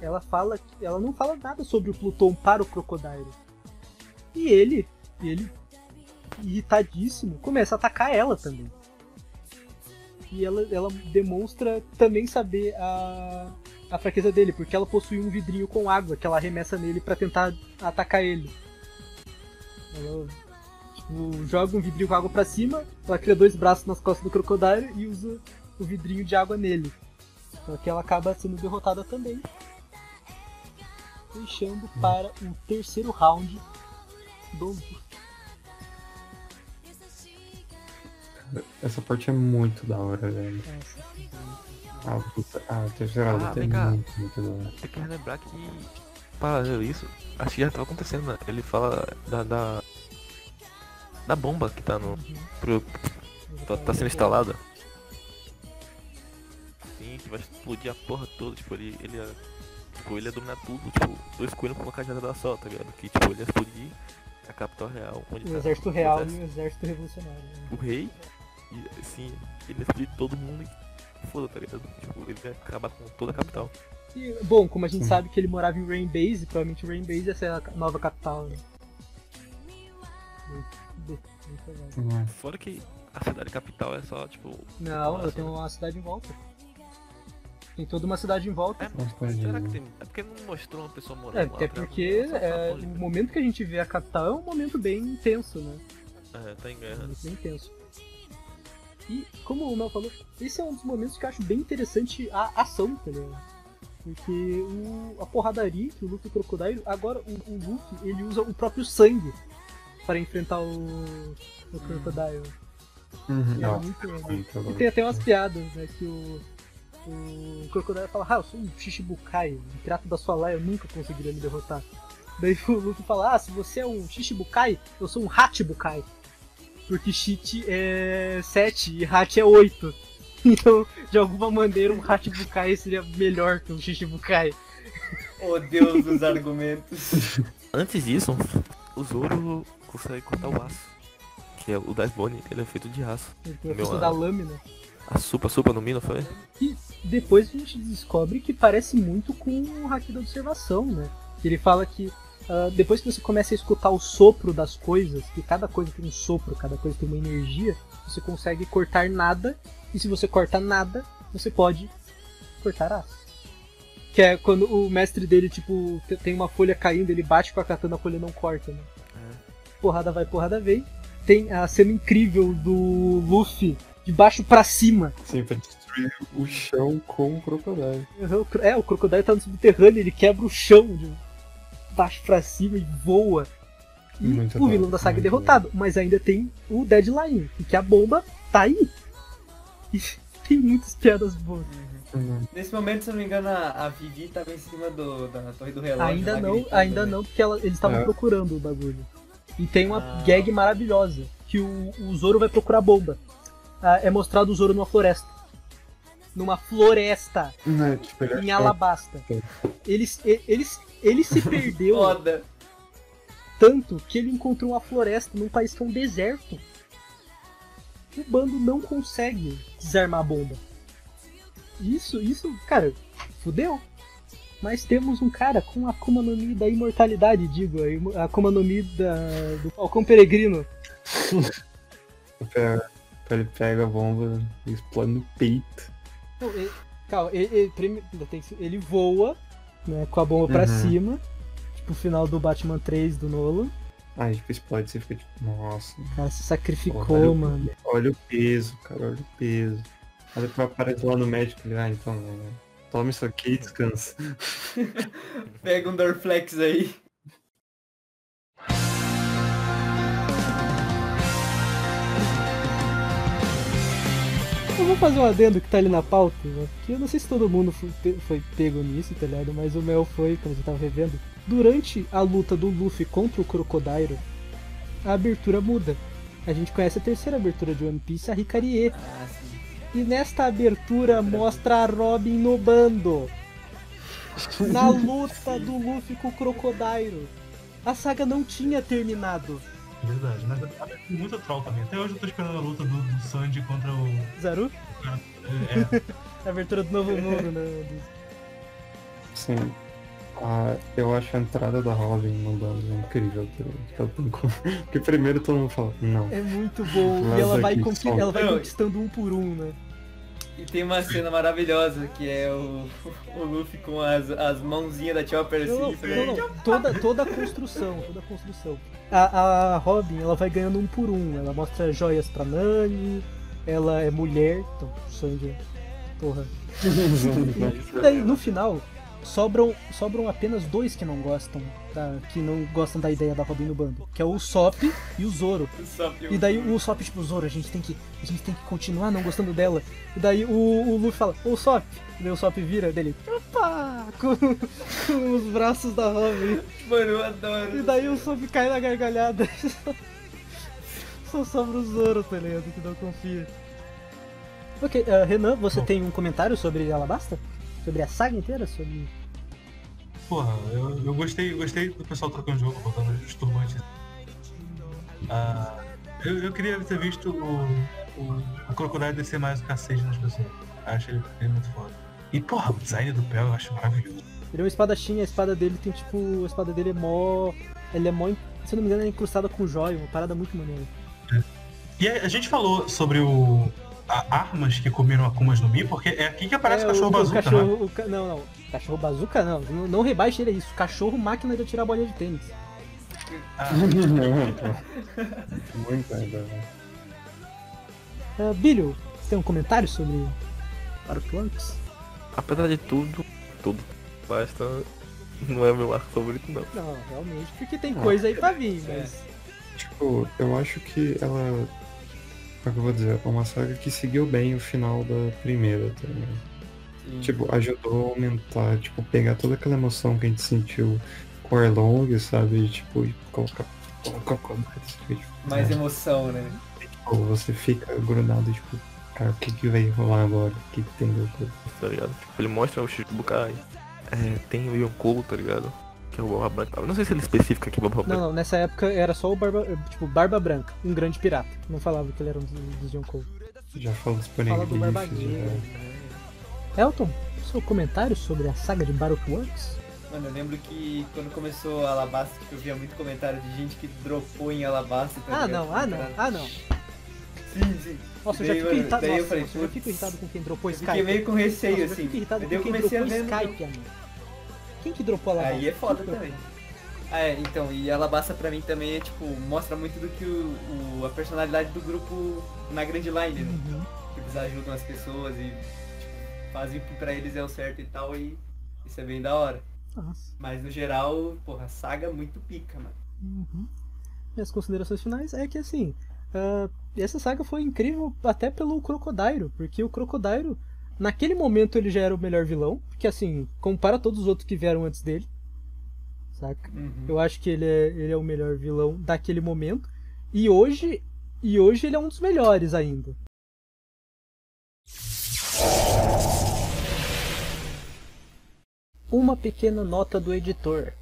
Ela fala, ela não fala nada sobre o Pluton para o Crocodile. E ele, ele irritadíssimo, começa a atacar ela também. E ela, ela demonstra também saber a, a fraqueza dele, porque ela possui um vidrinho com água que ela arremessa nele pra tentar atacar ele. Ela tipo, joga um vidrinho com água pra cima, ela cria dois braços nas costas do crocodilo e usa o vidrinho de água nele. Só que ela acaba sendo derrotada também. Deixando para o terceiro round do. Essa parte é muito da hora, velho. A, a terceira Ah, luta é vem cá. muito, muito da hora. Tem que relembrar que, paralelo a isso, acho que já tava acontecendo, né? Ele fala da, da, da bomba que tá no. Pro, tá, tá sendo instalada. Sim, que vai explodir a porra toda, tipo, ele, ele ia. Tipo, ele ia dominar tudo, tipo, dois coelhos com uma cajada só, tá ligado? Que tipo, ele ia explodir a capital real, onde O tá exército real e exército. o exército revolucionário. né? o rei, e assim, ele ia explodir todo mundo e foda, tá ligado? Tipo, ele ia acabar com toda a capital. E, bom, como a gente Sim. sabe que ele morava em Rain Base, provavelmente Rain Base ia ser a nova capital. Né? Provável. Fora que a cidade capital é só, tipo. Não, eu tenho uma cidade em volta. Tem toda uma cidade em volta. Será que tem. É porque não mostrou uma pessoa morando É, lá. até pra- porque é, o momento que a gente vê a capital é um momento bem intenso, né? É, tá em Um guerra. momento bem intenso. E, como o Mel falou, esse é um dos momentos que eu acho bem interessante a ação, tá ligado? Porque o, a porradaria que o Luffy e o Crocodile, agora o, o Luffy ele usa o próprio sangue para enfrentar o, o Crocodile. Uhum. E é Nossa, muito, muito e tem até umas piadas, né? Que o, o Crocodile fala, ah, eu sou um Shishibukai, um pirata da sua laia, eu nunca conseguiria me derrotar. Daí o Luffy fala, ah, se você é um Shishibukai, eu sou um Hachibukai. Porque Shit é 7 e Hat é 8. Então, de alguma maneira, um Hachibukai seria melhor que um Shishibukai. Oh Deus dos argumentos. Antes disso, o Zoro consegue cortar o aço. Que é o das Bonnie, ele é feito de aço. Ele tem a Meu, força a- da lâmina. A supa, supa no Mino, foi? E depois a gente descobre que parece muito com o hack da observação, né? Ele fala que ah, depois que você começa a escutar o sopro das coisas, que cada coisa tem um sopro, cada coisa tem uma energia, você consegue cortar nada, e se você corta nada, você pode cortar aço. Que é quando o mestre dele, tipo, te- tem uma folha caindo, ele bate com a katana, a folha não corta, né? Porrada vai, porrada vem. Tem a cena incrível do Luffy de baixo pra cima, Sim, pra destruir o chão com o crocodilo. É, o crocodilo tá no subterrâneo, ele quebra o chão de baixo pra cima e voa. E Muito o vilão bom, da saga é derrotado, mas ainda tem o deadline, e que a bomba tá aí. E tem muitas piadas boas. Nesse momento, se eu não me engano, a, a Vivi tava em cima do, da torre do relógio. ainda não, gritando, ainda né? não, porque ela- eles estavam É. procurando o bagulho. E tem uma Ah. gag maravilhosa, que o, o Zoro vai procurar a bomba. Ah, é mostrado o Zoro numa floresta. Numa floresta. Não, tipo, ele em Alabasta. Ele, ele, ele se perdeu Foda. tanto que ele encontrou uma floresta num país que é um deserto. O bando não consegue desarmar a bomba. Isso, isso, cara, fudeu. Mas temos um cara com a Akuma no Mi da imortalidade, digo, a Akuma no Mi da, do Falcão Peregrino. Pega- Ele pega a bomba e explode no peito. Não, ele, calma, ele, ele, ele voa né, com a bomba pra Uhum. cima, tipo o final do Batman 3 do Nolan. Aí tipo, explode e você fica tipo, nossa. O cara se sacrificou, Olha o- mano. Olha o peso, cara, olha o peso. Aí depois aparece lá no médico ele, ah, então, toma isso aqui e descansa. Pega um Dorflex aí. Vou fazer um adendo que tá ali na pauta, né? Porque eu não sei se todo mundo foi, pe- foi pego nisso, tá ligado? Mas o Mel foi, quando você tava revendo. Durante a luta do Luffy contra o Crocodile, a abertura muda. A gente conhece a terceira abertura de One Piece, a Hikarie. Ah, E nesta abertura mostra a Robin no bando. Na luta do Luffy com o Crocodile. A saga não tinha terminado. Verdade, mas é muito troll também. Até hoje eu tô esperando a luta do, do Sandy contra o. Zaru? É, A abertura do novo mundo, né? Sim. Ah, eu acho a entrada da Robin no bando incrível. tem Porque primeiro todo mundo fala, não. É muito bom. Mas e ela vai, ela vai conquistando um por um, né? E tem uma cena maravilhosa que é o, o Luffy com as, as mãozinhas da Chopper Não, assim. não, não, não. Toda, toda a construção, toda a construção. A, a Robin, ela vai ganhando um por um. Ela mostra joias pra Nani, ela é mulher, então sangue Porra. E daí, no final, sobram, sobram apenas dois que não gostam, da, que não gostam da ideia da Robin no bando, que é o Sop e o Zoro. E o daí o Sop, tipo, Zoro, a gente tem que, a gente tem que continuar não gostando dela. E daí o, o Luffy fala, ô Sop, e daí o Sop vira dele, opa, com, com os braços da Robin. Mano, eu adoro. E daí o Sop cai na gargalhada. Só sobra o Zoro, tá ligado? Que não confia. Ok, ah, Renan, você tem um comentário sobre Alabasta? Sobre a saga inteira? Sobre. Porra, eu, eu gostei, gostei do pessoal trocando jogo, botando os turbantes. Ah, eu, eu queria ter visto o, o, o Crocodile descer mais o cacete nas pessoas. Acho ele, ele muito foda. E porra, o design do Pel eu acho maravilhoso. Ele é um espadachim, a espada dele tem tipo. A espada dele é mó. Ele é mó se eu não me engano, é incrustada com joia, uma parada muito maneira. E a, a gente falou sobre o. a- armas que comiram Akumas no Mi, porque é aqui que aparece É, o cachorro o, bazuca, cachorro, né? o Não, não. Cachorro bazuca não. Não, não rebaixe ele a isso. Cachorro máquina de atirar bolinha de tênis. Muito ainda, né? Uh, Bilho, você tem um comentário sobre Artworks? Apesar de tudo, tudo. Basta. Não é o meu arco favorito, não. Não, realmente, porque tem Ah. coisa aí pra vir, mas. Tipo, eu acho que ela. Como é que eu vou dizer? É uma saga que seguiu bem o final da primeira, tá ligado? Tipo, ajudou a aumentar, tipo, pegar toda aquela emoção que a gente sentiu com Arlong, sabe? E, tipo, e colocar. colocar como tipo, Mais é, emoção, né? tipo, você fica grudado, tipo, cara, o que, que vai rolar agora? O que, que tem depois? Tá ligado? Tipo, ele mostra o Shichibukai. É, tem o Yonkou, tá ligado? Que é o Barba Branca. Eu não sei se ele especifica aqui Barba Não, Branca. não, nessa época era só o Barba, tipo, Barba Branca, um grande pirata. Não falava que ele era um dos, dos Yonkou. Já falou dos Fala do Barba Negra. Elton, seu comentário sobre a saga de Battleworks? Mano, eu lembro que quando começou a Alabasta, tipo, eu via muito comentário de gente que dropou em Alabasta. Tá Ah, não, ah, não, ah, não. Sim, sim. Nossa, eu Daí, já fico mano, irritado. daí eu Nossa, falei, nossa, eu fico irritado com quem dropou eu Skype. fiquei meio com receio, Nossa, eu assim. fico irritado Daí com eu quem comecei a dropou Skype, mano. Quem que dropou lá? Aí é foda também. Ah, é, então, e Alabasta pra mim também é tipo, mostra muito do que o, o- a personalidade do grupo na grande line, né? Uhum. Que eles ajudam as pessoas e fazem o que pra eles é o certo e tal, e isso é bem da hora. Nossa. Mas no geral, porra, saga muito pica, mano. Uhum. Minhas considerações finais é que assim, ah, essa saga foi incrível até pelo Crocodile, porque o Crocodile, naquele momento ele já era o melhor vilão, porque assim, compara todos os outros que vieram antes dele. Saca? Eu acho que ele é, ele é o melhor vilão daquele momento. E hoje, e hoje ele é um dos melhores ainda. Uma pequena nota do editor.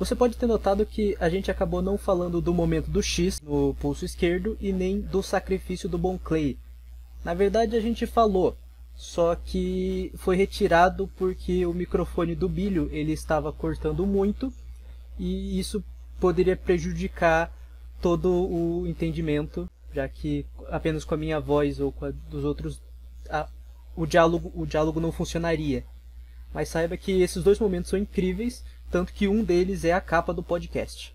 Você pode ter notado que a gente acabou não falando do momento do X no pulso esquerdo e nem do sacrifício do Bon Clay. Na verdade a gente falou, só que foi retirado porque o microfone do Bilho ele estava cortando muito e isso poderia prejudicar todo o entendimento, já que apenas com a minha voz ou com a dos outros a- o diálogo o diálogo não funcionaria. Mas saiba que esses dois momentos são incríveis, tanto que um deles é a capa do podcast.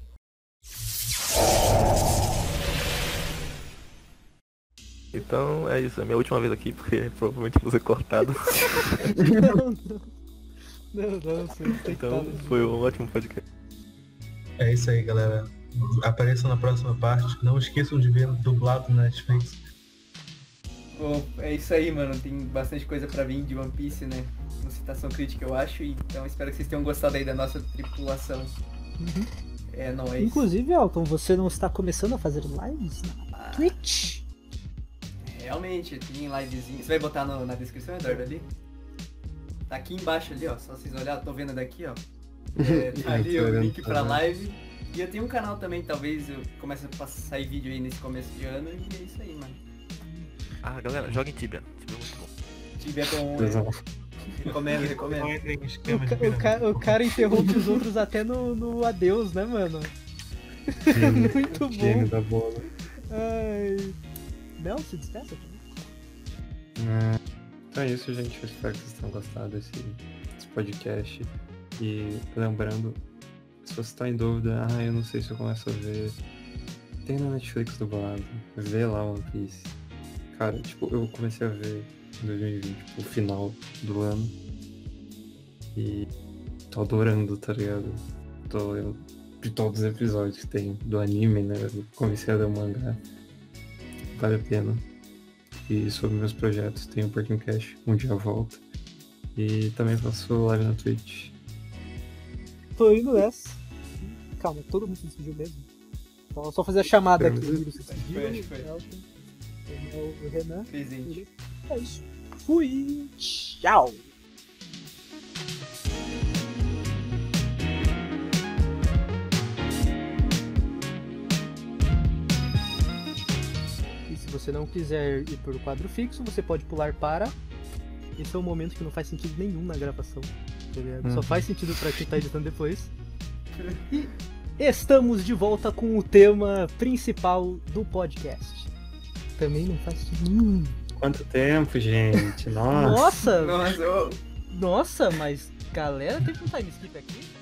Então é isso, é minha última vez aqui, porque provavelmente vou ser cortado. não, não. Não, não, Então foi um ótimo podcast. É isso aí, galera. Apareçam na próxima parte. Não esqueçam de ver dublado na Netflix. Bom, é isso aí, mano. Tem bastante coisa pra vir de One Piece, né? Uma citação crítica, eu acho. Então espero que vocês tenham gostado aí da nossa tripulação. Uhum. É nóis. Inclusive, Elton, você não está começando a fazer lives na Twitch? Realmente, tem livezinho. Você vai botar no- na descrição, Eduardo, ali? Tá aqui embaixo ali, ó. Só vocês olharem, tô vendo daqui, ó. É, tá ali o vendo link pra também. live. E eu tenho um canal também, talvez eu comece a passar- sair vídeo aí nesse começo de ano. E é isso aí, mano. Ah, galera, joga em Tibia. Tibia é muito bom. Tiver com. Exato. Recomendo, recomendo. O, ca- o ca- o cara interrompe os outros até no, no adeus, né, mano? Gênio, Muito gênio bom. da bola. Ai. Mel, se despeça. É, Então é isso, gente. Eu espero que vocês tenham gostado desse, desse podcast. E lembrando, se você está em dúvida, ah, eu não sei se eu começo a ver. Tem na Netflix dublado. Vê lá One Piece. Cara, tipo, eu comecei a ver em 2020, tipo, o final do ano. E tô adorando, tá ligado? Tô lendo de todos os episódios que tem do anime, né? Eu comecei a ler o mangá. Vale a pena. E sobre meus projetos, tem o Parking Cash, um dia volta. E também faço live na Twitch. Tô indo nessa. Calma, todo mundo se despediu mesmo. Só, só fazer a chamada aqui. Foi, Você o Renan. Presente. É isso. Fui. Tchau. E se você não quiser ir por quadro fixo, você pode pular para. Esse é um momento que não faz sentido nenhum na gravação. tá? Só Uhum. faz sentido pra quem tá editando depois. E Estamos de volta com o tema principal do podcast. Também não faz nenhum. Quanto tempo, gente? Nossa. Nossa! Nossa, mas galera, teve um time skip aqui?